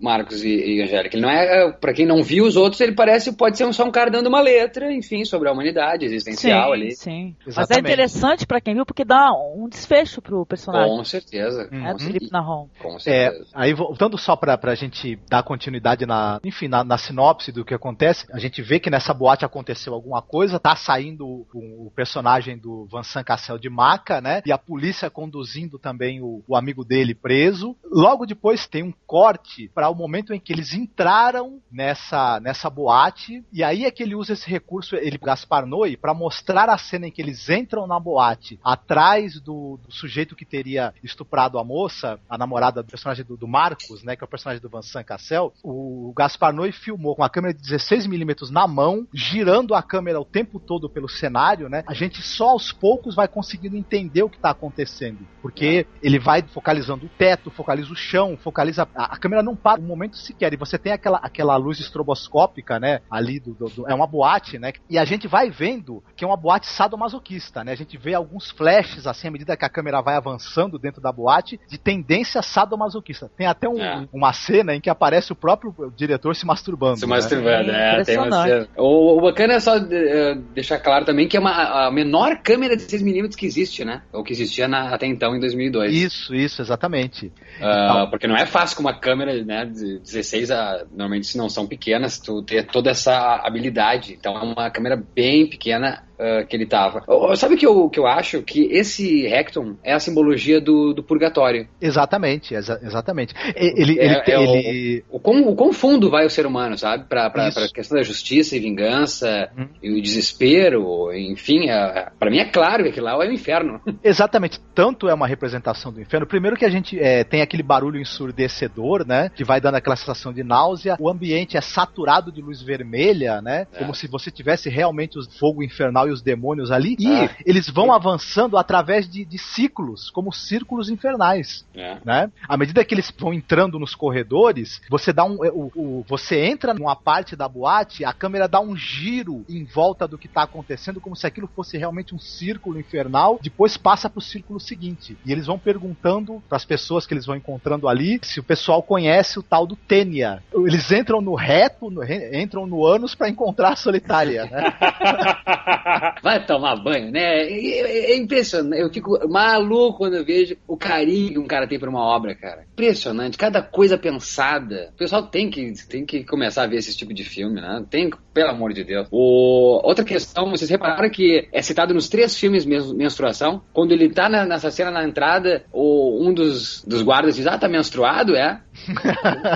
Speaker 5: Marcos e, e Angélica? Ele não é, uh, pra quem não viu os outros, ele parece, pode ser um- só um cara dando uma letra, enfim, sobre a humanidade existencial ali.
Speaker 2: sim. Mas é
Speaker 4: Exatamente.
Speaker 2: interessante pra quem viu, porque dá um desfecho pro personagem.
Speaker 5: Com certeza.
Speaker 2: né, do
Speaker 4: Uhum.
Speaker 2: Felipe Narron.
Speaker 5: Com
Speaker 4: É,
Speaker 5: certeza.
Speaker 4: aí voltando só pra, pra gente dar continuidade na, enfim, na, na sinopse do que acontece, a gente vê que nessa boate aconteceu alguma coisa, tá saindo o, o personagem do Vincent Cassel de maca, né? E a polícia conduzindo também o, o amigo dele preso. Logo depois tem um corte para o momento em que eles entraram nessa, nessa boate, e aí é que ele usa esse recurso, ele Gaspar Noé, para mostrar a cena em que eles entram na boate, atrás do, do sujeito que teria estuprado a moça, a namorada do personagem do, do Marcos, né, que é o personagem do Vincent Cassel, o Gaspar Noé filmou com a câmera de 16mm na mão, girando a câmera o tempo todo pelo cenário, né? A gente só aos poucos vai conseguindo entender o que está acontecendo, porque ele vai focalizando o teto, focaliza o chão, focaliza a, a câmera não para um momento sequer e você tem aquela, aquela luz estroboscópica, né? Ali do, do- do- é uma boate, né? E a gente vai vendo que é uma boate sadomasoquista, né? A gente vê alguns flashes assim à medida que a câmera vai avançando dentro da boate de tendência sadomasoquista. Tem até um-
Speaker 5: É.
Speaker 4: uma cena em que aparece o próprio diretor se masturbando.
Speaker 5: Se
Speaker 4: né?
Speaker 5: masturbando, é, tem uma cena. O, o bacana é só eh, deixar claro também que é uma, a menor câmera de 6mm que existe, né? Ou que existia na- até então, em 2002.
Speaker 4: Isso, isso, exatamente.
Speaker 5: Ah, porque não é fácil com uma câmera né, de 16 a. Normalmente, se não são pequenas, tu ter toda essa habilidade. Então, é uma câmera bem pequena ah, que ele tava. Oh, Sabe o que eu, que eu acho? Que esse Recton é a simbologia do, do purgatório.
Speaker 4: Exatamente, exa- exatamente. Ele,
Speaker 5: É-
Speaker 4: ele,
Speaker 5: é o-
Speaker 4: ele-
Speaker 5: O quão, o quão fundo vai o ser humano, sabe? Pra, pra, pra questão da justiça e vingança
Speaker 4: Uhum.
Speaker 5: e o desespero, enfim, é, pra mim é claro que aquilo lá é o inferno.
Speaker 4: Exatamente, tanto é uma representação do inferno. Primeiro que a gente é, tem aquele barulho ensurdecedor, né? Que vai dando aquela sensação de náusea. O ambiente é saturado de luz vermelha, né?
Speaker 5: É.
Speaker 4: Como se você tivesse realmente o fogo infernal e os demônios ali. E
Speaker 5: Ah.
Speaker 4: eles vão avançando através de, de ciclos, como círculos infernais.
Speaker 5: É.
Speaker 4: né? À medida que eles vão entrando nos corredores, você dá um, o, o- você entra numa parte da boate, a câmera dá um giro em volta do que está acontecendo, como se aquilo fosse realmente um círculo infernal. Depois passa para o círculo seguinte e eles vão perguntando para as pessoas que eles vão encontrando ali se o pessoal conhece o tal do Tênia. Eles entram no reto, no- entram no ânus para encontrar a solitária, né?
Speaker 5: Vai tomar banho, né? É, é- impressionante. Eu fico maluco quando eu vejo o carinho que um cara tem por uma obra, cara. Impressionante. Cada coisa pensada. O pessoal tem que, tem que começar a ver esse tipo de filme, né? Tem, pelo amor de Deus. O... Outra questão, vocês repararam que é citado nos três filmes men- Menstruação? Quando ele tá nessa cena na entrada, o, um dos, dos guardas diz, ah, tá menstruado, é?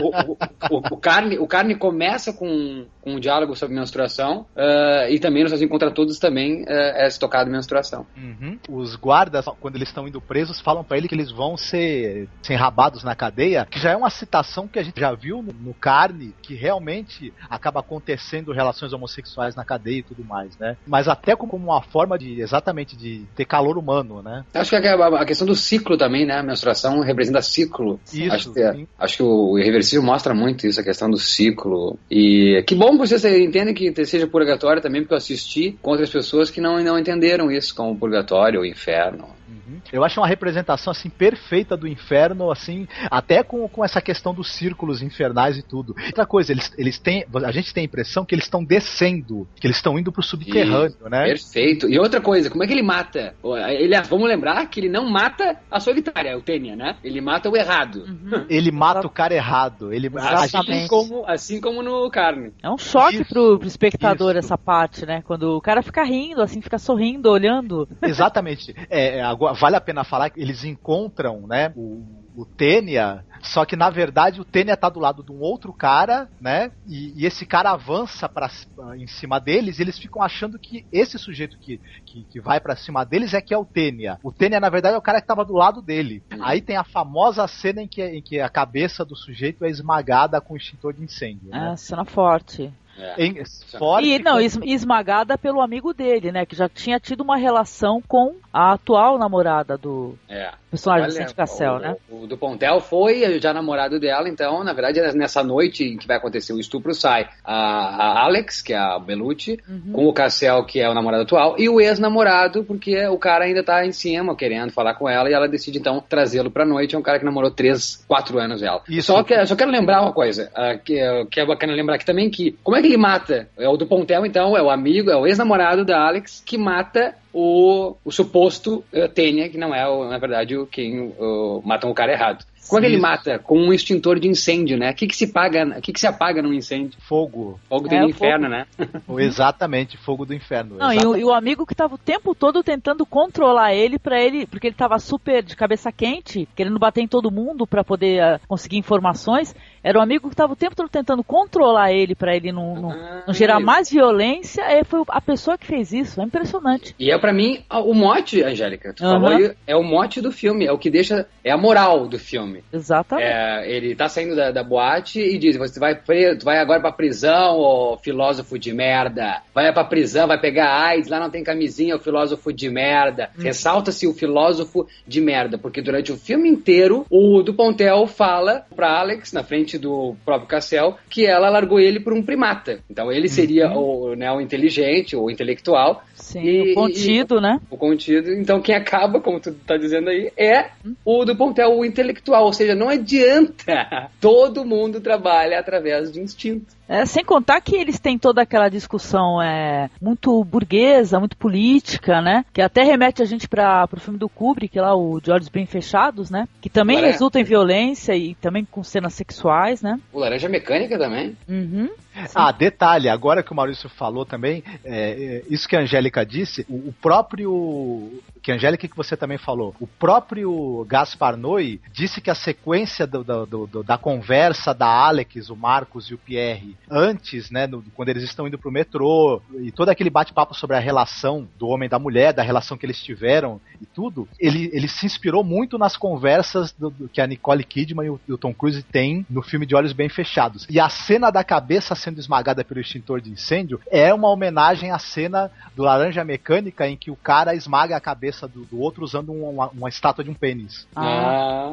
Speaker 5: O, o- o- o carne, o carne começa com, com um diálogo sobre menstruação ah, e também nos Encontra Todos também ah, é tocado menstruação.
Speaker 4: Uhum. Os guardas, quando eles estão indo presos, falam pra ele que eles vão ser, ser enrabados na cadeia, que já é uma citação que a gente já viu no, no Carne, que realmente acaba acontecendo relações homossexuais na cadeia e tudo mais, né? Mas até como uma forma de, exatamente, de ter calor humano, né?
Speaker 5: Acho que a, a questão do ciclo também, né? A menstruação representa ciclo.
Speaker 4: Isso,
Speaker 5: acho, que, é-. Acho que o Irreversível mostra muito isso, a questão do ciclo. E que bom que vocês entendem que seja purgatório também, porque eu assisti com outras pessoas que não, não entenderam isso como purgatório ou inferno.
Speaker 4: Uhum. Eu acho uma representação assim perfeita do inferno, assim, até com, com essa questão dos círculos infernais e tudo. Outra coisa, eles, eles têm, a gente tem a impressão que eles estão descendo, que eles estão indo pro subterrâneo, né?
Speaker 5: Perfeito. E outra coisa, como é que ele mata? Ele, vamos lembrar que ele não mata a solitária, o Tênia, né? Ele mata o errado.
Speaker 2: Uhum.
Speaker 4: Ele mata o cara errado. Ele
Speaker 5: Assim como, assim como no carne.
Speaker 2: É um choque
Speaker 4: Isso,
Speaker 2: pro, pro espectador
Speaker 4: isso.
Speaker 2: essa parte, né? Quando o cara fica rindo, assim, fica sorrindo, olhando.
Speaker 4: Exatamente. É, é, agora, vale a pena falar que eles encontram, né, o, o Tênia, só que na verdade o Tênia tá do lado de um outro cara, né, e, e esse cara avança para em cima deles e eles ficam achando que esse sujeito que, que, que vai para cima deles é que é o Tênia. O Tênia, na verdade, é o cara que tava do lado dele. Aí tem a famosa cena em que, em que a cabeça do sujeito é esmagada com o extintor de incêndio,
Speaker 2: É,
Speaker 4: né?
Speaker 2: cena forte.
Speaker 5: É.
Speaker 4: Em, forte
Speaker 2: E não, es- esmagada pelo amigo dele, né? Que já tinha tido uma relação com a atual namorada do
Speaker 5: É.
Speaker 2: personagem
Speaker 5: Olha,
Speaker 2: Cindy Cassel,
Speaker 5: o,
Speaker 2: né?
Speaker 5: O, do Pontel foi já namorado dela, então, na verdade, nessa noite em que vai acontecer o estupro, sai a, a Alex, que é a Belucci,
Speaker 2: Uhum.
Speaker 5: com o Cassel, que é o namorado atual, e o ex-namorado, porque o cara ainda tá em cima, querendo falar com ela, e ela decide, então, trazê-lo pra noite. É um cara que namorou 3, 4 anos dela.
Speaker 4: Isso.
Speaker 5: Só, que, só quero lembrar uma coisa, ah, que, que é bacana lembrar aqui também, que como é que ele mata? É o do Pontel, então, é o amigo, é o ex-namorado da Alex, que mata o, o suposto uh, Tênia, que não é, o- na verdade, o, quem uh, matam o cara errado. É que ele
Speaker 4: Isso.
Speaker 5: mata? Com um extintor de incêndio, né? O que, que se paga, o que, que se apaga num incêndio?
Speaker 4: Fogo.
Speaker 5: Fogo tem
Speaker 2: É,
Speaker 5: inferno, né?
Speaker 4: Exatamente, fogo do inferno.
Speaker 2: Não, e o, e o amigo que tava o tempo todo tentando controlar ele para ele, porque ele tava super de cabeça quente, querendo bater em todo mundo para poder ah, conseguir informações, era o amigo que tava o tempo todo tentando controlar ele para ele não, não,
Speaker 5: Ah,
Speaker 2: não gerar
Speaker 5: isso.
Speaker 2: mais violência, e foi a pessoa que fez isso, é impressionante.
Speaker 5: E é pra mim o mote, Angélica. Tu
Speaker 2: Aham.
Speaker 5: falou aí, é o mote do filme, é o que deixa, é a moral do filme.
Speaker 2: Exatamente.
Speaker 5: É, ele tá saindo da, da boate e diz: Você vai, tu vai agora pra prisão, ô filósofo de merda. Vai pra prisão, vai pegar AIDS, lá não tem camisinha, ô filósofo de merda. Ressalta-se o filósofo de merda, porque durante o filme inteiro o do Pontel fala pra Alex, na frente do próprio Cassel, que ela largou ele por um primata. Então ele seria o, né, o inteligente, o intelectual,
Speaker 2: Sim,
Speaker 5: e-
Speaker 2: o contido, né?
Speaker 5: o contido. Então, quem acaba, como tu tá dizendo aí, é o do Pontel, o intelectual. Ou seja, não adianta. Todo mundo trabalha através de instinto.
Speaker 2: É, sem contar que eles têm toda aquela discussão é, muito burguesa, muito política, né? Que até remete a gente para o filme do Kubrick, lá, o De Olhos Bem Fechados, né? Que também
Speaker 5: Olha.
Speaker 2: resulta em violência e também com cenas sexuais, né?
Speaker 5: O Laranja Mecânica também.
Speaker 2: Uhum.
Speaker 4: Ah, detalhe, agora que o Maurício falou também, é, é, isso que a Angélica disse, o, o próprio. Que a Angélica que você também falou, o próprio Gaspar Noé disse que a sequência do- do- do- da conversa da Alex, o Marcos e o Pierre, antes, né, no- quando eles estão indo pro metrô, e todo aquele bate-papo sobre a relação do homem e da mulher, da relação que eles tiveram e tudo, ele, ele se inspirou muito nas conversas que a Nicole Kidman e o, e o Tom Cruise têm no filme de Olhos Bem Fechados. E a cena da cabeça sendo esmagada pelo extintor de incêndio é uma homenagem à cena do Laranja Mecânica em que o cara esmaga a cabeça do, do outro usando um, uma, uma estátua de um pênis.
Speaker 2: Ah,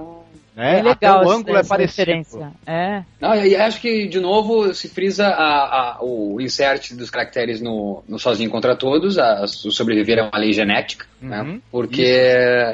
Speaker 4: Né?
Speaker 2: é legal
Speaker 4: Até o
Speaker 2: essa-
Speaker 4: ângulo é parecido.
Speaker 2: referência. É.
Speaker 5: Não, e acho que, de novo, se frisa a- a- o insert dos caracteres no, no Sozinho contra Todos, a, o sobreviver é uma lei genética, né?
Speaker 4: Uhum.
Speaker 5: Porque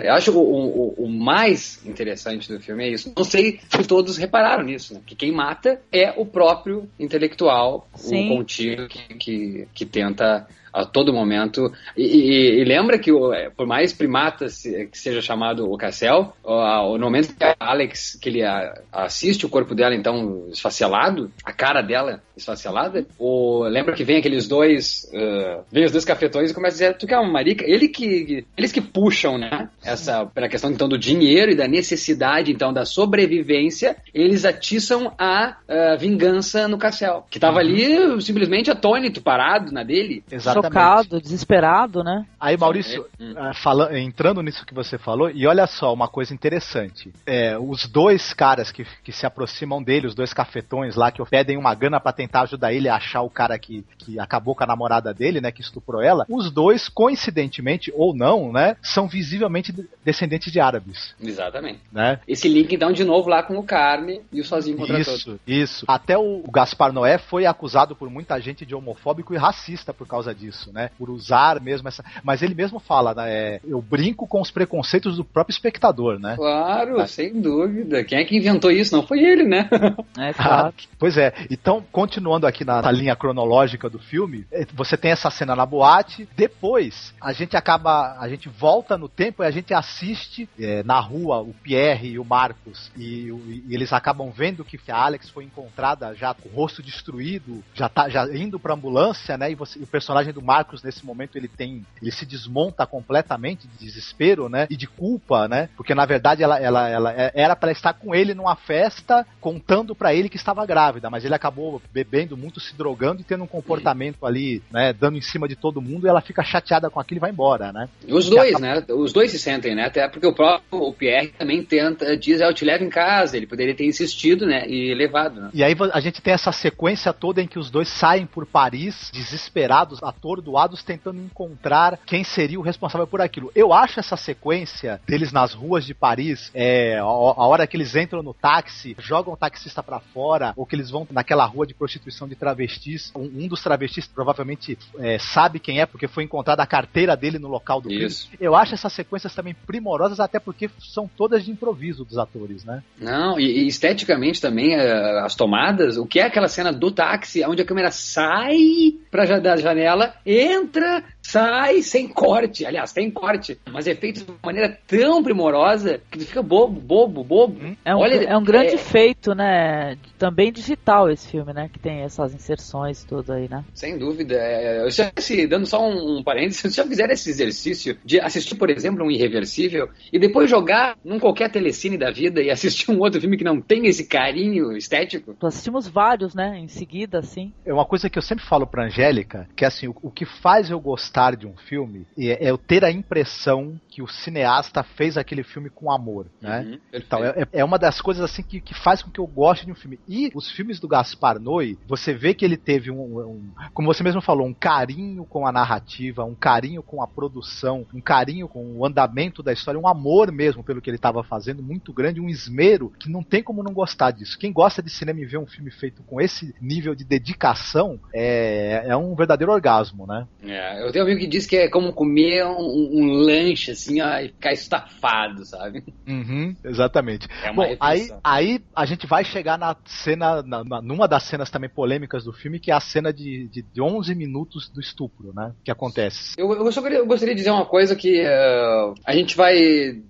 Speaker 5: eu acho o, o- o mais interessante do filme é isso. Não sei se todos repararam nisso, né? Que quem mata é o próprio intelectual,
Speaker 2: Sim.
Speaker 5: o contínuo que, que, que tenta a todo momento. E, e- e lembra que, o- é, por mais primata se- que seja chamado o Cassel, o, no momento que a Alex, que ele a- assiste o corpo dela, então, esfacelado, a cara dela esfacelada, o, lembra que vem aqueles dois, uh, vem os dois cafetões e começa a dizer, tu quer uma marica? Ele que, eles que puxam, né? Essa, pela questão, então, do dinheiro e da necessidade, então, da sobrevivência, eles atiçam a uh, vingança no Cassel, que tava ali simplesmente atônito, parado na dele,
Speaker 4: Exatamente.
Speaker 2: Chocado, desesperado, né?
Speaker 4: Aí, Maurício,
Speaker 5: Hum.
Speaker 4: ah, fala- entrando nisso que você falou, e olha só, uma coisa interessante. É, os dois caras que, que se aproximam dele, os dois cafetões lá, que pedem uma gana pra tentar ajudar ele a achar o cara que, que acabou com a namorada dele, né, que estuprou ela, os dois, coincidentemente ou não, né, são visivelmente de- descendentes de árabes,
Speaker 5: Exatamente.
Speaker 4: né?
Speaker 5: Esse link, então, de novo lá com o Carne e o Sozinho contra Todos.
Speaker 4: Isso, isso. Até o Gaspar Noé foi acusado por muita gente de homofóbico e racista por causa disso, né? Por usar mesmo essa. Mas ele mesmo fala, né? é, eu brinco com os preconceitos do próprio espectador, né?
Speaker 5: Claro, sem dúvida. Quem é que inventou isso? Não foi ele, né?
Speaker 2: É
Speaker 4: Ah,
Speaker 2: claro.
Speaker 4: pois é. Então, continuando aqui na, na linha cronológica do filme, eh, você tem essa cena na boate. Depois, a gente acaba, a gente volta no tempo e a gente assiste eh, na rua o Pierre e o Marcos e, o- e eles acabam vendo que a Alex foi encontrada já com o rosto destruído, já tá já indo pra ambulância, né? E, você- e o personagem do Marcos nesse momento ele tem, ele se desmonta completamente de desespero, né? E de culpa, né? Porque na verdade ela, ela, ela é- era para estar com ele numa festa, contando pra ele que estava grávida, mas ele acabou bebendo muito, se drogando e tendo um comportamento ali, né? Dando em cima de todo mundo e ela fica chateada com aquilo e vai embora, né?
Speaker 5: Os dois, né? Os dois se sentem, né? Até porque o próprio o Pierre também tenta, diz, "Ah, eu te levo em casa. Ele poderia ter insistido, né? E levado, né?
Speaker 4: E aí a gente tem essa sequência toda em que os dois saem por Paris, desesperados, a torto atordoados tentando encontrar quem seria o responsável por aquilo. Eu acho essa sequência deles nas ruas de Paris, é, a, a hora que eles entram no táxi, jogam o taxista para fora, ou que eles vão naquela rua de prostituição de travestis, um, um dos travestis provavelmente é, sabe quem é, porque foi encontrada a carteira dele no local do
Speaker 5: Isso.
Speaker 4: crime. Eu acho essas sequências também primorosas, até porque são todas de improviso dos atores, né?
Speaker 5: Não, e, e esteticamente também, eh, as tomadas, o que é aquela cena do táxi, onde a câmera sai pra, da janela, entra, sai sem corte. Aliás, tem corte, mas é feito de uma maneira tão primorosa que tu fica bobo, bobo, bobo.
Speaker 2: É um,
Speaker 5: Olha,
Speaker 2: é um grande
Speaker 5: é-
Speaker 2: feito, né? Também digital esse filme, né? Que tem essas inserções tudo aí, né?
Speaker 5: Sem dúvida. É, eu já, se, dando só um, um parênteses, vocês já fizeram esse exercício de assistir, por exemplo, um Irreversível e depois jogar num qualquer telecine da vida e assistir um outro filme que não tem esse carinho estético?
Speaker 2: Nós assistimos vários, né? Em seguida, assim.
Speaker 4: É uma coisa que eu sempre falo pra Angélica, que assim, o, o que faz eu gostar de um filme é, é eu ter a impressão que o cineasta fez aquele filme com amor, né?
Speaker 5: Uhum,
Speaker 4: Então, é, é uma das coisas assim que, que faz com que eu goste de um filme. E os filmes do Gaspar Noé, você vê que ele teve um, um- como você mesmo falou, um carinho com a narrativa, um carinho com a produção, um carinho com o andamento da história, um amor mesmo pelo que ele estava fazendo, muito grande, um esmero que não tem como não gostar disso. Quem gosta de cinema e vê um filme feito com esse nível de dedicação é, é um verdadeiro orgasmo, né?
Speaker 5: É, eu tenho um amigo que diz que é como comer um, um lanche, assim, ó, e ficar estafado, sabe?
Speaker 4: Uhum, exatamente.
Speaker 5: É uma
Speaker 4: Bom, aí, aí a gente vai chegar na cena, na, na- numa das cenas também polêmicas do filme, que é a cena de, de, de 11 minutos do estupro, né? Que acontece.
Speaker 5: Eu, eu só queria- eu gostaria de dizer uma coisa que eh, a gente vai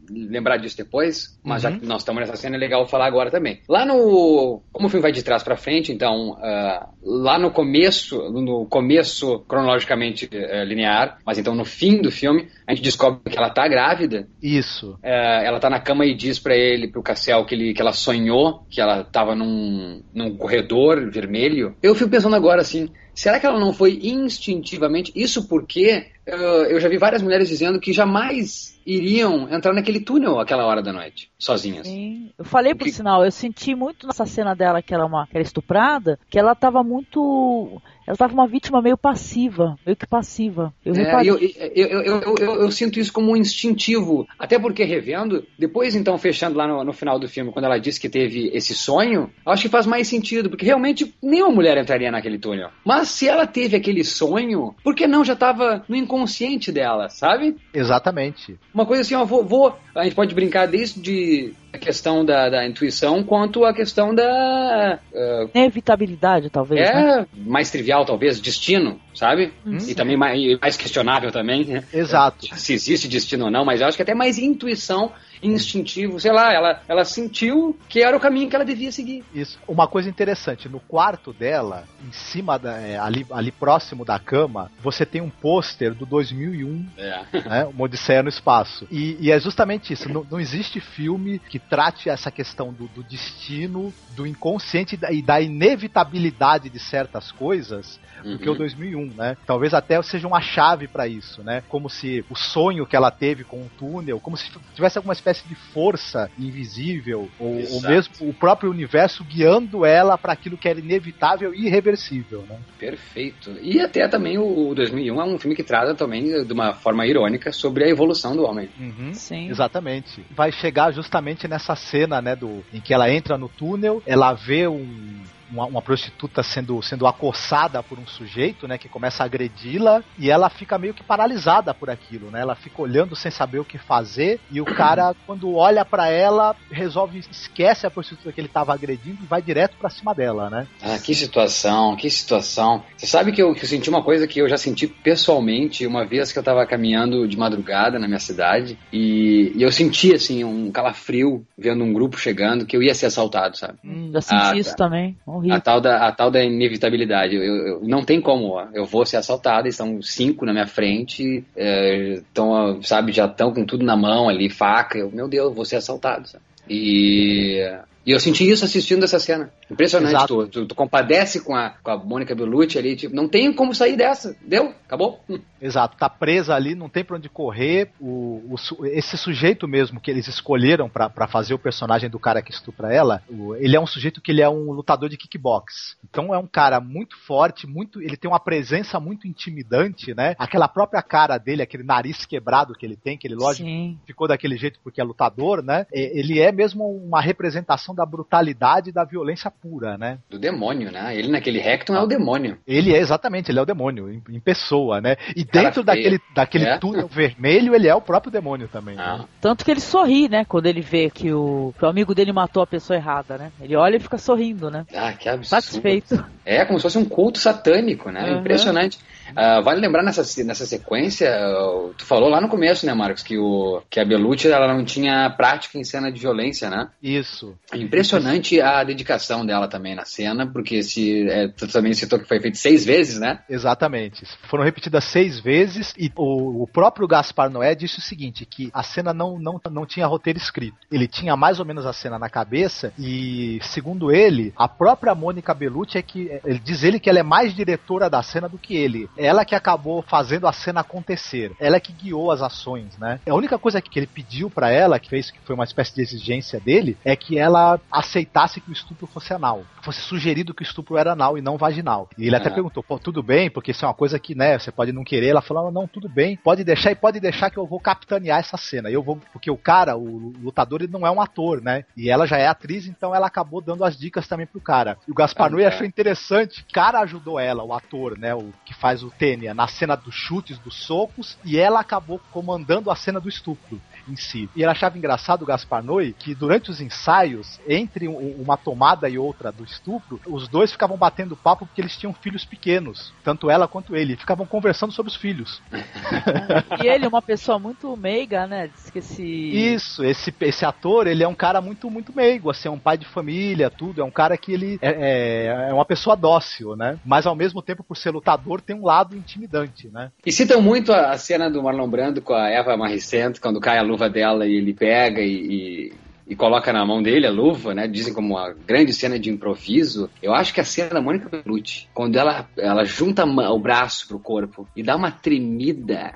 Speaker 5: lembrar disso depois, mas já
Speaker 4: Uhum.
Speaker 5: que nós estamos nessa cena, é legal falar agora também. Lá no. Como o filme vai de trás pra frente, então, ah, lá no começo, no começo cronologicamente eh, linear, mas então no fim do filme, a gente descobre que ela tá grávida.
Speaker 4: Isso.
Speaker 5: eh, ela tá na cama e diz pra ele, pro Cassiel, que, ele, que ela sonhou que ela tava num, num corredor vermelho. Eu fico pensando agora assim. Será que ela não foi instintivamente? Isso porque eu já vi várias mulheres dizendo que jamais iriam entrar naquele túnel àquela hora da noite, sozinhas.
Speaker 2: Sim. Eu falei por
Speaker 5: Que-
Speaker 2: sinal, eu senti muito nessa cena dela que ela, é uma, que era estuprada, que ela tava muito. Ela tava uma vítima meio passiva, meio que passiva. Eu
Speaker 5: É, eu, eu, eu, sinto isso como um instintivo. Até porque revendo, depois então fechando lá no, no final do filme, quando ela disse que teve esse sonho, acho que faz mais sentido, porque realmente nenhuma mulher entraria naquele túnel. Mas se ela teve aquele sonho, por que não já estava no inconsciente dela, sabe?
Speaker 4: Exatamente.
Speaker 5: Uma coisa assim, ó, vou, vou- a gente pode brincar desde a questão da, da intuição quanto a questão da. ah,
Speaker 2: Inevitabilidade, talvez, né?
Speaker 5: é mais trivial, talvez, destino, sabe? E também mais, mais questionável também, né?
Speaker 4: Exato.
Speaker 5: se existe destino ou não, mas eu acho que até mais intuição, instintivo, sei lá, ela, ela sentiu que era o caminho que ela devia seguir.
Speaker 4: Isso. Uma coisa interessante, no quarto dela, em cima da, é, ali, ali próximo da cama, você tem um pôster do 2001
Speaker 5: É.
Speaker 4: né, uma Odisseia no Espaço. E, e é justamente isso. Não, não existe filme que trate essa questão do, do destino, do inconsciente e da- e da inevitabilidade de certas coisas do que o 2001, né? Talvez até seja uma chave para isso, né? Como se o sonho que ela teve com o túnel, como se tivesse alguma espécie de força invisível ou, ou mesmo o próprio universo guiando ela para aquilo que era inevitável e irreversível, né?
Speaker 5: Perfeito. E até também o, o 2001 é um filme que trata também de uma forma irônica sobre a evolução do homem.
Speaker 4: Uhum.
Speaker 2: Sim.
Speaker 4: Exatamente. Vai chegar justamente nessa cena, né, do em que ela entra no túnel, ela vê um uma, uma prostituta sendo, sendo acossada por um sujeito, né, que começa a agredi-la e ela fica meio que paralisada por aquilo, né? Ela fica olhando sem saber o que fazer e o cara, quando olha pra ela, resolve esquece a prostituta que ele tava agredindo e vai direto pra cima dela, né?
Speaker 5: Ah, que situação, que situação. Você sabe que eu, que eu senti uma coisa que eu já senti pessoalmente uma vez que eu tava caminhando de madrugada na minha cidade e, e eu senti, assim, um calafrio vendo um grupo chegando que eu ia ser assaltado, sabe?
Speaker 2: Hum, já senti
Speaker 5: Ah,
Speaker 2: isso
Speaker 5: tá.
Speaker 2: também.
Speaker 5: A
Speaker 2: Horrível.
Speaker 5: tal da, a tal da inevitabilidade. Eu, eu- não tem como, ó. Eu vou ser assaltado, estão cinco na minha frente, estão, sabe, já estão com tudo na mão ali, faca. Eu, meu Deus, eu vou ser assaltado, sabe? E E eu senti isso assistindo essa cena. Impressionante. Tu, tu, tu compadece com a, com a Mônica Bellucci ali, tipo, não tem como sair dessa. Deu? Acabou?
Speaker 4: Exato, tá presa ali, não tem pra onde correr. O, o esse sujeito mesmo que eles escolheram pra pra fazer o personagem do cara que estupra ela, o- ele é um sujeito que ele é um lutador de kickbox. Então é um cara muito forte, muito, ele tem uma presença muito intimidante, né? Aquela própria cara dele, aquele nariz quebrado que ele tem, que ele lógico
Speaker 2: Sim.
Speaker 4: ficou daquele jeito porque é lutador, né? Ele é mesmo uma representação da brutalidade e da violência pura, né?
Speaker 5: Do demônio, né? Ele naquele Recton é o demônio.
Speaker 4: Ele é exatamente, ele é o demônio em, em pessoa, né? E
Speaker 5: Cara
Speaker 4: dentro daquele, daquele
Speaker 5: É.
Speaker 4: túnel vermelho, ele é o próprio demônio também.
Speaker 5: Ah.
Speaker 4: né?
Speaker 2: Tanto que ele sorri, né? Quando ele vê que o, que o amigo dele matou a pessoa errada, né? Ele olha e fica sorrindo, né?
Speaker 5: Ah, que absurdo.
Speaker 2: Satisfeito.
Speaker 5: É, como se fosse um culto satânico, né?
Speaker 2: Uhum.
Speaker 5: Impressionante. Ah, vale lembrar nessa, nessa sequência, ah, tu falou lá no começo, né, Marcos, que, o, que a Belucci ela não tinha prática em cena de violência, né?
Speaker 4: Isso.
Speaker 5: Impressionante a dedicação dela também na cena, porque se, é, tu também citou que foi feito seis vezes, né?
Speaker 4: Exatamente. Foram repetidas seis vezes e o, o próprio Gaspar Noé disse o seguinte, que a cena não, não, não tinha roteiro escrito. Ele tinha mais ou menos a cena na cabeça e, segundo ele, a própria Mônica Bellucci é que, ele diz ele que ela é mais diretora da cena do que ele. Ela que acabou fazendo a cena acontecer. Ela que guiou as ações, né? A única coisa que ele pediu pra ela, que fez que foi uma espécie de exigência dele, é que ela aceitasse que o estupro fosse anal. Fosse sugerido que o estupro era anal e não vaginal. E ele até
Speaker 5: Ah.
Speaker 4: perguntou, pô, tudo bem, porque isso é uma coisa que, né, você pode não querer. Ela falou, não, tudo bem, pode deixar e pode deixar que eu vou capitanear essa cena. Eu vou, porque o cara, o lutador, ele não é um ator, né? E ela já é atriz, então ela acabou dando as dicas também pro cara. E o Gaspar
Speaker 5: Ah,
Speaker 4: Noé
Speaker 5: tá.
Speaker 4: achou interessante, o cara ajudou ela, o ator, né, o que faz o Tênia, na cena dos chutes, dos socos, e ela acabou comandando a cena do estupro em si. E ele achava engraçado o Gaspar Noé que durante os ensaios, entre um- uma tomada e outra do estupro, os dois ficavam batendo papo porque eles tinham filhos pequenos, tanto ela quanto ele, e ficavam conversando sobre os filhos.
Speaker 2: E ele, uma pessoa muito meiga, né? Diz que esse.
Speaker 4: Isso, esse, esse ator, ele é um cara muito, muito meigo, assim, é um pai de família, tudo, é um cara que ele é, é, é uma pessoa dócil, né? Mas ao mesmo tempo, por ser lutador, tem um lado intimidante, né?
Speaker 5: E citam muito a, a cena do Marlon Brando com a Eva Maricento, quando cai a luva dela e ele pega e, e, e coloca na mão dele a luva, né? Dizem como uma grande cena de improviso. Eu acho que a cena da Mônica Bellucci, quando ela, ela junta o braço pro corpo e dá uma tremida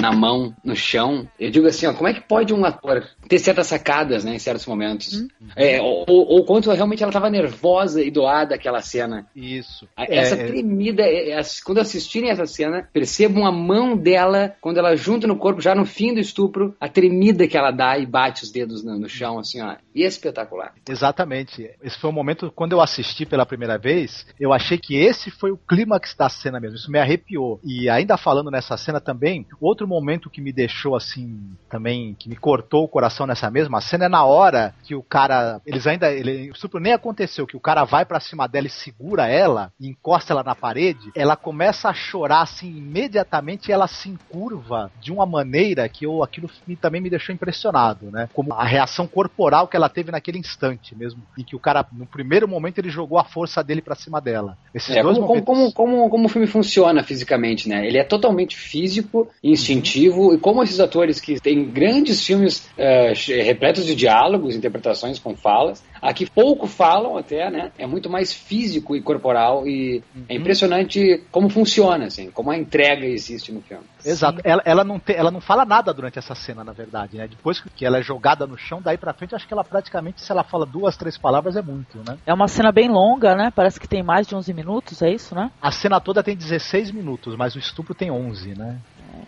Speaker 5: na mão, no chão. Eu digo assim, ó, como é que pode um ator ter certas sacadas, né, em certos momentos? É, ou, ou quanto realmente ela estava nervosa e doada aquela cena.
Speaker 4: Isso.
Speaker 5: A- Essa
Speaker 4: É,
Speaker 5: tremida, é- é- quando assistirem essa cena, percebam a mão dela, quando ela junta no corpo, já no fim do estupro, a tremida que ela dá e bate os dedos no, no chão, assim, ó. E é espetacular.
Speaker 4: Exatamente. Esse foi o momento, quando eu assisti pela primeira vez, eu achei que esse foi o clímax da cena mesmo. Isso me arrepiou. E ainda falando nessa cena também, outro momento que me deixou assim, também, que me cortou o coração nessa mesma cena é na hora que o cara. Eles ainda. Ele, o estupro nem aconteceu, que o cara vai pra cima dela e segura ela, e encosta ela na parede, ela começa a chorar assim imediatamente e ela se encurva de uma maneira que eu, aquilo me- também me deixou impressionado, né? Como a reação corporal que ela teve naquele instante mesmo, em que o cara, no primeiro momento, ele jogou a força dele pra cima dela. Esses
Speaker 5: É,
Speaker 4: dois
Speaker 5: como, como,
Speaker 4: momentos.
Speaker 5: como, como, como o filme funciona fisicamente, né? Ele é totalmente físico, instintivo, e como esses atores que têm grandes filmes che- repletos de diálogos, interpretações com falas, aqui pouco falam até, né? É muito mais físico e corporal, e é impressionante como funciona, assim, como a entrega existe no filme.
Speaker 4: Exato. Ela, ela, não te- ela não fala nada durante essa cena, na verdade, né? Depois que ela é jogada no chão, daí pra frente, acho que ela praticamente, se ela fala duas, três palavras, é muito, né?
Speaker 2: É uma cena bem longa, né? Parece que tem mais de 11 minutos, é isso, né?
Speaker 4: A cena toda tem 16 minutos, mas o estupro tem 11, né?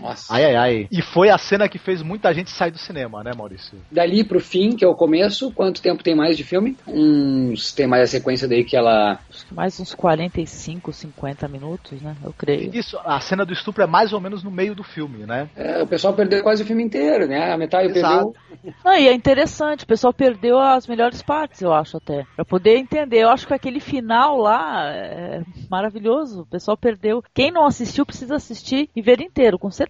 Speaker 5: Nossa.
Speaker 4: Ai, ai, ai. E foi a cena que fez muita gente sair do cinema, né, Maurício?
Speaker 5: Dali pro fim, que é o começo, quanto tempo tem mais de filme? Uns. Tem mais a sequência daí que ela.
Speaker 2: Acho que mais uns 45, 50 minutos, né? Eu creio.
Speaker 4: Isso, a cena do estupro é mais ou menos no meio do filme, né?
Speaker 5: é, o pessoal perdeu quase o filme inteiro, né? A metade
Speaker 4: Exato.
Speaker 5: perdeu.
Speaker 2: Não, e é interessante, o pessoal perdeu as melhores partes, eu acho até. Pra poder entender. Eu acho que aquele final lá é maravilhoso. O pessoal perdeu. Quem não assistiu precisa assistir e ver inteiro, com certeza.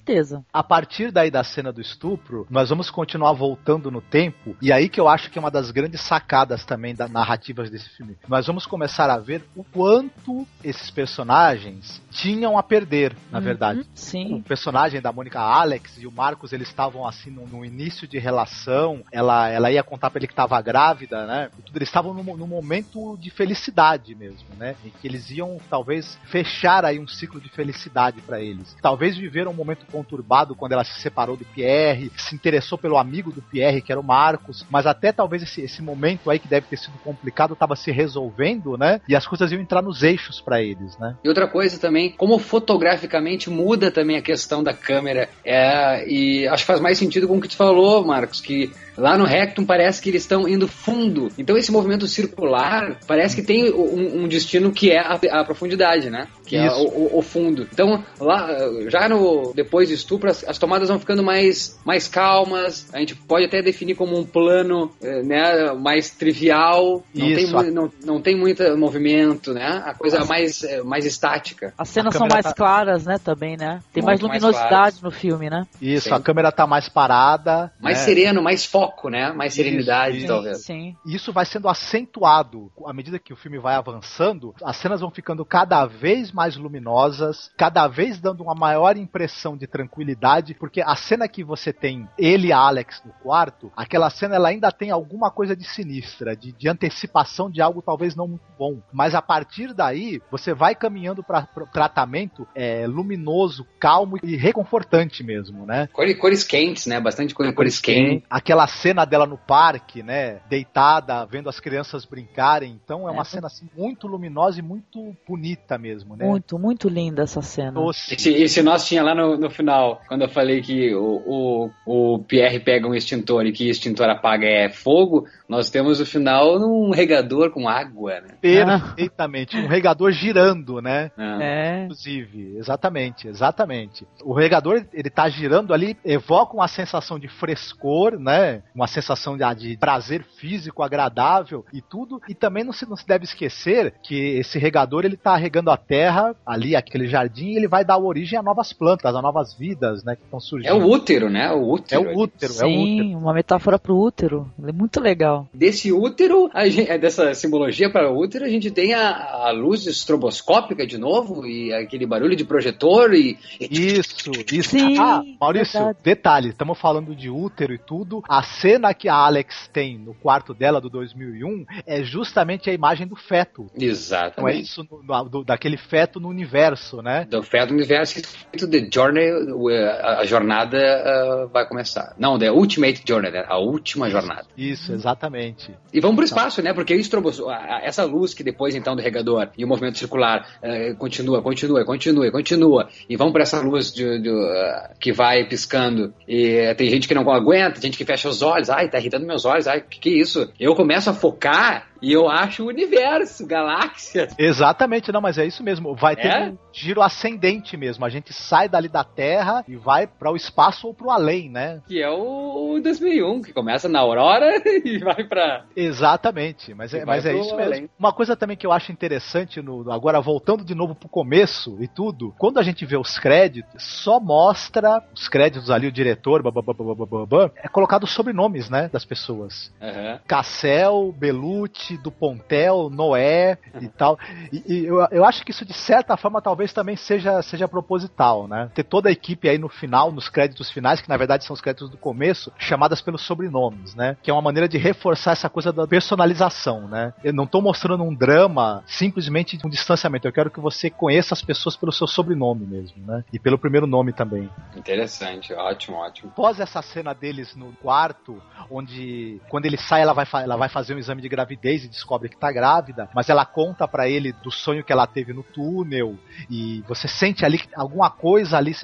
Speaker 4: A partir daí da cena do estupro, nós vamos continuar voltando no tempo, e aí que eu acho que é uma das grandes sacadas também das narrativas desse filme. Nós vamos começar a ver o quanto esses personagens tinham a perder, na verdade.
Speaker 2: Uhum,
Speaker 4: O
Speaker 2: Sim.
Speaker 4: personagem da Mônica Alex e o Marcos, eles estavam assim no, no início de relação ela, ela ia contar pra ele que tava grávida, né? E eles estavam num, num momento de felicidade mesmo, né? Em que eles iam, talvez, fechar aí um ciclo de felicidade pra eles. Talvez viveram um momento conturbado quando ela se separou do Pierre, se interessou pelo amigo do Pierre, que era o Marcos, mas até talvez esse, esse momento aí que deve ter sido complicado tava se resolvendo, né? E as coisas iam entrar nos eixos pra eles, né?
Speaker 5: E outra coisa também, como fotograficamente muda também a questão da câmera. É, e acho que faz mais sentido com o que tu falou, Marcos, que lá no Rectum parece que eles estão indo fundo. Então esse movimento circular parece que tem um, um destino que é a, a profundidade, né? Que é
Speaker 4: Isso.
Speaker 5: o, o- o fundo. Então, lá, já no depois do estupro, as, as tomadas vão ficando mais, mais calmas. A gente pode até definir como um plano eh, né, mais trivial. Não tem,
Speaker 4: Isso.
Speaker 5: mu- não, não tem muito movimento, né? A coisa mais, eh, mais estática.
Speaker 2: As cenas
Speaker 4: A
Speaker 2: são mais
Speaker 4: tá-
Speaker 2: claras, né, também, né? Tem mais
Speaker 5: Muito mais
Speaker 2: luminosidade
Speaker 5: claras.
Speaker 2: no filme, né?
Speaker 4: Isso,
Speaker 5: Sim.
Speaker 4: a câmera tá mais parada.
Speaker 5: Mais
Speaker 4: né?
Speaker 5: sereno, mais foco, né? Mais
Speaker 4: Isso,
Speaker 5: serenidade,
Speaker 4: isso.
Speaker 5: talvez.
Speaker 2: Sim.
Speaker 4: Isso vai sendo acentuado à medida que o filme vai avançando. As cenas vão ficando cada vez mais luminosas, cada vez dando uma maior impressão de tranquilidade, porque a cena que você tem ele e a Alex no quarto, aquela cena ela ainda tem alguma coisa de sinistra, de, de antecipação de algo talvez não muito bom. Mas a partir daí, você vai caminhando para tratamento é, luminoso, calmo e reconfortante mesmo, né?
Speaker 5: Cores, cores quentes, né? Bastante cor- cores quentes.
Speaker 4: Aquela cena dela no parque, né? Deitada, vendo as crianças brincarem. Então é uma
Speaker 2: É.
Speaker 4: cena assim, muito luminosa e muito bonita mesmo, né?
Speaker 2: Muito, muito linda essa cena.
Speaker 4: Doce.
Speaker 5: Esse, esse nós tinha lá no, no final, quando eu falei que o, o, o Pierre pega um extintor e que extintor apaga é fogo, nós temos o final num regador com água, né?
Speaker 4: Perfeitamente. Um regador girando, né?
Speaker 2: É.
Speaker 4: Inclusive, exatamente, exatamente. O regador, ele tá girando ali, evoca uma sensação de frescor, né? Uma sensação de, de prazer físico agradável e tudo. E também não se, não se deve esquecer que esse regador, ele tá regando a terra, ali, aquele jardim, e ele vai dar origem a novas plantas, a novas vidas, né? Que estão surgindo.
Speaker 5: É o útero, né? O
Speaker 4: É
Speaker 5: útero.
Speaker 4: o útero, é o útero.
Speaker 2: Sim, uma metáfora pro útero. É muito legal.
Speaker 5: Desse útero, a gente- dessa simbologia para o útero, a gente tem a, a luz estroboscópica de novo e aquele barulho de projetor e,
Speaker 4: Isso, isso.
Speaker 2: Sim,
Speaker 4: ah, Maurício,
Speaker 2: verdade.
Speaker 4: detalhe, estamos falando de útero e tudo. A cena que a Alex tem no quarto dela do 2001 é justamente a imagem do feto. É
Speaker 5: Exatamente.
Speaker 4: isso, no- no- do- daquele feto no universo, né?
Speaker 5: Do feto universo escrito The Journey, a, a jornada ah, vai começar. Não, The Ultimate Journey, né? a última jornada.
Speaker 4: Isso, exatamente.
Speaker 5: E vamos pro espaço, né? Porque o essa luz que depois então do regador e o movimento circular eh, continua, continua, continua, continua. E vamos para essa luz de, de, ah, que vai piscando. E eh, tem gente que não aguenta, gente que fecha os olhos. Ai, tá irritando meus olhos. Ai, que que isso? Eu começo a focar e eu acho o universo, galáxias.
Speaker 4: Exatamente, não, mas é isso mesmo. Vai ter
Speaker 5: É?
Speaker 4: um giro ascendente mesmo. A gente sai dali da Terra e vai para o espaço ou para o além, né?
Speaker 5: Que é o 2001, que começa na Aurora e vai pra.
Speaker 4: Exatamente, mas é, mas é isso mesmo.
Speaker 5: além.
Speaker 4: Uma coisa também que eu acho interessante, no, agora voltando de novo pro começo e tudo, quando a gente vê os créditos, só mostra os créditos ali, o diretor, é colocado os sobrenomes, né, das pessoas.
Speaker 5: Aham.
Speaker 4: Cassel, Belucci, Dupontel, Noé e tal. E, e eu, eu acho que isso, de certa forma, talvez também seja, seja proposital, né? Ter toda a equipe aí no final, nos créditos finais, que na verdade são os créditos do começo, chamadas pelos sobrenomes, né? Que é uma maneira de reforçar essa coisa da personalização, né? Eu não tô mostrando um drama simplesmente de um distanciamento. Eu quero que você conheça as pessoas pelo seu sobrenome mesmo, né? E pelo primeiro nome também.
Speaker 5: Interessante, ótimo, ótimo.
Speaker 4: Após essa cena deles no quarto, onde quando ele sai, ela vai, ela vai fazer um exame de gravidez e descobre que tá grávida, mas ela conta pra ele do sonho que ela teve no túnel, e você sente ali alguma coisa ali.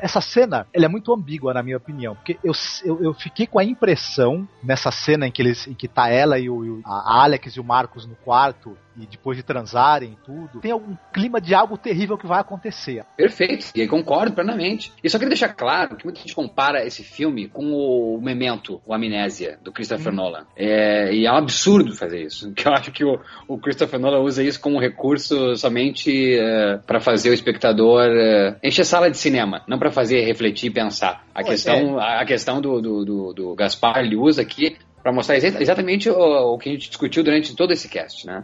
Speaker 4: Essa cena, ela é muito ambígua, na minha opinião, porque eu, eu, eu fiquei com a impressão, nessa cena em que, eles, em que tá ela e e o- a Alex e o Marcos no quarto, e depois de transarem e tudo, tem algum clima de algo terrível que vai acontecer.
Speaker 5: Perfeito, e aí concordo plenamente. E só queria deixar claro que muita gente compara esse filme com o Memento, o Amnésia, do Christopher Nolan. É, e é um absurdo fazer isso. Que eu acho que o, o Christopher Nolan usa isso como recurso somente para fazer o espectador é, encher sala de cinema, não para fazer refletir e pensar. A
Speaker 4: Pô,
Speaker 5: questão, a, a questão do, do, do, do Gaspar ele usa aqui para mostrar exa- exatamente o, o que a gente discutiu durante todo esse cast, né?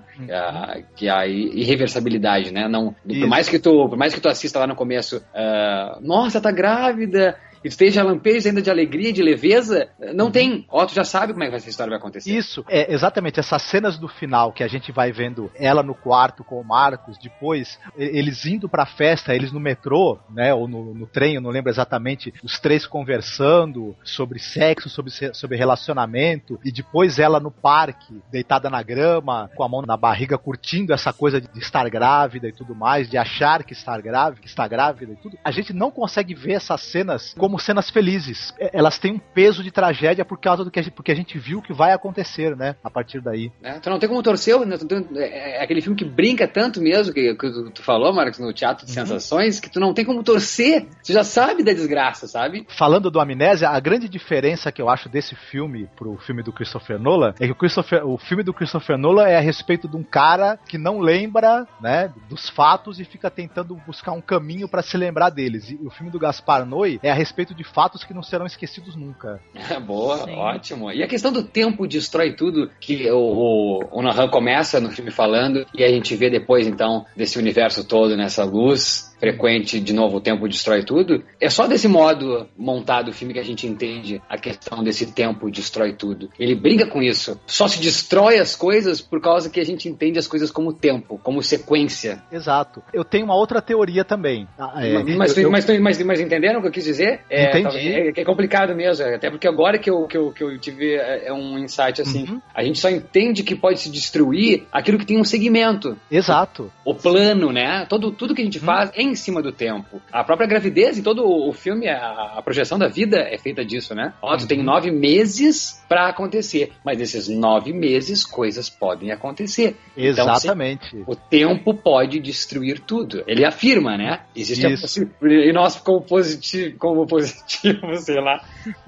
Speaker 5: Que é a irreversibilidade, né? Não, por mais que tu, por mais que tu assista lá no começo, ah, nossa, tá grávida esteja lampejos ainda de alegria, de leveza, não tem. Ó, tu já sabe como é que essa história vai acontecer.
Speaker 4: Isso, é exatamente essas cenas do final que a gente vai vendo ela no quarto com o Marcos, depois eles indo pra festa, eles no metrô, né, ou no, no trem, eu não lembro exatamente, os três conversando sobre sexo, sobre, sobre relacionamento, e depois ela no parque, deitada na grama, com a mão na barriga, curtindo essa coisa de estar grávida e tudo mais, de achar que estar grávida, que está grávida e tudo. A gente não consegue ver essas cenas como cenas felizes. É, Elas têm um peso de tragédia por causa do que a gente, porque a gente viu que vai acontecer, né, a partir daí.
Speaker 5: né? Tu não tem como torcer, né? Tem- é, é aquele filme que brinca tanto mesmo, que, que tu, tu falou, Marcos, no Teatro de Sensações, que tu não tem como torcer. Tu já sabe da desgraça, sabe?
Speaker 4: Falando do Amnésia, a grande diferença que eu acho desse filme pro filme do Christopher Nolan é que o, Christopher, o filme do Christopher Nolan é a respeito de um cara que não lembra, né, dos fatos e fica tentando buscar um caminho pra se lembrar deles. E o filme do Gaspar Noé é a respeito de fatos que não serão esquecidos nunca.
Speaker 5: Boa,
Speaker 2: Sim.
Speaker 5: ótimo. E a questão do tempo destrói tudo, que o, o, o Nohan começa no filme falando, e a gente vê depois, então, desse universo todo nessa luz frequente, de novo, o tempo destrói tudo. É só desse modo montado o filme que a gente entende a questão desse tempo destrói tudo. Ele brinca com isso. Só se destrói as coisas por causa que a gente entende as coisas como tempo, como sequência.
Speaker 4: Exato. Eu tenho uma outra teoria também. Ah, é,
Speaker 5: mas,
Speaker 4: eu- eu-
Speaker 5: mas, mas, mas entenderam o que eu quis dizer? É,
Speaker 4: Entendi.
Speaker 5: talvez- É, é complicado mesmo, até porque agora que eu, que eu, que eu tive é, é um insight assim.
Speaker 4: Uhum.
Speaker 5: A gente só entende que pode se destruir aquilo que tem um segmento.
Speaker 4: Exato.
Speaker 5: O plano, né? Todo, tudo que a gente
Speaker 4: Uhum.
Speaker 5: faz é em cima do tempo. A própria gravidez em todo o filme, a, a projeção da vida é feita disso, né? Ó, tu
Speaker 4: Uhum.
Speaker 5: tem nove meses pra acontecer, mas nesses nove meses coisas podem acontecer. Então,
Speaker 4: Exatamente.
Speaker 5: o tempo pode destruir tudo. Ele afirma, né? Existe a
Speaker 4: Isso.
Speaker 5: possibilidade. E nós, como positivo, como positivo, sei lá,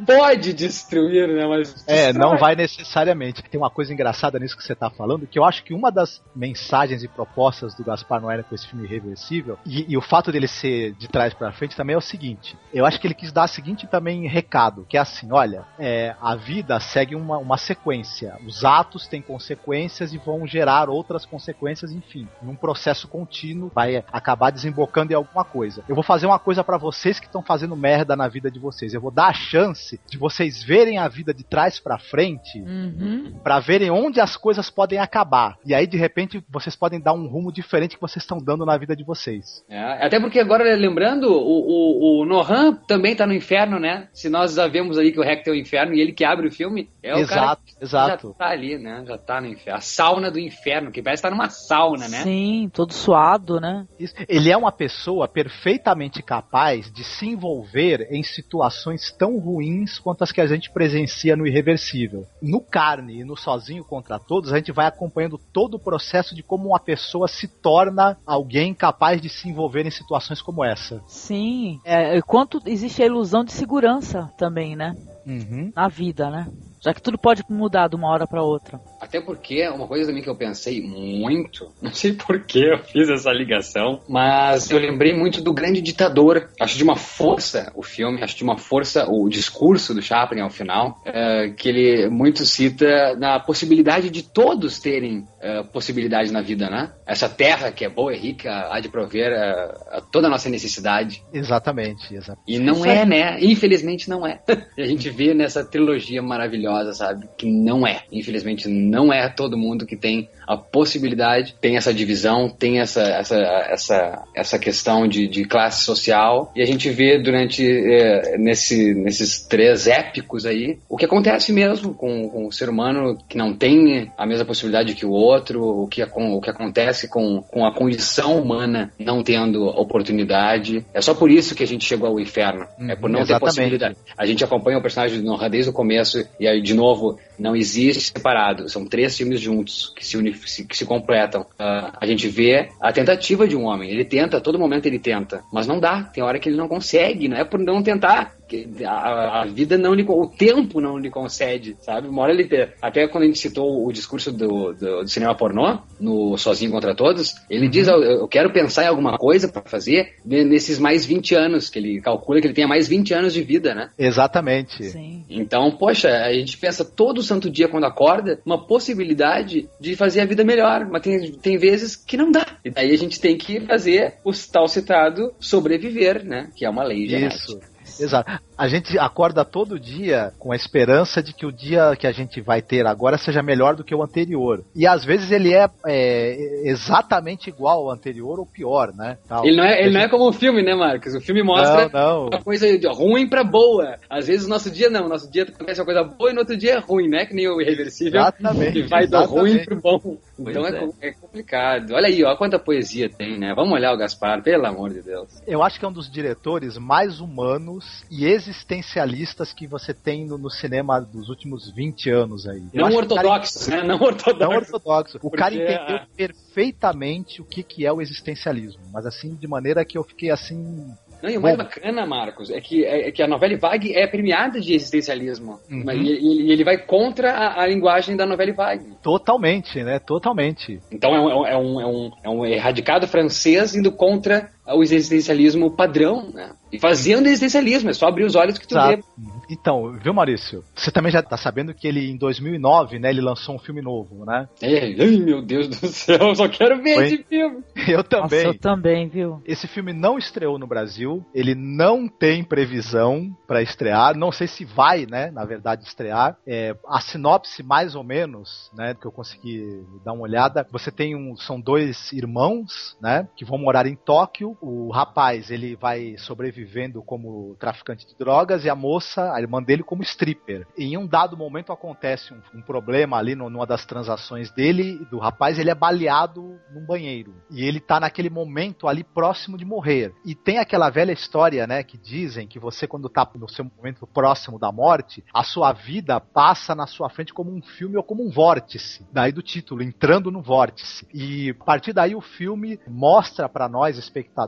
Speaker 5: pode destruir, né? Mas
Speaker 4: É,
Speaker 5: destrói.
Speaker 4: não vai necessariamente. Tem uma coisa engraçada nisso que você tá falando, que eu acho que uma das mensagens e propostas do Gaspar Noé com esse filme irreversível, e, e o fato dele ser de trás pra frente também é o seguinte. Eu acho que ele quis dar o seguinte também recado, que é assim, olha, é, a vida segue uma, uma sequência. Os atos têm consequências e vão gerar outras consequências, enfim. Num processo contínuo, vai acabar desembocando em alguma coisa. Eu vou fazer uma coisa pra vocês que estão fazendo merda na vida de vocês. Eu vou dar a chance de vocês verem a vida de trás pra frente
Speaker 2: Uhum.
Speaker 4: Pra verem onde as coisas podem acabar. E aí, de repente, vocês podem dar um rumo diferente que vocês estão dando na vida de vocês.
Speaker 5: É, até porque agora, lembrando, o, o, o Nohan também tá no inferno, né? Se nós já vemos ali que o Rec tem o inferno e ele que abre o filme, é o cara
Speaker 4: exato,
Speaker 5: que
Speaker 4: exato.
Speaker 5: já tá ali, né? Já tá no inferno. A sauna do inferno, que parece estar numa sauna, né?
Speaker 2: Sim, todo suado, né?
Speaker 4: Isso. Ele é uma pessoa perfeitamente capaz de se envolver em situações tão ruins quanto as que a gente presencia no Irreversível. No Carne e no Sozinho contra Todos, a gente vai acompanhando todo o processo de como uma pessoa se torna alguém capaz de se envolver em situações como essa.
Speaker 2: Sim. É, quanto existe a ilusão de segurança também, né?
Speaker 4: Uhum.
Speaker 2: Na vida, né? Já que tudo pode mudar de uma hora pra outra.
Speaker 5: Até porque uma coisa também que eu pensei muito, não sei por que eu fiz essa ligação, mas eu lembrei muito do Grande Ditador. Acho de uma força o filme, acho de uma força o discurso do Chaplin ao final, é, que ele muito cita na possibilidade de todos terem é, possibilidade na vida, né? Essa terra que é boa e rica há de prover é, a toda a nossa necessidade.
Speaker 4: Exatamente, exatamente.
Speaker 5: E não é,
Speaker 2: é-
Speaker 5: né? Infelizmente não é. E a gente vê nessa trilogia maravilhosa, sabe? Que não é. Infelizmente não é todo mundo que tem a possibilidade, tem essa divisão, tem essa, essa, essa, essa questão de, de classe social. E a gente vê durante é, nesse, nesses três épicos aí o que acontece mesmo com, com o ser humano que não tem a mesma possibilidade que o outro, o que, o que acontece com, com a condição humana não tendo oportunidade. É só por isso que a gente chegou ao inferno. é por não ter
Speaker 4: exatamente.
Speaker 5: possibilidade. A gente acompanha o personagem do Nohan desde o começo e aí, de novo, não existe separado. São três filmes juntos que se, que se completam. Ah, a gente vê a tentativa de um homem. Ele tenta, a todo momento ele tenta. Mas não dá. Tem hora que ele não consegue. Não é por não tentar. que A, a vida não lhe, o tempo não lhe concede, sabe? Uma hora ele até quando a gente citou o discurso do, do, do cinema pornô no Sozinho contra Todos, ele diz eu, eu quero pensar em alguma coisa para fazer ne- nesses mais 20 anos que ele calcula que ele tenha mais 20 anos de vida, né?
Speaker 4: Exatamente.
Speaker 2: Sim.
Speaker 5: Então, poxa, a gente pensa todo santo dia quando acorda uma possibilidade de fazer a vida melhor, mas tem, tem vezes que não dá. E daí a gente tem que fazer o tal citado sobreviver, né? Que é uma lei genética.
Speaker 4: Isso. Exato. A gente acorda todo dia com a esperança de que o dia que a gente vai ter agora seja melhor do que o anterior. E às vezes ele é, é exatamente igual ao anterior ou pior, né? Tal.
Speaker 5: Ele não é, ele não é como o filme, né, Marcos? O filme mostra
Speaker 4: Não, não.
Speaker 5: uma coisa ruim pra boa. Às vezes o nosso dia não, o nosso dia acontece uma coisa boa e no outro dia é ruim, né? Que nem o irreversível.
Speaker 4: Exatamente,
Speaker 5: Que vai do
Speaker 4: exatamente.
Speaker 5: ruim pro bom. Então é,
Speaker 2: é.
Speaker 5: é complicado. Olha aí, ó, quanta poesia tem, né? Vamos olhar o Gaspar, pelo amor de Deus.
Speaker 4: Eu acho que é um dos diretores mais humanos e existencialistas que você tem no, no cinema dos últimos 20 anos aí. Eu
Speaker 5: Não
Speaker 4: acho que o cara
Speaker 5: né? Não
Speaker 4: Não
Speaker 5: ortodoxos.
Speaker 4: ortodoxo. O cara
Speaker 5: Porque,
Speaker 4: entendeu
Speaker 5: ah.
Speaker 4: perfeitamente o que, que é o existencialismo, mas assim, de maneira que eu fiquei assim.
Speaker 5: Não, e o mais
Speaker 4: Bom.
Speaker 5: bacana, Marcos, é que, é, é que a novela Vague é premiada de existencialismo.
Speaker 4: Uhum.
Speaker 5: Mas E, e ele vai contra a, a linguagem da novela Vague.
Speaker 4: Totalmente, né? Totalmente.
Speaker 5: Então é um, é, um, é, um, é um erradicado francês indo contra o existencialismo padrão, né? E fazendo existencialismo, é só abrir os olhos que tu vê.
Speaker 4: Então, viu, Maurício? Você também já tá sabendo que ele, em 2009, né, ele lançou um filme novo, né?
Speaker 5: É, ai, meu Deus do céu, eu só quero ver
Speaker 4: Oi?
Speaker 5: esse filme.
Speaker 4: Eu
Speaker 2: Nossa,
Speaker 4: também.
Speaker 2: eu também, viu?
Speaker 4: Esse filme não estreou no Brasil, ele não tem previsão pra estrear, não sei se vai, né, na verdade, estrear. É, a sinopse, mais ou menos, né, que eu consegui dar uma olhada, você tem um, são dois irmãos, né, que vão morar em Tóquio. O rapaz, ele vai sobrevivendo como traficante de drogas e a moça, a irmã dele, como stripper. Em um dado momento acontece um, um problema ali no- numa das transações dele, do rapaz, ele é baleado num banheiro. E ele tá naquele momento ali próximo de morrer. E tem aquela velha história, né, que dizem que você, quando tá no seu momento próximo da morte, a sua vida passa na sua frente como um filme ou como um vórtice. Daí do título, entrando no vórtice. E a partir daí o filme mostra pra nós, espectadores,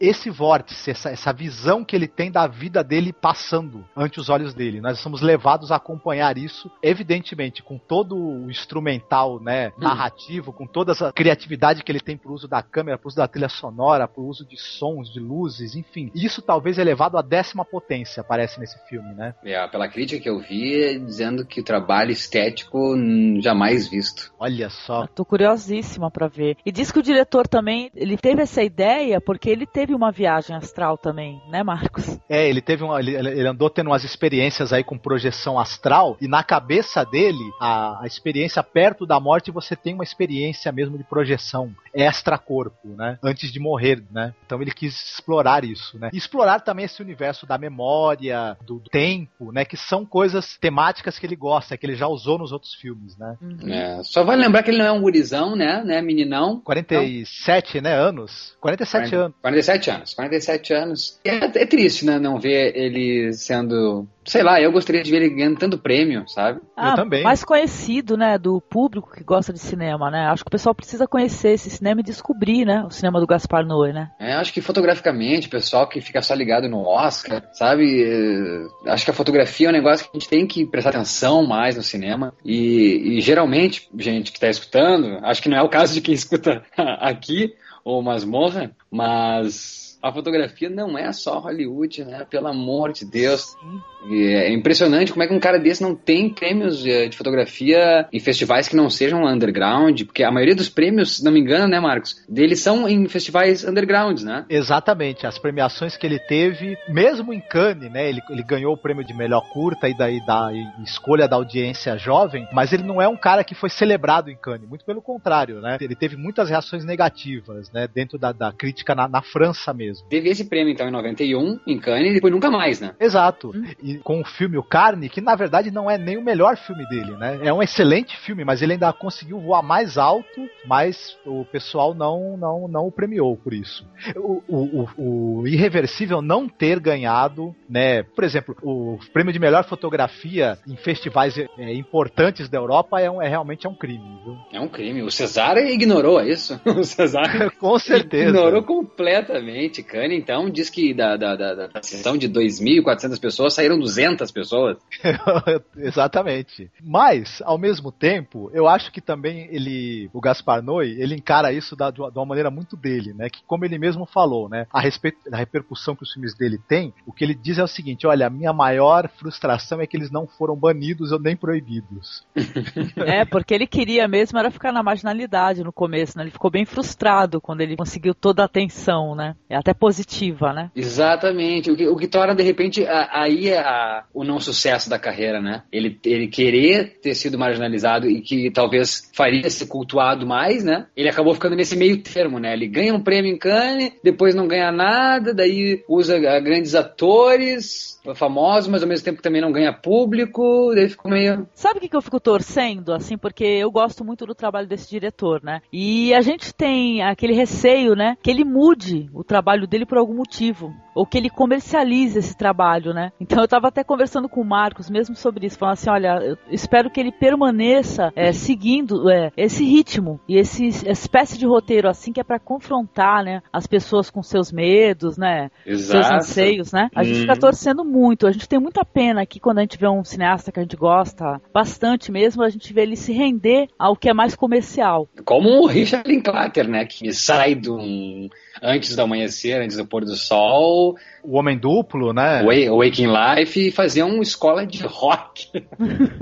Speaker 4: esse vórtice, essa, essa visão que ele tem da vida dele passando ante os olhos dele. Nós somos levados a acompanhar isso, evidentemente, com todo o instrumental, né, narrativo, com toda essa criatividade que ele tem pro uso da câmera, pro uso da trilha sonora, pro uso de sons, de luzes, enfim. Isso talvez elevado à décima potência, aparece nesse filme, né?
Speaker 5: É, pela crítica que eu vi, é dizendo que o trabalho estético hum, jamais visto.
Speaker 4: Olha só.
Speaker 2: Eu tô curiosíssima pra ver. E diz que o diretor também, ele teve essa ideia porque ele teve uma viagem astral também, né, Marcos?
Speaker 4: É, ele teve uma, ele, ele andou tendo umas experiências aí com projeção astral e na cabeça dele a, a experiência perto da morte você tem uma experiência mesmo de projeção extra-corpo, né? Antes de morrer, né? Então ele quis explorar isso, né? E explorar também esse universo da memória, do tempo, né? Que são coisas temáticas que ele gosta, que ele já usou nos outros filmes, né?
Speaker 5: É, só vale lembrar que ele não é um gurizão, né, né, meninão.
Speaker 4: 47, né, anos? 47 anos.
Speaker 5: 47 anos, 47 anos. É, é triste, né, não ver ele sendo... Sei lá, eu gostaria de ver ele ganhando tanto prêmio, sabe?
Speaker 2: Ah,
Speaker 4: também.
Speaker 2: mais conhecido, né, do público que gosta de cinema, né? Acho que o pessoal precisa conhecer esse cinema e descobrir, né, o cinema do Gaspar Noé, né?
Speaker 5: É, acho que fotograficamente, o pessoal que fica só ligado no Oscar, sabe? É, acho que a fotografia é um negócio que a gente tem que prestar atenção mais no cinema. E, e geralmente, gente que está escutando, acho que não é o caso de quem escuta aqui, ou Masmorra, mas a fotografia não é só Hollywood, né? Pelo amor de Deus. E é impressionante como é que um cara desse não tem prêmios eh, de fotografia em festivais que não sejam underground, porque a maioria dos prêmios, se não me engano, né, Marcos, deles são em festivais undergrounds, né?
Speaker 4: Exatamente, as premiações que ele teve, mesmo em Cannes, né? Ele, ele ganhou o prêmio de melhor curta e daí da e escolha da audiência jovem, mas ele não é um cara que foi celebrado em Cannes, muito pelo contrário, né? Ele teve muitas reações negativas, né? Dentro da, da crítica na, na França mesmo.
Speaker 5: Teve esse prêmio, então, em 91, em Cannes, e depois nunca mais, né?
Speaker 4: Exato. E com o filme O Carne, que na verdade não é nem o melhor filme dele, né? É um excelente filme, mas ele ainda conseguiu voar mais alto, mas o pessoal não não, não o premiou por isso. O, o, o, Irreversível não ter ganhado, né? Por exemplo, o prêmio de melhor fotografia em festivais é, importantes da Europa é, um, é realmente é um crime, viu?
Speaker 5: É um crime. O Cesar ignorou isso. O Cesar
Speaker 4: Com certeza.
Speaker 5: ignorou completamente. Cannes, então, diz que da, da, da, da sessão de 2.400 pessoas saíram 200 pessoas.
Speaker 4: Exatamente. Mas, ao mesmo tempo, eu acho que também ele, o Gaspar Noé, ele encara isso da, de uma maneira muito dele, né? Que como ele mesmo falou, né? A respeito da repercussão que os filmes dele têm, o que ele diz é o seguinte: olha, a minha maior frustração é que eles não foram banidos ou nem proibidos.
Speaker 2: É, porque ele queria mesmo era ficar na marginalidade no começo, né? Ele ficou bem frustrado quando ele conseguiu toda a atenção, né? Até até positiva, né?
Speaker 5: Exatamente. O que, o que torna, de repente, a- aí a- o não sucesso da carreira, né? Ele, ele querer ter sido marginalizado e que talvez faria ser cultuado mais, né? Ele acabou ficando nesse meio termo, né? Ele ganha um prêmio em Cannes, depois não ganha nada, daí usa ah, grandes atores famosos, mas ao mesmo tempo também não ganha público, daí ficou meio...
Speaker 2: Sabe o que, que eu fico torcendo, assim, porque eu gosto muito do trabalho desse diretor, né? E a gente tem aquele receio, né, que ele mude o trabalho dele por algum motivo, ou que ele comercialize esse trabalho, né? Então eu tava até conversando com o Marcos mesmo sobre isso, falando assim, olha, eu espero que ele permaneça é, seguindo é, esse ritmo e esse essa espécie de roteiro assim que é para confrontar, né, as pessoas com seus medos, né, seus anseios, né? A gente
Speaker 5: Uhum.
Speaker 2: fica torcendo muito. A gente tem muita pena que quando a gente vê um cineasta que a gente gosta bastante mesmo, a gente vê ele se render ao que é mais comercial.
Speaker 5: Como o Richard Linklater, né? Que sai do um, antes do amanhecer, antes do pôr do sol,
Speaker 4: O Homem Duplo, né?
Speaker 5: Wa- Waking Life e fazia uma escola de rock.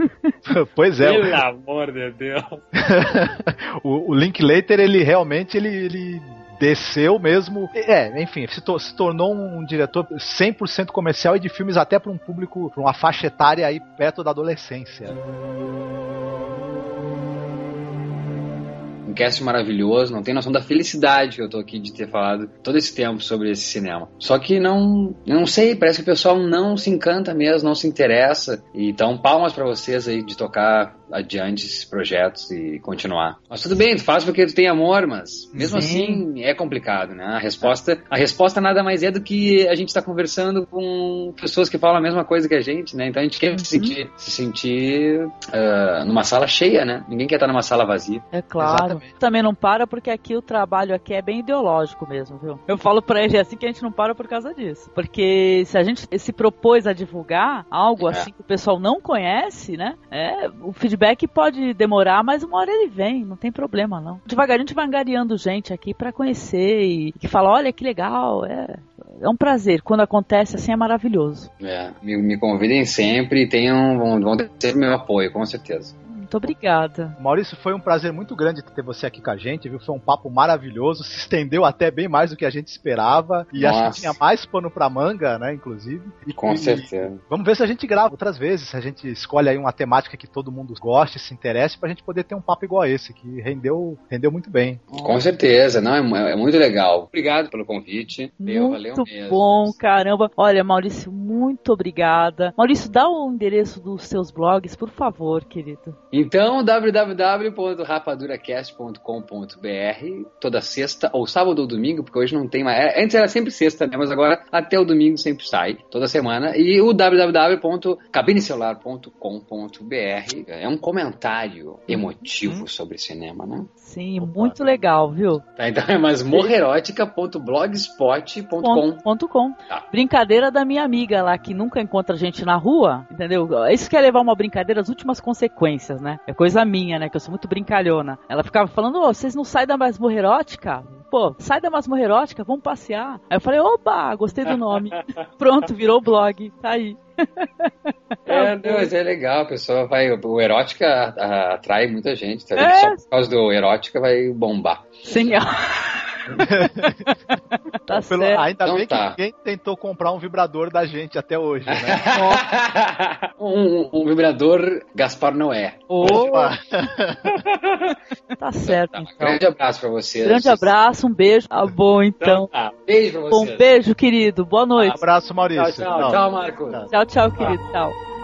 Speaker 4: pois é.
Speaker 5: Pelo amor de Deus.
Speaker 4: o, o Linklater, ele realmente ele, ele desceu mesmo. É, enfim, se, to- se tornou um, diretor 100% comercial e de filmes até para um público, para uma faixa etária aí perto da adolescência.
Speaker 5: Um cast maravilhoso, não tem noção da felicidade que eu tô aqui de ter falado todo esse tempo sobre esse cinema. Só que não, não sei, parece que o pessoal não se encanta mesmo, não se interessa. Então, palmas pra vocês aí de tocar adiante esses projetos e continuar. Mas tudo bem, tu faz porque tu tem amor, mas mesmo
Speaker 2: Sim.
Speaker 5: assim é complicado, né? A resposta, a resposta nada mais é do que a gente tá conversando com pessoas que falam a mesma coisa que a gente, né? Então a gente quer se sentir, se sentir ah, numa sala cheia, né? Ninguém quer estar numa sala vazia.
Speaker 2: É claro.
Speaker 4: Exatamente.
Speaker 2: Também não para porque aqui o trabalho aqui é bem ideológico mesmo, viu? Eu falo pra ele assim que a gente não para por causa disso. Porque se a gente se propôs a divulgar algo
Speaker 5: É.
Speaker 2: assim que o pessoal não conhece, né? É, o feedback pode demorar, mas uma hora ele vem, não tem problema não. Devagarinho a gente vai angariando gente aqui pra conhecer e que fala, olha que legal, é, é um prazer. Quando acontece assim é maravilhoso.
Speaker 5: É, me, me convidem sempre e tenham, vão, vão ter sempre meu apoio, com certeza.
Speaker 2: Muito obrigada.
Speaker 4: Maurício, foi um prazer muito grande ter você aqui com a gente, viu? Foi um papo maravilhoso, se estendeu até bem mais do que a gente esperava. E acho
Speaker 5: Nossa.
Speaker 4: que tinha mais pano pra manga, né, inclusive. E,
Speaker 5: Com
Speaker 4: e-
Speaker 5: certeza.
Speaker 4: Vamos ver se a gente grava outras vezes, se a gente escolhe aí uma temática que todo mundo goste, se interesse, pra gente poder ter um papo igual a esse, que rendeu, rendeu muito bem.
Speaker 5: Com certeza, não, é, é muito legal. Obrigado pelo convite. Meu, valeu
Speaker 2: Muito
Speaker 5: mesmo.
Speaker 2: bom, caramba. Olha, Maurício, muito obrigada. Maurício, dá o endereço dos seus blogs, por favor, querido.
Speaker 5: Então, www.rapaduracast.com.br toda sexta, ou sábado ou domingo, porque hoje não tem mais. é, Antes era sempre sexta, né? Mas agora até o domingo sempre sai, toda semana. E o www.cabinecelular.com.br é um comentário emotivo sobre cinema, né?
Speaker 2: Sim, muito legal, viu?
Speaker 5: Tá, então é masmorrerótica.blogspot.com.
Speaker 2: Ponto, ponto com.
Speaker 5: Tá.
Speaker 2: Brincadeira da minha amiga lá, que nunca encontra gente na rua, entendeu? Isso quer levar uma brincadeira às últimas consequências, né? É coisa minha, né? Que eu sou muito brincalhona. Ela ficava falando, ô, vocês não saem da masmorra erótica? Pô, sai da masmorra erótica, vamos passear. Aí eu falei, opa, gostei do nome. Pronto, virou blog, tá aí.
Speaker 5: É, não, mas é legal, a pessoa vai. O erótica atrai muita gente, tá?
Speaker 2: É.
Speaker 5: Só por causa do erótica vai bombar.
Speaker 2: Sim. tá
Speaker 4: Pelo-
Speaker 2: certo.
Speaker 4: ainda
Speaker 5: Então
Speaker 4: bem
Speaker 5: tá.
Speaker 4: que ninguém tentou comprar um vibrador da gente até hoje, né?
Speaker 5: um, um vibrador Gaspar Noé.
Speaker 4: Opa.
Speaker 2: tá certo,
Speaker 5: Tá, um
Speaker 2: então.
Speaker 5: grande abraço pra vocês.
Speaker 2: Grande abraço, um beijo. Tá bom, então.
Speaker 5: Tá, beijo pra
Speaker 2: Um
Speaker 5: vocês.
Speaker 2: beijo, querido. Boa noite.
Speaker 4: Abraço, Maurício.
Speaker 5: Tchau, tchau, tchau, Marco.
Speaker 4: Tchau.
Speaker 2: Tchau, tchau, querido. Tchau.